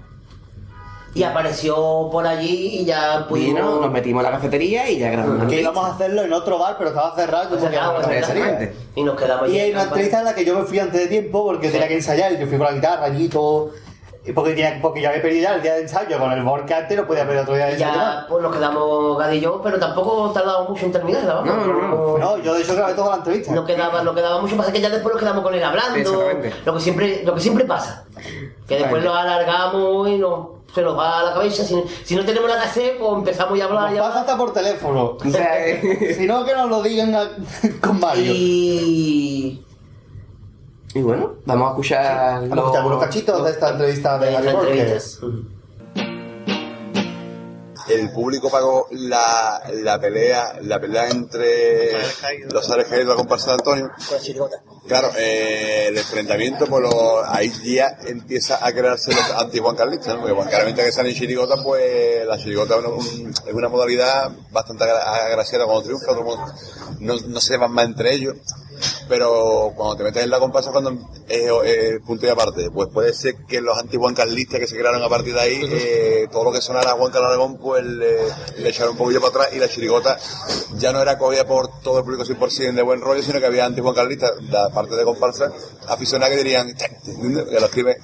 Y apareció por allí y ya Vino, pudimos... nos metimos en la cafetería y ya grabamos. Que íbamos a hacerlo en otro bar, pero estaba cerrado y que no nos quedamos. Y hay una entrevista en la que yo me fui antes de tiempo porque tenía que ensayar y yo fui con la guitarra allí y todo. Porque, tenía, porque yo había perdido ya el día de ensayo con el Borca antes, no podía perder otro día de ensayo. ya pues nos quedamos Gadi y yo, pero tampoco tardaba mucho en terminarla, vamos. No, no, no. No, yo de hecho grabé toda la entrevista. No quedaba, no quedaba mucho, pasa que ya después nos quedamos con él hablando, Exactamente. lo que siempre, lo que siempre pasa. Que después lo alargamos y no, se nos va a la cabeza. Si, si no tenemos nada que hacer, pues empezamos ya a hablar. Nos y a pasa hasta por teléfono. O sea, eh, si no, que nos lo digan a- con Mario. Y y bueno, vamos a escuchar Vamos a escuchar unos cachitos de esta entrevista de Borges. el público pagó la, la pelea la pelea entre los Arejas y la comparsa de Antonio. Claro, eh, el enfrentamiento, pues lo- ahí ya empieza a crearse los anti-juancarlistas, ¿no? porque Juan claramente que sale en chirigota, pues la chirigota es una, un- es una modalidad bastante agra- agraciada cuando triunfa, no, no se van más entre ellos, pero cuando te metes en la comparsa cuando es eh, punto y aparte, pues puede ser que los anti-juancarlistas que se crearon a partir de ahí, eh, todo lo que sonara a Juan Carlos Aragón, pues le, le echaron un poquillo para atrás y la chirigota ya no era cogida por todo el público 100% de buen rollo, sino que había anti-juancarlistas, la parte de comparsa, aficionados que dirían, "¿Entiendes? que lo escribe,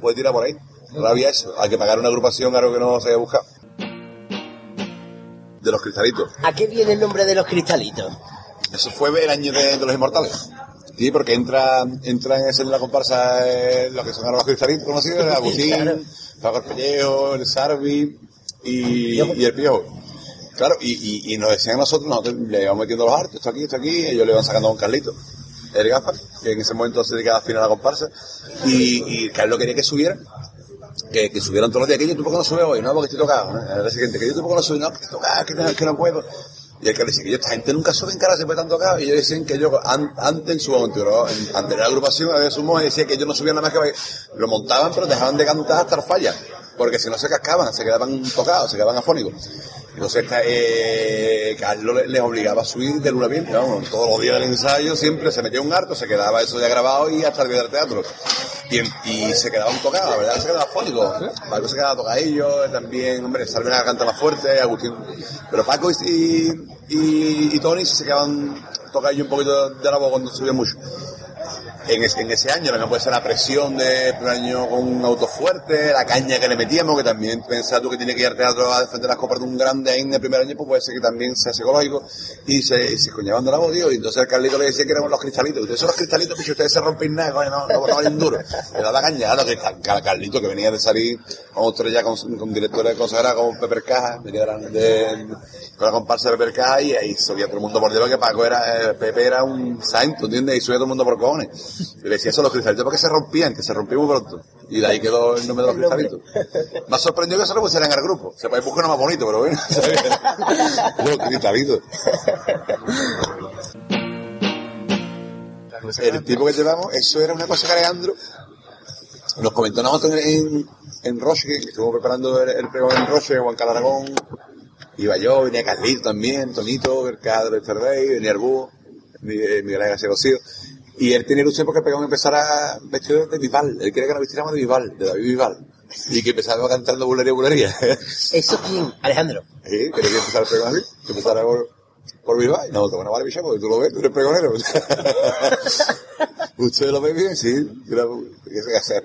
puede tirar por ahí. No había eso, hay que pagar una agrupación, algo que no se haya buscado. De los cristalitos. ¿A qué viene el nombre de los cristalitos? Eso fue el año de, de los inmortales. Sí, porque entra, entra en, ese- en la comparsa eh, lo que son ahora los cristalitos conocidos, el Agustín, Paco el Pellejo, el Sarvi y, y el Piojo. Claro, y, y, y nos decían a nosotros, nosotros le íbamos metiendo los artes, esto aquí, esto aquí, y ellos le iban sacando a un Carlito, el gafa, que en ese momento se dedicaba final a la comparsa, y, y Carlos quería que subieran, que, que subieran todos los días, que yo qué no subes hoy, no, porque estoy tocado, ¿no? Día siguiente, que yo qué no subes, no, que estoy tocado, que no, que no puedo. Y el que dice que yo, esta gente nunca sube en cara, siempre están tocados. Y ellos dicen que yo, an- antes en su anterior, en anterior agrupación, había su y decía que ellos no subían nada más que. Lo montaban, pero dejaban de cantar hasta el falla. Porque si no se cascaban, se quedaban tocados, se quedaban afónicos. Entonces, eh, Carlos le- les obligaba a subir de luna bien, vamos, todos los días del ensayo, siempre se metía un harto, se quedaba eso ya grabado y hasta el día del teatro. Y, se quedaban tocados, la verdad, se quedaban afónicos. Paco se quedaba tocadillo, también, hombre, Salvina canta más fuerte, Agustín. Pero Paco y, y, y- y Tony se quedaban tocadillo un poquito de la voz cuando subían mucho. En, es- en ese año, también puede ser la presión de primer año con un auto fuerte, la caña que le metíamos, que también pensaba tú que tiene que ir al teatro a defender las copas de un grande ahí en el primer año, pues puede ser que también sea psicológico y se, y se coñaban de la voz, y entonces el Carlito le decía que éramos los cristalitos, ustedes son los cristalitos, picho, ustedes se rompen nada, coño, no, no, no valen duro. Le daba caña, claro, que Car- Car- Carlito, que venía de salir con otro ya con, con directores de consagrada como Pepe Caja, venía de, de- con la comparsa de Pepe Caja y ahí subía todo el mundo por debajo, que Paco era, eh, Pepe era un santo, ¿entiendes? Y subía todo el mundo por cojones. Le decía eso a los cristalitos porque se rompían, que se rompían muy pronto. Y de ahí quedó el nombre de los cristalitos. Me sorprendido que se lo pusieran el grupo. Se puede buscar uno más bonito, pero bueno. los cristalitos. El tipo que llevamos, eso era una cosa que Alejandro nos comentó nosotros en, en, Roche, que estuvimos preparando el, el pregón en Roche, Juan Calaragón, iba yo, venía Carlito también, Tonito, el Cadro de Ferrey, venía el Búho, Miguel Miguel Ángel Rocío. Y él tenía ilusión porque el pregón empezara vestido de Bisbal. Él quería que nos vistiéramos de Bisbal, de David Bisbal. Y que empezáramos cantando bulería, bulería. ¿Eso quién? Alejandro. Sí, quería que empezara así, que empezara por, por Bisbal. Y nosotros, bueno, vale, bicho, porque tú lo ves, tú eres pregonero. ¿Usted lo ve bien? Sí. Era,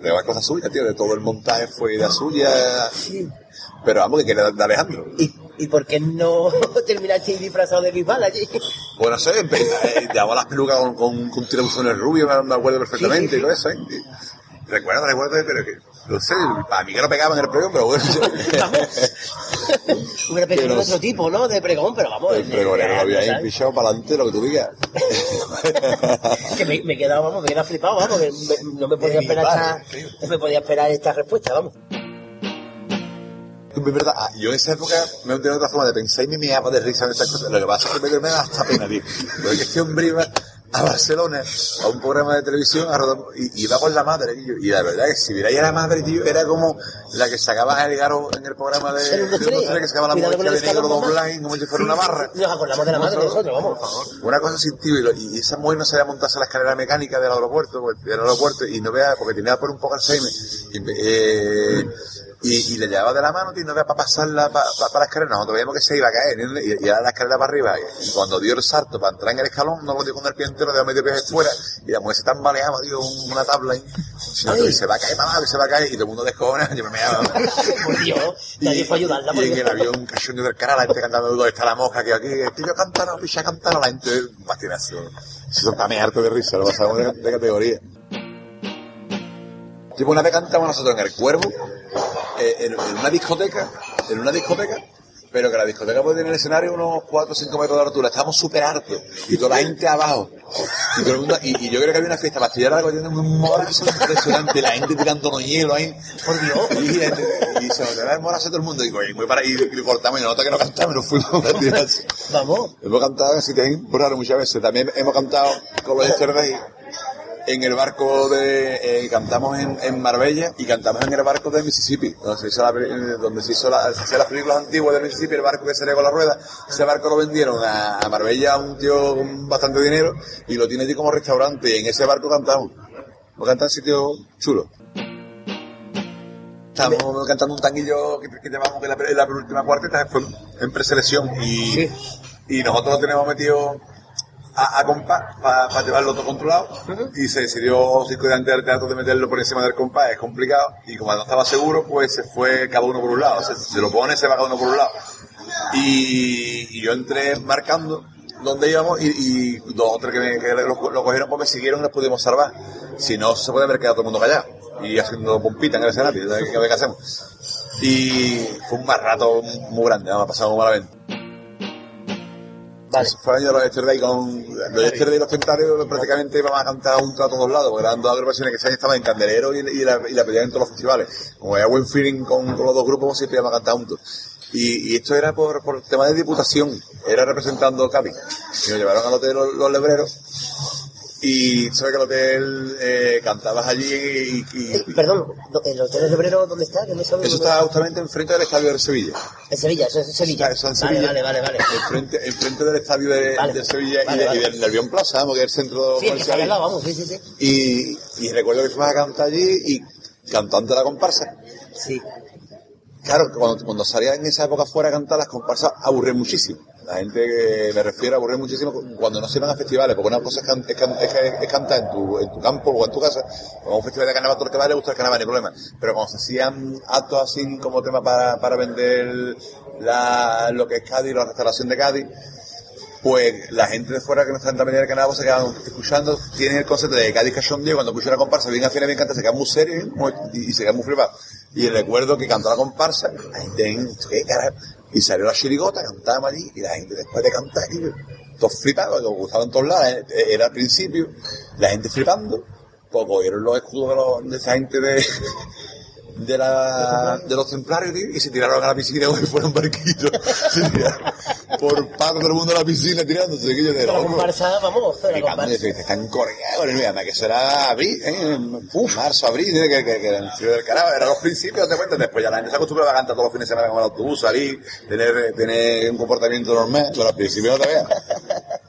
era cosa suya, tío, de todo el montaje fue idea suya. Pero vamos, que quería de Alejandro. ¿Y por qué no terminaste disfrazado de Bisbal allí? Bueno, no sé, eh, llevaba las pelucas con, con, con tirabuzones rubios, me acuerdo perfectamente y todo eso, ¿eh? Y recuerdo, recuerdo, pero que, no sé, para mí que no pegaban en el pregón, pero bueno. Hubiera pedido Pero- otro tipo, ¿no? De pregón, pero vamos. El pregonero lo había ahí pichado para adelante, lo que tú digas. Que me, quedado, vamos, me he quedado flipado, vamos, que me- no me podía esperar esta, no me podía esperar esta respuesta, vamos. Es verdad, ah, yo en esa época me he tenido otra forma de pensar y me meaba de risa en estas cosas. Lo que pasa es que me, me da hasta pena, tío. Porque este hombre iba a Barcelona a un programa de televisión a rodar, y iba con la madre, tío. Y la verdad es que si viera a la madre, tío, era como la que sacaba a Elgaro en el programa de, El que sacaba la mujer el de negro online como si fuera una barra. Nos acordamos de la madre de nosotros, vamos. Una cosa sin tío, y, lo- y esa mujer no sabía montarse a la escalera mecánica del aeropuerto, del aeropuerto, y no vea, porque tenía por un poco Alzheimer, y, eh, y, y le llevaba de la mano, tío, y no vea para pasarla pa- pa- para la escalera, nosotros veíamos que se iba a caer, y, y era la escalera para arriba, y cuando dio el salto para entrar en el escalón, no lo dio con el pie entero, dio medio pie fuera, y la mujer se tambaleaba, tío, un- una tabla ahí, y nosotros, y se va a caer, mamá, que se va a caer, y todo el mundo descojona, yo me meaba. Por Dios, nadie fue a ayudarla. Y en el avión, un cachondeo del cara, la gente cantando dónde está la mosca, que aquí, que yo cantar, picha cantar, la gente, un patinazo. Se son también harto de risa, lo pasamos de, de categoría. Tipo, una vez cantamos nosotros en el Cuervo, en, en una discoteca, en una discoteca, pero que la discoteca puede tener el escenario unos 4 o 5 metros de altura, estábamos súper hartos, y toda la gente abajo, y, todo el mundo- y, y yo creo que había una fiesta pastillera algo tiene un morazo impresionante, la gente tirando hielo ahí, por Dios, y, y se da el morazo todo el mundo, y, coño, muy para, y, y cortamos, y nota que no cantamos, nos fuimos. Vamos. Hemos cantado en sitios raro muchas veces. También hemos cantado con los Yesterday en el barco de. eh, cantamos en, en Marbella y cantamos en el barco de Mississippi, donde se hizo, la, eh, donde se hizo la- se hacían las películas antiguas de Mississippi, el barco que salía con la rueda. Ese barco lo vendieron a, a Marbella a un tío con bastante dinero y lo tiene allí como restaurante. Y en ese barco cantamos. Hemos cantado en sitios chulos. Estamos cantando un tanguillo que, que llamamos que la, la penúltima cuarteta fue en preselección y, y nosotros lo tenemos metido a, a compás para llevarlo todo controlado. Y se decidió antes del teatro de meterlo por encima del compás, es complicado. Y como no estaba seguro pues se fue cada uno por un lado, se, se lo pone se va cada uno por un lado. Y, y yo entré marcando dónde íbamos y, y dos o tres que, me, que lo, lo cogieron pues me siguieron y nos pudimos salvar. Si no se puede haber quedado todo el mundo callado y haciendo pompita en el escenario ¿sabes ¿qué, qué hacemos? y fue un mal rato muy grande, me ha pasado malamente Vale. Fue el año de los Yesterday con los Yesterday y los Tentarios prácticamente íbamos a cantar juntos a todos lados, porque eran dos agrupaciones que año estaban en Candelero y, y la, y la pedían en todos los festivales. Como había buen feeling con, con los dos grupos, siempre íbamos a cantar juntos. Y, y esto era por, por tema de diputación, era representando Cádiz. Y nos llevaron al hotel los, los lebreros. Y sabes que el hotel eh, cantabas allí y, y- Perdón, ¿el hotel de Lebrero dónde está? Que no eso está justamente enfrente del estadio de Sevilla. En Sevilla, eso es en Sevilla. Eso en Vale, Sevilla. vale, vale, vale. Enfrente, enfrente del estadio de, Vale. de Sevilla Vale, y, de, y del Nervión Plaza, porque es el centro Sí, comercial. al lado, vamos, sí, sí, sí. Y, y recuerdo que fuimos a cantar allí y cantante la comparsa. Sí. Claro, cuando, cuando salía en esa época fuera a cantar, las comparsas aburren muchísimo. La gente que me refiero aburre muchísimo cuando no se van a festivales, porque una cosa es, cantar en tu, en tu campo o en tu casa, o un festival de carnaval, todo el que va le gusta el carnaval, no hay problema. Pero cuando se hacían actos así como tema para, vender la, lo que es Cádiz, la restauración de Cádiz, pues la gente de fuera que no está en la Avenida del Canal se quedan escuchando, tienen el concepto de Cádiz Cachondeo, cuando escuchan la comparsa, bien afina, bien canta, se quedan muy serios y, y se quedan muy flipados. Y recuerdo que cantó la comparsa, la gente, en- ¿qué carajo? Y salió la chirigota, cantábamos allí, y la gente después de cantar, y todos flipados, nos gustaban en todos lados, eh, era al principio, la gente flipando, pues cogieron los escudos de, los, de esa gente de, de, la, de los templarios, tío, y se tiraron a la piscina si fueran barquitos. Se tiraron por pato todo el mundo a la piscina tirándose. Que yo de La comparsa, vamos, la comparsa. están correados, mira, que será abril, ¿eh? Uf, marzo, abril, que, que, que era el frío del carajo, eran los principios, te cuentas, después ya la gente se acostumbraba a cantar todos los fines de semana con el autobús, salir, tener, tener un comportamiento normal, pero al principio no te veas,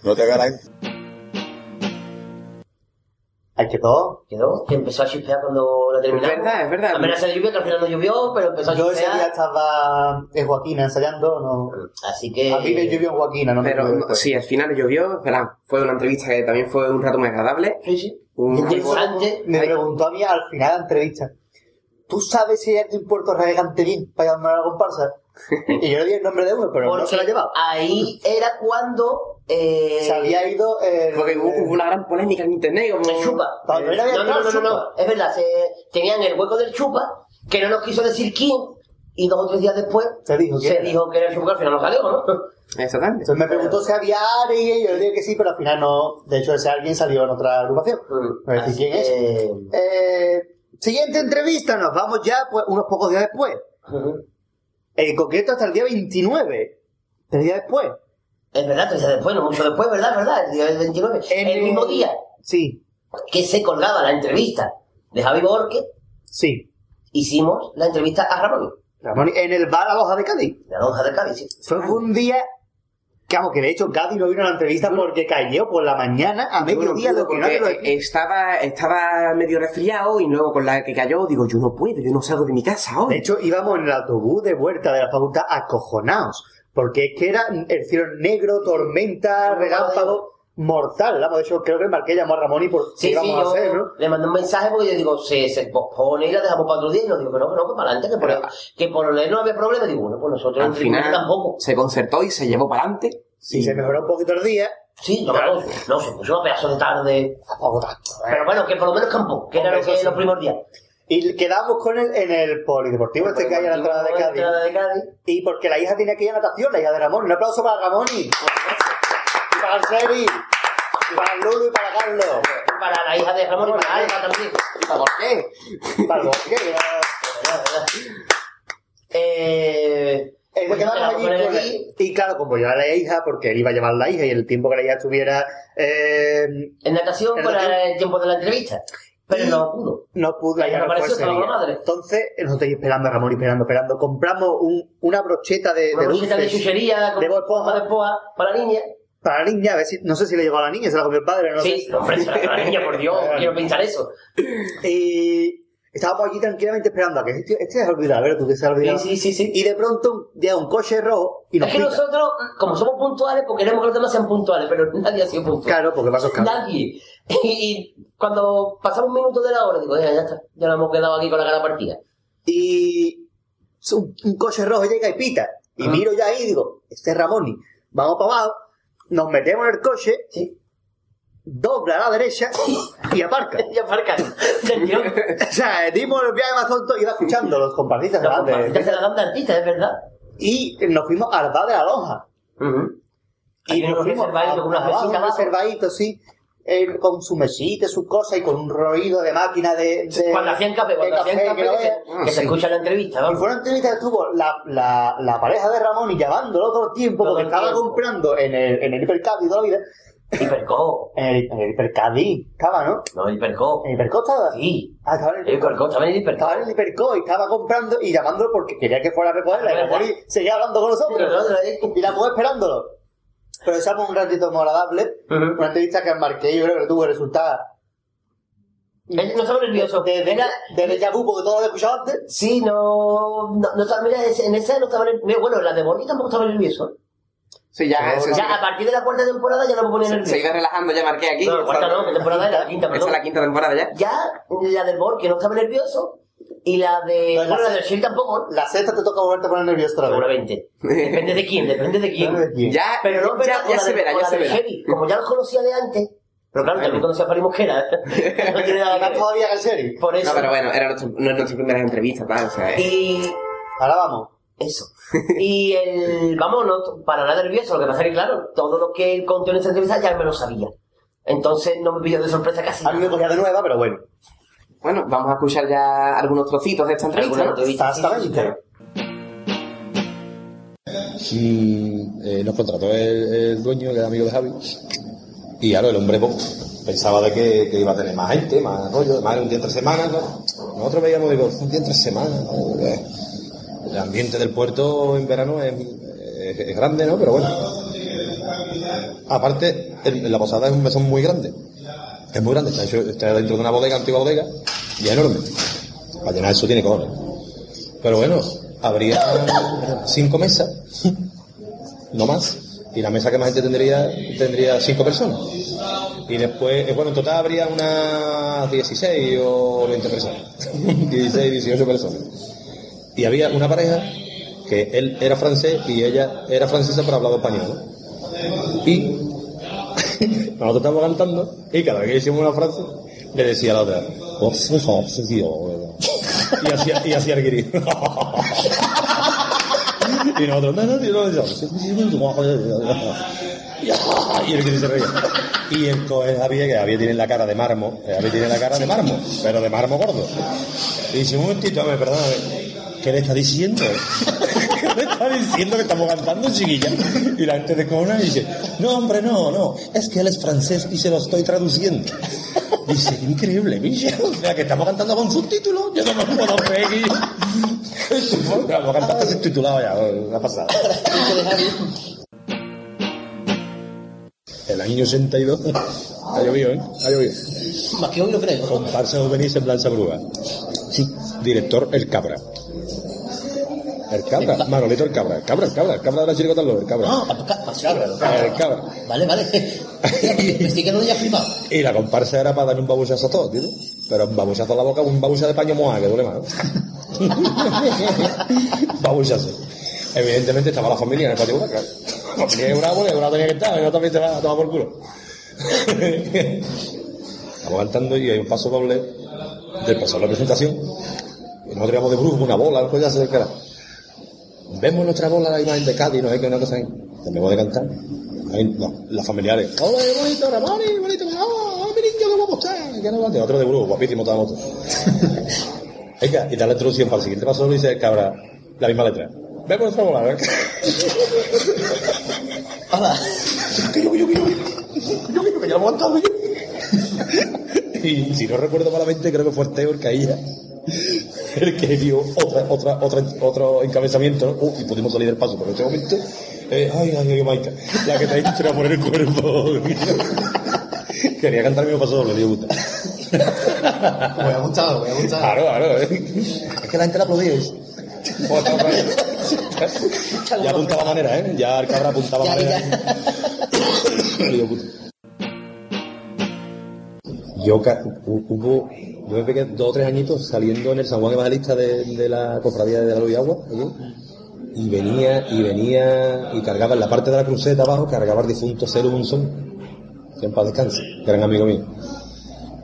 no te veas la gente. Hay que todo. Quedó, que empezó a chispear cuando la terminamos. Es verdad, es verdad. Amenaza de lluvia, que al final no llovió, pero empezó a Yo ese día estaba en Joaquina ensayando, no. Así que. A mí me llovió en Joaquina, no me Pero llovió no, después. sí, al final llovió, pero fue una entrevista que también fue un rato muy agradable. Sí, sí. Un Interesante. Me preguntó a mí al final de la entrevista, ¿tú sabes si hay alguien en Puerto Real que cante bien para llamarme a la comparsa? y yo le di el nombre de uno, pero no Porque se lo ha llevado. Ahí era cuando. Eh, Se había ido. Porque hubo, hubo una gran polémica en internet. Como... el chupa. No, no, no, no, es verdad, se, tenían el hueco del chupa, que no nos quiso decir quién, y dos o tres días después Se dijo se era. dijo que era el chupa, que al final no salió, ¿no? Exactamente. Entonces me preguntó si había alguien, y yo le dije que sí, pero al final no. De hecho, ese alguien salió en otra agrupación. No a decir Así quién es. Eh, siguiente entrevista, nos vamos ya pues, unos pocos días después. En concreto hasta el día 29. Tres días después. Es verdad, tres días después, no mucho después, ¿verdad? ¿Verdad? El día del 29. el mismo día Sí. que se colgaba la entrevista de Javi Borque, Sí. hicimos la entrevista a Ramón, Ramón, en el bar La Loja de Cádiz. de la lonja de Cádiz, sí. Fue un día vamos, que de hecho Cádiz no vino a la entrevista porque cayó por la mañana a mediodía Bueno, lo que no los- estaba, estaba medio resfriado y luego con la que cayó digo, yo no puedo, yo no salgo de mi casa De hoy. hecho, íbamos en el autobús de vuelta de la facultad acojonados. Porque es que era el cielo negro, tormenta, relámpago, mortal. Vamos, de hecho, creo que marqué llamó a Ramón y por qué Sí, sí, íbamos yo a hacer, ¿no? le mandé un mensaje porque yo digo, se, se pospone y la dejamos para otro día. Y nos digo que no, que no, que para adelante, que por, que por leer no había problema. Digo, bueno, pues nosotros Al final tampoco. se concertó y se llevó para adelante. Y se mejoró un poquito el día. Sí, no, no, no, se puso un pedazo de tarde. Pero bueno, que por lo menos campo, que era lo, que, sí. lo primordial. Y quedamos con él en el polideportivo este que hay a la entrada de Cádiz. entrada de Cádiz. Y porque la hija tenía que ir a natación, la hija de Ramón. Un aplauso para Ramón y, y para el Sebi, y para el Lulu y para Carlos. Y para la hija de Ramón y para Alba también. ¿Y para por qué? Para el bosque, que era- ¿Verdad, verdad? Eh, Eh, pues quedamos allí aquí. él. y claro, como yo era la hija, porque él iba a llevar la hija y el tiempo que la hija estuviera eh, En natación para el tiempo de la entrevista. Pero no pudo. no pudo hija no apareció, la madre. Entonces, nosotros ahí esperando a Ramón y esperando, esperando. Compramos un- una brocheta de, Una de bolsita de chuchería de forma de poa para la niña. para la niña, a ver si, no sé si le llegó a la niña, se la comió el padre, no Sí, sé. no, hombre, se la la niña, por Dios, quiero pensar eso. Y estábamos allí tranquilamente esperando a que este, este se ha olvidado, a ver, tú que se. Sí, sí, sí, sí. Y de pronto llega un coche rojo y nos Es que pita. nosotros, como somos puntuales, pues queremos que los demás sean puntuales, pero nadie ha sido puntual. Claro, porque caros. Nadie. Y, y cuando pasamos un minuto de la hora, digo, ya, ya está, ya nos hemos quedado aquí con la cara partida. Y un, un coche rojo llega y pita. Y Ah. miro ya ahí y digo, este es Ramoni. Vamos para abajo, nos metemos en el coche, dobla a la derecha y aparca. y aparca. O sea, dimos el viaje más tonto y iba escuchando los comparsistas Los comparsistas se la dan de es verdad. Y nos fuimos al bar de la lonja. Ujú. Y Hay nos fuimos a- abajo, mesitas abajo. reservaditos, sí. Eh, con su mesita, sus cosas y con un ruido de máquina de. de- Cuando hacían café, cuando hacían café, que no que se- escucha la entrevista, Y vamos. fue una entrevista que estuvo la, la, la pareja de Ramón y llamándolo todo el tiempo Todo porque el estaba tiempo. comprando en el, en el Hipercadi toda la vida. Hiperco. En el, en el Hipercadi estaba, ¿no? No, el Hiperco. ¿En el Hiperco estaba? Sí. Ah, estaba en el Hiperco, estaba en el Hiperco. Estaba en el Hiperco y estaba comprando y llamándolo porque quería que fuera a recogerla. Y la seguía hablando con nosotros. Y la mujer esperándolo. Pero echamos un ratito muy agradable. Una entrevista que marqué yo creo que tuvo resultado. Él no estaba nervioso. De, de, Era- de déjà vu, porque todo lo había escuchado antes. Sí, no. No, no estaba, mira, ese- en esa no estaba nervioso. Bueno, la de Borgi tampoco estaba nervioso. Sí, ya, eso sí. Ya, a partir de la cuarta temporada ya no me ponía Se, nervioso. se iba relajando, ya marqué aquí. No, la cuarta no, ¿qué temporada era? La quinta, Esa perdón. es la quinta temporada ya. Ya, la del Borg, que no estaba nervioso. Y la de. No, la bueno, la del Shell tampoco. La sexta te toca volverte a poner nervioso otra vez. Seguramente. Depende de quién, depende de quién. Ya, Pero no, ya, pero ya se verá, ya se verá. Como ya los conocía de antes. Pero claro, también conocía a Fari Mosquera. no tiene nada que ver. todavía el serie. Por eso. No, pero bueno, era nuestro, no es nuestra primera entrevista, tal, o sea, eh. Y. Ahora vamos. Eso. Y el. Vamos, no, para nada nervioso. Lo que pasa es que, claro, todo lo que él contó en esta entrevista ya me lo sabía. Entonces no me pilló de sorpresa casi. A mí me cogía de nueva, pero bueno. Bueno, vamos a escuchar ya algunos trocitos de esta entrevista. Exactamente. Mm, eh, nos contrató el, el dueño, que era amigo de Javi. Y claro, el hombre pues, pensaba de que, que iba a tener más gente, más rollo, más un día entre semanas. ¿no? Nosotros veíamos, digo, un día entre semanas. ¿no? Porque El ambiente del puerto en verano es, es- es grande, ¿no? Pero bueno. Aparte, el- la posada es un mesón muy grande. Es muy grande, está, dentro de una bodega, antigua bodega, y es enorme. Para llenar eso tiene cojones. Pero bueno, habría cinco mesas, no más. Y la mesa que más gente tendría, tendría cinco personas. Y después, eh, bueno, en total habría unas 16 o 20 personas. 16, 18 personas. Y había una pareja que él era francés y ella era francesa pero hablaba español. Y nosotros estábamos cantando y cada vez que decíamos una frase le decía a la otra, y hacía, y hacía el guiri. y nosotros, no, no, no, y el guiri se reía. Y el coge Javier, que Javier tiene la cara de mármol, eh, Javier tiene la cara de mármol, pero de mármol gordo. Y dice, un momentito, hombre, perdóname, ¿qué le está diciendo? ¿Qué le está diciendo que estamos cantando, chiquilla? Y la gente de Cona dice, no, hombre, no, no, es que él es francés y se lo estoy traduciendo. Dice, increíble, Michel, o sea, que estamos cantando con subtítulos, yo no me puedo creer. Vamos a cantar subtitulado ya, la pasada. El año 82. Ha llovido, ¿eh? Ha llovido. Más que hoy lo creo. Comparsa juvenil en Blanza Brúa. Sí. Director El Cabra. El Cabra, Manolito El Cabra. El Cabra, el Cabra, el Cabra de la chiricota el Cabra. Ah, para cabra. El Cabra. Vale, vale. Pensé que no lo había firmado. Y la comparsa era para darle un babuchazo a todos, tío. Pero un babuchazo a la boca, un babuchazo de paño moja, que duele más. babuchazo. Evidentemente estaba la familia en el patio claro. La familia de Bravo, que Bravo tenía que estar, yo también te va a tomar por culo. Estamos cantando y hay un paso doble del paso de la presentación. Y nosotros íbamos de brujo, una bola, algo ya se cara. Vemos nuestra bola, la imagen de Cádiz, no hay que una cosa ahí. Terminamos de cantar. Ahí, no, las familiares. ¡Hola, qué bonito, Ramón! ¡Bonito! ¡Oh, mi niño, qué guapo está! ¿Qué no va? Otro de brujo, guapísimo, la moto. Venga, y da la introducción para el siguiente paso, lo dice el cabra, la misma letra. Vemos nuestra bola, ¿verdad? Hola. Que yo, que yo, que yo, que yo, que yo, que ya lo que yo. Y si no recuerdo malamente, creo que fue el Caía el que dio otra, otra, otra, otro encabezamiento, ¿no? Uh, y pudimos salir del paso, pero en este momento, eh, ay, ay, ay, Maika, la que te ha dicho era poner el cuerpo. Quería cantar mismo paso doble, dio gusta. Me ha gustado, me ha gustado. Claro, claro. eh. Es que la gente la aplaudía. vez. Ya apuntaba manera, ¿eh? Ya el cabra apuntaba Ya, manera. Dio puta. Yo hubo, yo me pegué dos o tres añitos saliendo en el San Juan Evangelista de, de la cofradía de la Luz y Agua, allí, y venía, y venía, y cargaba en la parte de la cruceta abajo, cargaba el difunto Cero Munson, que en paz descanse, que era un amigo mío.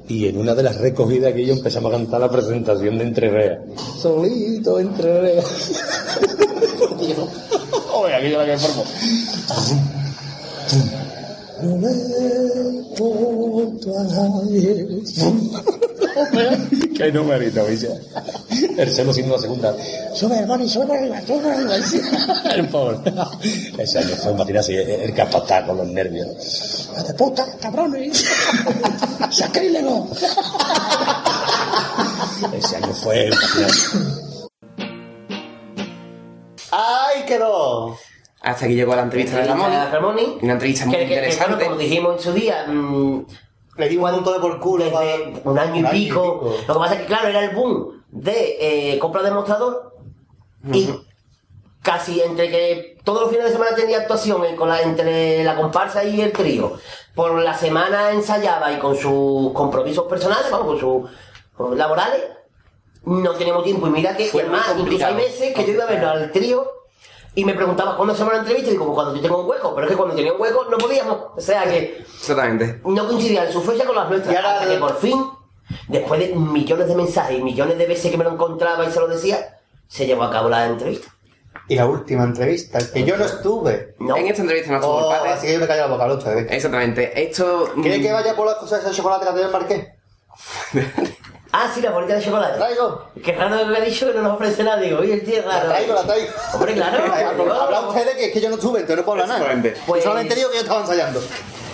Y en una de las recogidas que yo empezamos a cantar la presentación de Entre Reas. Solito Entre Reas. Oye, la que. No me importa a nadie. Qué numerito, ¿viste? El celo siendo la segunda. Sube, hermano, sube para arriba, sube arriba. El pobre. Ese año fue un así, el que apataba con los nervios. ¡De puta, cabrones! ¡Sacrílego! Ese año fue un matín así. ¡Ay, quedó! Hasta aquí llegó la entrevista de Ramón. Ramoni. Una entrevista muy Que, que- que, interesante. como dijimos en su día, mm, le dimos un de por culo. Desde un año y pico. Lo que pasa es que, claro, era el boom de eh, compra de mostrador y casi entre que todos los fines de semana tenía actuación eh, con la, entre la comparsa y el trío. Por la semana ensayaba y con sus compromisos personales, vamos, con sus con laborales, no teníamos tiempo. Y mira que, además, incluso hay veces que yo iba a verlo al trío y me preguntaba cuándo se llama la entrevista y digo, como cuando yo tengo un hueco, pero es que cuando tenía un hueco no podíamos. O sea que Exactamente. no coincidían su fecha con las nuestras. Y ahora- hasta que por fin, después de millones de mensajes y millones de veces que me lo encontraba y se lo decía, se llevó a cabo la entrevista. Y la última entrevista, que yo no estuve. En esta entrevista no estuvo Oh, el padre. así que yo me callo la boca, Lucho. ¿eh? Exactamente. Esto. ¿Quieres mm, que vaya por las cosas de chocolate que te marqué? Ah, sí, la bolita de chocolate. ¿Traigo? Qué raro me ha dicho que no nos ofrece nada. Digo, oye, el tío es La raro. traigo, la traigo. Hombre, claro. Habla ustedes que es que yo no estuve, entonces no puedo hablar nada. Pues solamente digo que yo estaba ensayando.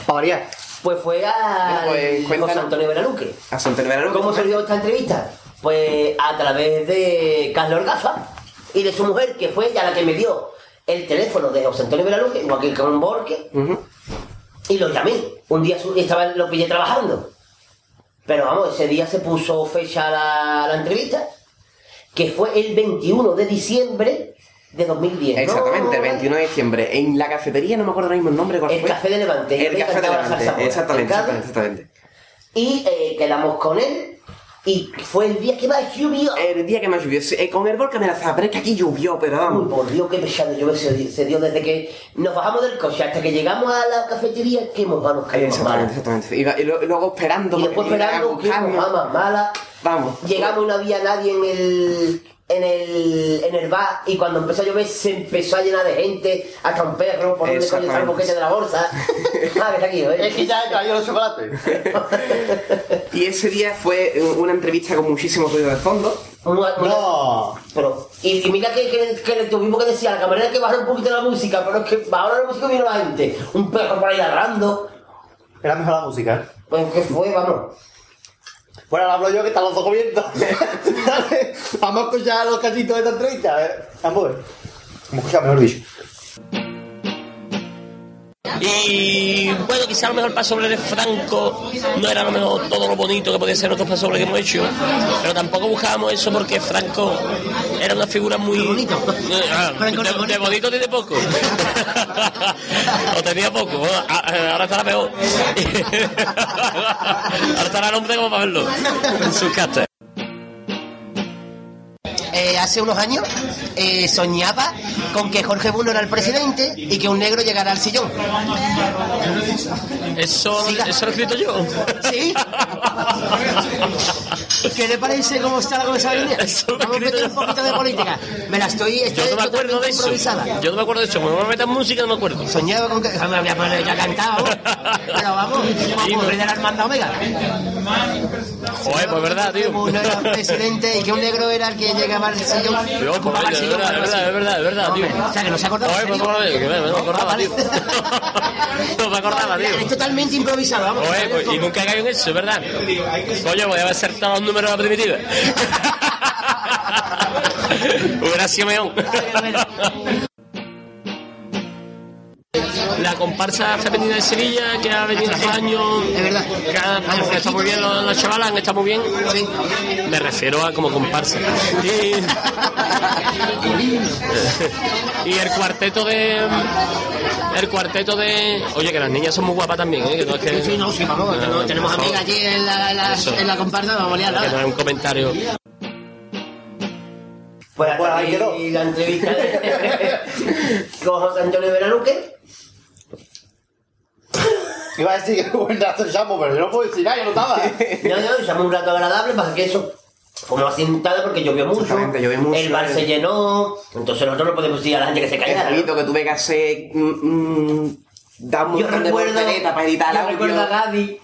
Para variar. Pues fue a Bueno, pues. José Antonio Veraluque. A Santa Verano. ¿Cómo se dio esta entrevista? Pues a través de Carlos Orgaza y de su mujer, que fue ella la que me dio el teléfono de José Antonio Veraluque, que con Borque, y lo llamé. Un día estaba, lo pillé trabajando. Pero vamos, ese día se puso fecha la, la entrevista, que fue el 21 de diciembre de 2010. ¿no? Exactamente, el 21 de diciembre. En la cafetería, no me acuerdo ahora mismo el nombre. ¿cuál El fue? Café de Levante. El Café de Levante. Exactamente, exactamente, exactamente. Y eh, quedamos con él, y fue el día que más llovió. El día que más llovió. sí, eh, con el volcán me la pero es que aquí llovió, pero Uy, vamos. por Dios, qué pesado llover se, se dio desde que nos bajamos del coche hasta que llegamos a la cafetería, qué mojada nos caímos Exactamente, exactamente. Y, y lo- y luego esperando. Y después esperando, mojada más mala. Vamos. Llegamos y no había nadie en el, en el, en el bar y cuando empezó a llover se empezó a llenar de gente, hasta un perro, por donde coño está el Exactamente. boquete de la bolsa. ah, aquí, ¿eh? Es que ya he traído los chocolates. Y ese día fue una entrevista con muchísimo ruido de fondo. Muy- No. Pero, y, y mira que, que, que tuvimos que decir a la camarera que bajara un poquito la música, pero es que bajaron la música y vino la gente. Un perro por ahí ladrando. Era mejor la música. Pues que fue, vamos. Bueno, ahora hablo yo que están los dos comiendo. Vamos a escuchar los cachitos de esta entrevista. Vamos a ver. Vamos a escuchar, mejor dicho. Y bueno, quizá a lo mejor el paso de Franco no era a lo mejor todo lo bonito que podía ser otros pasos que hemos hecho, pero tampoco buscábamos eso porque Franco era una figura muy. bonito. de, de bonito tiene poco. o tenía poco, bueno, a- ahora estará peor. ahora estará el hombre como para verlo en sus castas. Eh, hace unos años eh, soñaba con que Jorge Buno era el presidente y que un negro llegara al sillón. Eso, eso lo he escrito yo. ¿Sí? ¿Qué le parece cómo está la cosa? Vamos a meter un poquito de política. Me la estoy, estoy Yo no me acuerdo de eso. improvisada. Yo no me acuerdo de eso. Me metas música, no me acuerdo. Soñaba con que. Me voy a poner ya cantado. Pero vamos, como rey de la hermandad Omega. Joder, pues verdad, tío. Uno era presidente y que un negro era el que llegaba ocupaba el es sillón, verdad, es pero verdad, es verdad, es verdad, tío. O sea, que no se acordaba. Pues, que me- me acordaba, tío. No me acordaba, tío. Es totalmente improvisado, vamos. Oye, pues, y nunca caigo en eso, es verdad. Coño, voy a haber todos los números de la primitiva. Hubiera sido meón. La comparsa femenina de Sevilla, que ha venido estos años. Es verdad. Que, ha- vamos, que está muy bien, los- las chavalas han estado muy bien. Me refiero a como comparsa. Y, y el cuarteto de. El cuarteto de. Oye, que las niñas son muy guapas también, ¿eh? Que no es que. Sí, no, sí, vamos, no- tenemos amigas allí en la, en la, Eso. en la comparsa, vamos a liar Que no es un comentario. Pues hasta ahí aquí quedó. la entrevista de con José Antonio Veraluque. Iba a decir que buen rato llamo, pero yo no puedo decir nada, yo no estaba. No, no, echamos un rato agradable, pasa que eso fue una cintada porque llovió mucho, llovió mucho, el bar se llenó, entonces nosotros no podemos decir a la gente que se El callara. ¿no? ruido que tuve que hacer mm, mm, Da un Yo de recuerdo, volteretas para editar yo audio. recuerdo a Gaby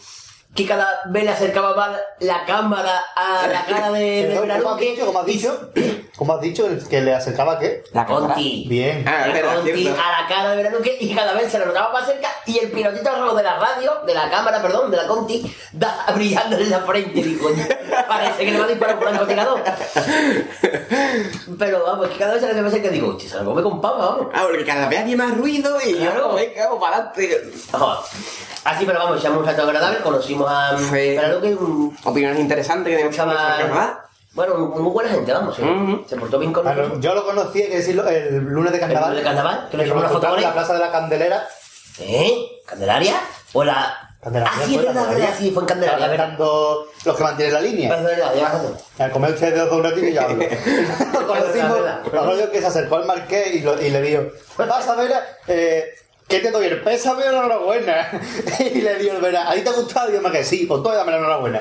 que cada vez le acercaba más la cámara a la cara de, de Perdón, ¿Cómo has dicho? ¿Cómo has dicho? ¿Cómo has dicho? ¿El ¿Que le acercaba qué? La Conti. Bien. Ah, es La verdad, Conti cierto. a la cara de Veraluque y cada vez se le notaba más cerca y el pilotito rojo de la radio, de la cámara, perdón, de la Conti, da, brillándole en la frente. Digo, coño, parece que le va a disparar un francotirador. Pero vamos, que cada vez se le ve más cerca digo, se la come con pava, vamos. Ah, porque cada vez había más ruido y Claro. yo, venga, vamos para adelante. Así, pero vamos, echamos un rato agradable, conocimos a un Opiniones interesantes que tenemos chaval... Bueno, muy buena gente, vamos, ¿eh? Se portó bien con nosotros. yo lo conocí, hay que decirlo, el lunes de carnaval. El lunes de carnaval, que nos hicimos una foto con en la él. plaza de la Candelera. ¿Eh? ¿Candelaria? ¿O la...? Candelaria ah, sí, es fue, verdad, verdad, sí, fue en Candelaria, Estaban verdad. cantando los que mantienen la línea. Es verdad, ya. Al comer ustedes dos un ratito y yo hablo. Lo Es conocimos, es lo que se acercó al marqués y, lo- y le dijo, vas a ver, eh, ¿qué te doy? ¿El pésame o la enhorabuena? y le dijo el vera, ¿a ti te ha gustado? Y yo me que sí, pues todo dame la enhorabuena.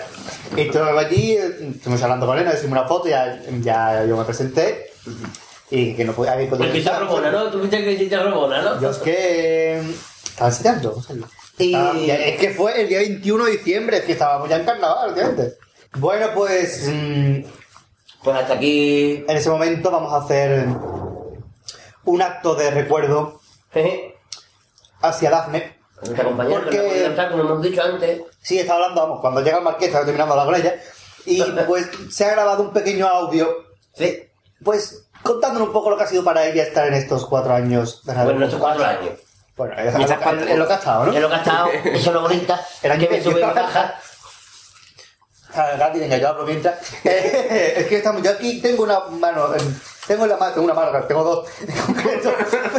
Y estuve allí, eh, estuvimos hablando con él, nos hicimos una foto, ya, ya yo me presenté y que no podía haber podido Porque está Romona, ¿no? Tú fuiste que hiciste Romona, ¿no? Yo es que... eh, Estaba ensayando, o sea, Y- ya- es que fue el día 21 de diciembre, es que estábamos ya en carnaval, obviamente. Bueno, pues... mm, Pues hasta aquí... en ese momento vamos a hacer un acto de recuerdo Jeje. Hacia Dafne. Nuestra compañera, Porque- que no podía entrar, como hemos dicho antes. Sí, estaba hablando, vamos, cuando llega el marqués, estaba terminando la con ella. Y pues se ha grabado un pequeño audio, Sí. pues contándonos un poco lo que ha sido para ella estar en estos cuatro años de. Bueno, estos cuatro años. Bueno, es, es lo, que- es lo que ha estado, ¿no? Es lo que ha estado, eso es lo bonita. El año que me sube y me Gati, venga, yo hablo mientras. Eh, es que estamos, yo aquí tengo una mano, en- tengo en la mano, tengo una mano, tengo dos.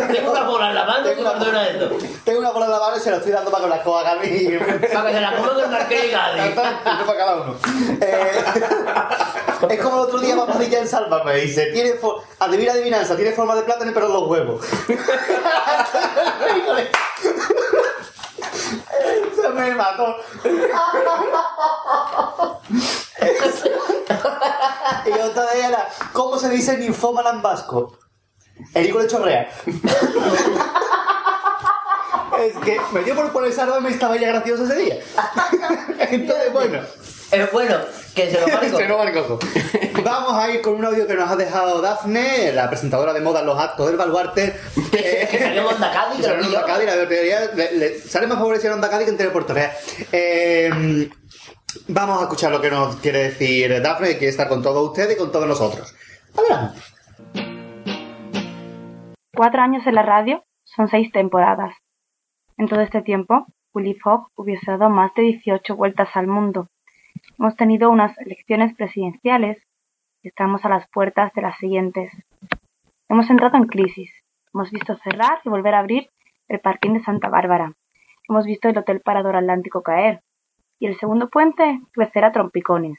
Tengo una bola en la mano, Tengo ¿qué una- perdona esto? Tengo una bola en la mano y se la estoy dando para que la coja Gaby. Para que se la coma con marqués y para cada uno. Eh, es como el otro día vamos a ya en Salva, me dice, tiene adivina adivinanza, tiene forma de plátano pero los huevos. Me mató. y otra de ella era, ¿cómo se dice ninfómana en vasco? Erico le chorrea. es que me dio por poner Salva y estaba ya gracioso ese día. Entonces, bueno. Es bueno, que se lo marco. Se lo marco. Vamos a ir con un audio que nos ha dejado Dafne, la presentadora de moda en los actos del baluarte. Que salió en Onda Cádiz, que Salió lo en vi yo. Onda Cádiz, la teoría le, le- sale más favorecido en Onda Cádiz que en Telepuerto Real. Eh, vamos a escuchar lo que nos quiere decir Dafne, que estar con todos ustedes y con todos nosotros. Adelante. Cuatro años en la radio son seis temporadas. En todo este tiempo, Willy Fogg hubiese dado más de 18 vueltas al mundo. Hemos tenido unas elecciones presidenciales y estamos a las puertas de las siguientes. Hemos entrado en crisis. Hemos visto cerrar y volver a abrir el parking de Santa Bárbara. Hemos visto el Hotel Parador Atlántico caer. Y el segundo puente crecer a trompicones.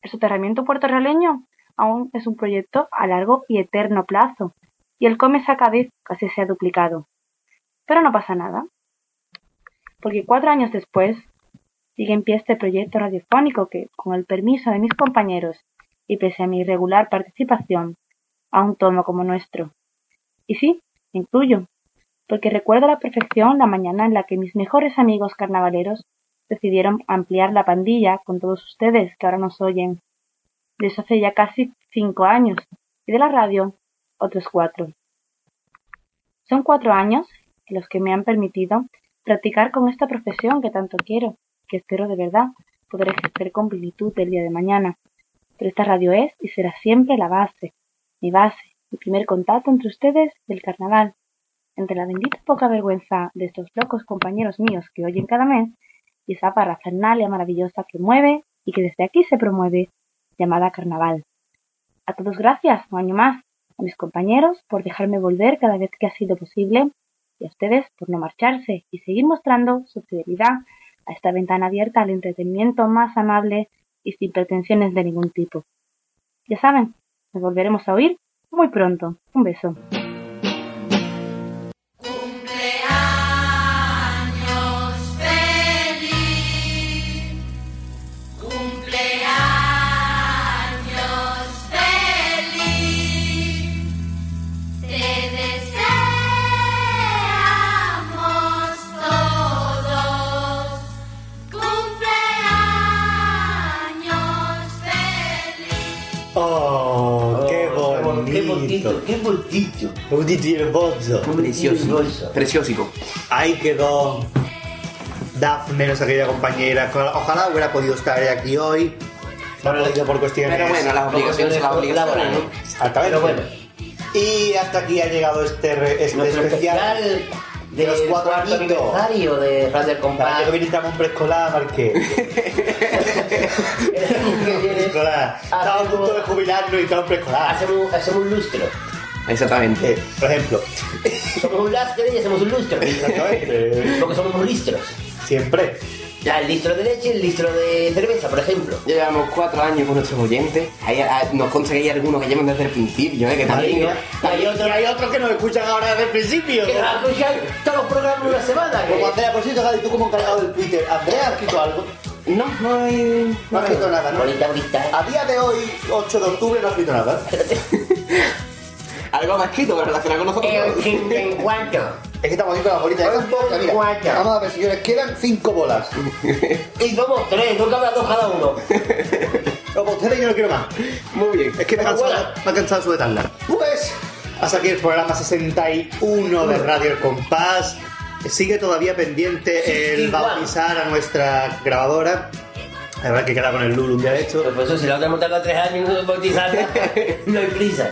El soterramiento puertorriqueño aún es un proyecto a largo y eterno plazo y el Comes a Cádiz casi se ha duplicado. Pero no pasa nada, porque cuatro años después sigue en pie este proyecto radiofónico que, con el permiso de mis compañeros y pese a mi irregular participación, aún tomo como nuestro. Y sí, incluyo, porque recuerdo a la perfección la mañana en la que mis mejores amigos carnavaleros decidieron ampliar la pandilla con todos ustedes que ahora nos oyen. De eso hace ya casi cinco años, y de la radio otros cuatro. Son cuatro años en los que me han permitido practicar con esta profesión que tanto quiero, que espero de verdad poder ejercer con plenitud el día de mañana. Pero esta radio es y será siempre la base, mi base, mi primer contacto entre ustedes y el carnaval, entre la bendita poca vergüenza de estos locos compañeros míos que oyen cada mes y esa parafernalia maravillosa que mueve y que desde aquí se promueve, llamada carnaval. A todos gracias, un año más, a mis compañeros por dejarme volver cada vez que ha sido posible y a ustedes por no marcharse y seguir mostrando su fidelidad a esta ventana abierta al entretenimiento más amable y sin pretensiones de ningún tipo. Ya saben, nos volveremos a oír muy pronto. Un beso. voltito. Qué voltito. Voltito y hermoso. Precioso. Preciosico. Ahí quedó Daphne, nuestra querida compañera. Ojalá hubiera podido estar aquí hoy. No ha podido por cuestiones. Pero bueno, las obligaciones las obligaciones. La ¿no? Exactamente. bueno. Y hasta aquí ha llegado este, este especial, de los cuatro aniversario de Radio El Compás. Yo que viene un preescolar, Marqués. preescolar. A punto de jubilarnos y estaba en. Hacemos, hacemos un lustro. Exactamente. Por ejemplo. Somos un lastre y hacemos un lustro. Exactamente. Porque somos listros. Siempre. Ya, el listro de leche, y el listro de cerveza, por ejemplo. Llevamos cuatro años con nuestros oyentes. Hay, nos consta que hay algunos que llevan desde el principio, ¿eh? Que también, ¿no? hay, otros, hay otros que nos escuchan ahora desde el principio. Que nos escuchan todos los programas una semana. Como Andrea, por cierto, ¿tú como encargado del Twitter? ¿Andrea ha escrito algo? No, no hay. No, no ha escrito nada, ¿no? Bonita, bonita. Eh. A día de hoy, 8 de octubre, no ha escrito nada. Algo más escrito para relacionar con nosotros. El 54. Es que estamos haciendo las bolitas de campo. Mira, vamos a ver, señores, quedan 5 bolas. y somos 3, nunca me dos cada uno. Los pues ustedes yo no quiero más. Muy bien. Es que me ha cansado, me ha cansado su etarna. Pues, hasta aquí el programa 61 de Radio El Compás. Eh, sigue todavía pendiente el Igual. bautizar a nuestra grabadora. La verdad que queda con el Lulu un día de esto. Pues eso, si la otra tardado tres años en bautizarla, no hay prisa.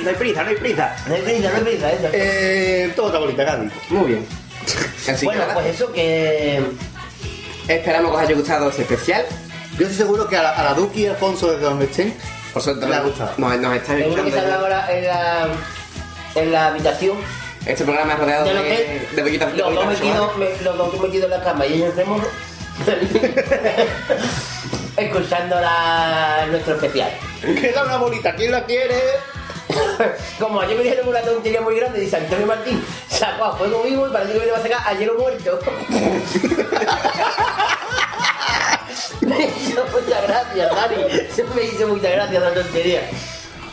No hay prisa, no hay prisa. No hay prisa, no hay prisa. Eh, todo está bonita, Gandhi. Muy bien. Así bueno, pues eso que... Eh, esperamos que os haya gustado este especial. Yo estoy seguro que a la, a Duki y Alfonso, desde donde estén, por suerte, les ha gustado. Nos, nos están escuchando. Seguro que ahora en la, en la habitación este programa es rodeado de, de, de bellitas. Los dos metidos me, metido en la cama y ellos hacemos escuchando la, nuestro especial. Queda una bolita, ¿quién la quiere? Como ayer me dijeron una tontería muy grande, dice Antonio Martín, sacó a fuego vivo y parece que me lo va a sacar a hielo muerto. me hizo mucha gracia, Dani. Se me hizo mucha gracia la tontería.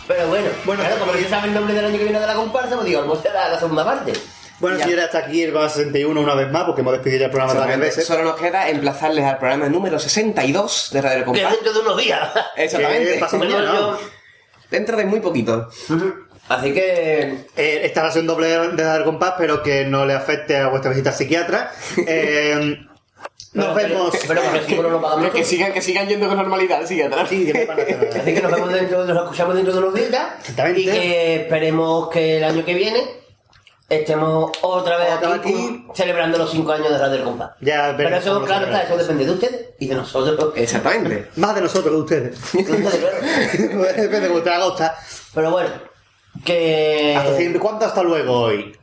Pero bueno, bueno como no se sabe el nombre del año que viene de la comparsa, pues digo, almost la segunda parte. Bueno, si señores, hasta aquí el programa 61 una vez más, porque hemos despedido ya el programa tantas veces. Solo nos queda emplazarles al programa número 62 de Radio Comparsa. dentro de unos días. Exactamente. Mañana, ¿no? Dentro de muy poquito. Así que eh, esta va a ser un doble de dar compás, pero que no le afecte a vuestra visita psiquiatra. Eh, nos vemos. Pero, que, sigan, que sigan yendo con normalidad, sigue Así que nos vemos dentro, nos escuchamos dentro de unos días. Exactamente. Y que esperemos que el año que viene estemos otra vez aquí, celebrando los 5 años de Radio del Compás. Ya, pero, pero eso, claro, está, eso depende de ustedes y de nosotros. Exactamente. Más de nosotros que de ustedes. depende de cómo te gusta. Pero bueno, que... Hasta siempre. ¿Cuánto hasta luego hoy?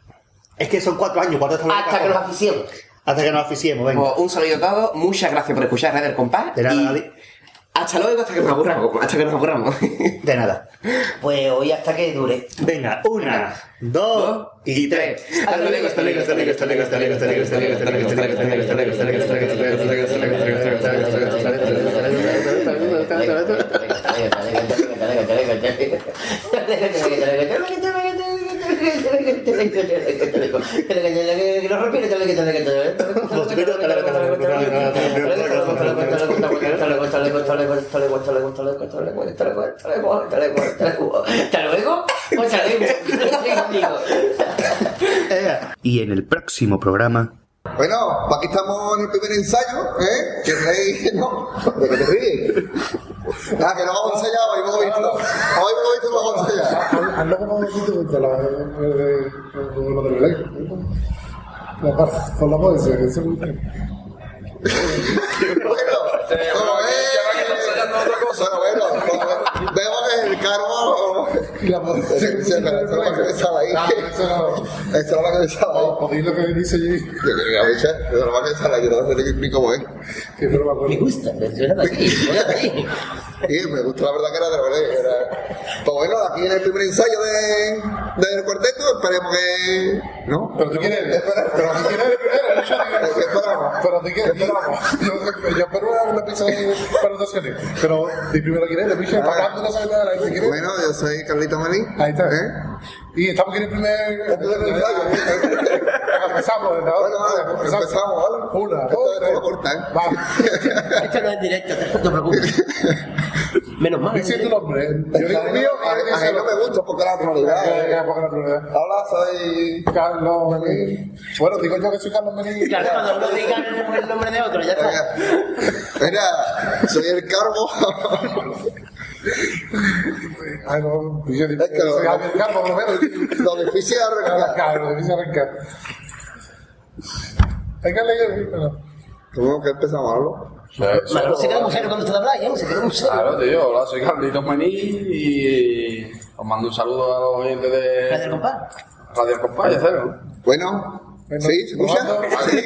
Es que son 4 años, ¿cuánto hasta luego? Hasta que nos aficionemos hasta que nos aficiemos. Venga. Un saludo a todos, muchas gracias por escuchar Radio del Compás. Hasta luego, hasta que nos aburramos. Hasta que nos aburramos. De nada. Pues hoy hasta que dure. Venga, una, dos y tres. Hasta luego, hasta luego, hasta luego, hasta luego, hasta luego, hasta luego, hasta luego, hasta luego, hasta luego, hasta luego, hasta luego, hasta luego, hasta luego, hasta luego, hasta luego, hasta luego, hasta luego, hasta luego, hasta luego, en el próximo programa. Bueno, aquí estamos en el primer ensayo, ¿eh? Que reí, ¿no? ¿De qué te? Ah, que no hemos ensayado, hoy hemos visto. Hoy hemos visto que hemos ensayado. Ando como un poquito con la lo del elenco. La paz, con la voz, eso es muy bien. Bueno, bueno, bueno, vemos el cargo. Esa la que pensaba ahí. Esa es la que ahí. Lo que dice allí. Esa es la que pensaba ahí. Yo no sé ni cómo es. Me gusta, me. Sí, gusta la verdad que era de era. Pues bueno, aquí en el primer ensayo de, del cuarteto, esperemos que. ¿No? Pero tú quieres. Pero tú quieres el primero. Esperamos. Pero tú quieres, esperamos. Yo, espero una pizza. Pero primero quién eres. ¿Para cuándo no sabes nada de la gente quién Bueno, yo soy Carlito Ahí está. ¿Eh? Y estamos aquí en el primer. Empezamos ahora. Bueno, vale, empezamos, ¿vale? Una, Esto dos, esto tres. lo cortan. Esto no es directo, no te preocupes. Menos mal. Dice tu nombre. Yo digo mío a, mí no me gusta porque la naturalidad. Eh, eh, poca naturalidad. Hola, soy Carlos Menín. Bueno, digo yo que soy Carlos Menín. Claro, cuando uno diga el, el nombre de otro, ya está. Mira, soy el carbo. Ay, no, yo digo, Es que lo- por lo menos. Lo difícil es arrancar. Claro, lo difícil es arrancar. Hay que leer, pero... ¿Cómo que empezamos a hablar? Manolo se queda muy serio cuando está en la playa, ¿eh? Se queda muy serio. Claro, tío, hola, soy Carlitos Mení y os mando un saludo a los oyentes de Radio Compás. Radio Compás, ya sabes. ¿no? Bueno, ¿sí? ¿Se escucha? Sí.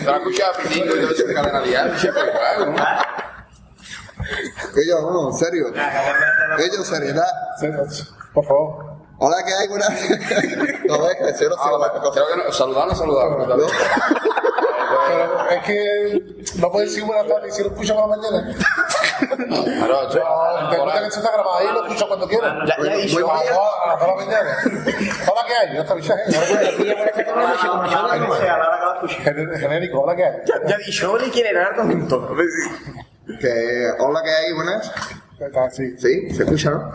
Te lo escuchado a Pitingo y todo eso de cadena dial, siempre igual, ¿no? Ellos, no, en serio. Ellos, seriedad. Por favor. Hola, ¿qué hay? Buenas. No, deja de Ah, creo que no, saludar no saludar, pero es que no puedes decir buenas tardes si lo escucho por la mañana. Claro, Te cuenta que esto está grabado ahí, lo escucho cuando quieras. Ya- ya. A las la mañana. Hola, ¿qué hay? Ya avisado. Gener- Genérico, hola, ¿qué hay? Ya he dicho, ¿y quién era? Harto juntos. Que, hola, ¿qué hay? Buenas. Sí. Sí, se escucha, ¿no?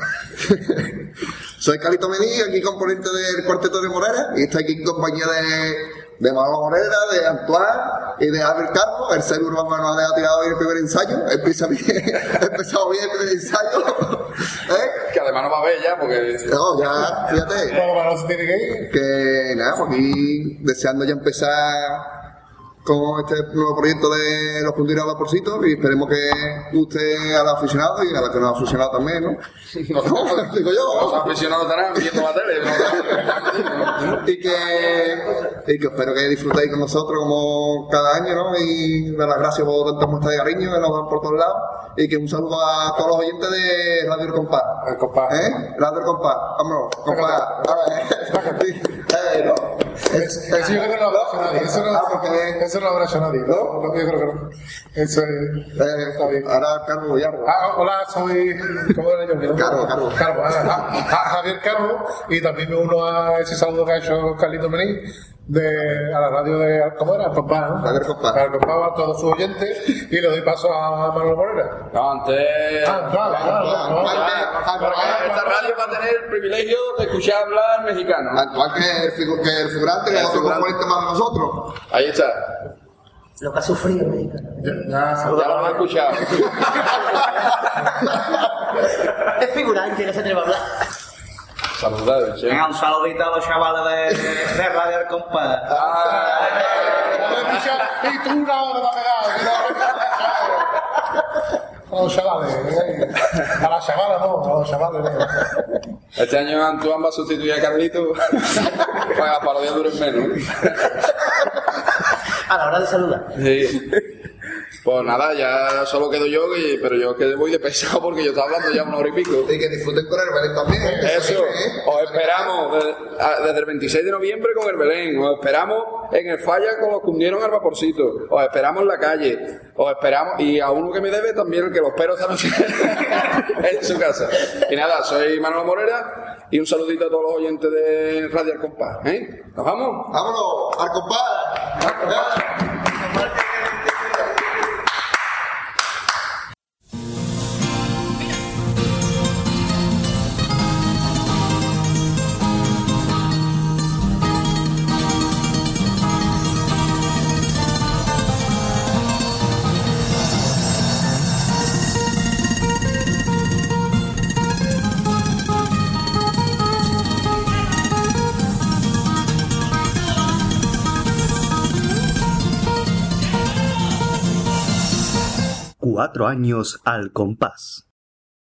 Soy Calito Mení, aquí componente del cuarteto de Morera, y estoy aquí en compañía de, de Manolo Morera, de Antoine y de Albert Carlos. El ser urbano nos ha tirado hoy el primer ensayo. Empieza bien, ha empezado bien el primer ensayo. ¿Eh? Que además no va a ver ya, porque. No, ya, fíjate. Se tiene que ir. Que nada, pues aquí deseando ya empezar con este nuevo proyecto de los punteros a vaporcitos y esperemos que guste a los aficionados y a los que no han aficionado también, ¿no? No, digo yo. Los aficionados estarán viendo la tele. y que, y que espero que disfrutéis con nosotros como cada año, ¿no? Y dar las gracias por tantas muestras de cariño que nos dan por todos lados. Y que un saludo a todos los oyentes de Radio El Compás. El compás. ¿Eh? Radio El Compás. Vámonos, compás. A ver. Eh, no. Eso yo creo que no lo habrá hecho nadie. Eso no, Ah, porque- eso no lo habrá hecho nadie. No, no, yo creo que no. Eso es. Eh, Está bien. ahora Carlos Villarro. Ah, hola, soy. ¿Cómo era yo? Carlos, Carlos. Carlos, ah, ah, ah, Javier Carlos. Y también me uno a ese saludo que ha hecho Carlito Menín de, a la radio de. ¿Cómo era? Compás, ¿no? Radio Compás. Radio Compás, a todos sus oyentes. Y le doy paso a Manuel Morera. No, antes. Ah, claro, claro, claro. Ya, Esta radio va a tener el privilegio de escuchar hablar mexicano. Actual que el, que el figurante, que es otro componente más de nosotros. Ahí está. Lo que ha sufrido el mexicano. Ya lo han escuchado. Es figurante, no se atreve a hablar. Saludad, che. Venga, un saludito a los chavales de, de Radio El Compás. Y tú una hora va A los chavales. eh. A las chavalas no, a los chavales no. Este año Antoine va a sustituir a Carlito para la parodia dure menos. A la hora de saludar. Sí. Pues nada, ya solo quedo yo, y- pero yo que voy de pesado porque yo estaba hablando ya una hora y pico. Y que disfruten con el Belén también. ¿eh? Eso, ¿eh? os esperamos desde, el 26 de noviembre con el Belén, os esperamos en el Falla con los que hundieron al vaporcito, os esperamos en la calle, os esperamos, y a uno que me debe también el que lo espero esta noche en su casa. Y nada, soy Manuel Morera y un saludito a todos los oyentes de Radio Al Compás. ¿eh? ¿Nos vamos? Vámonos, al compás. Cuatro años al compás.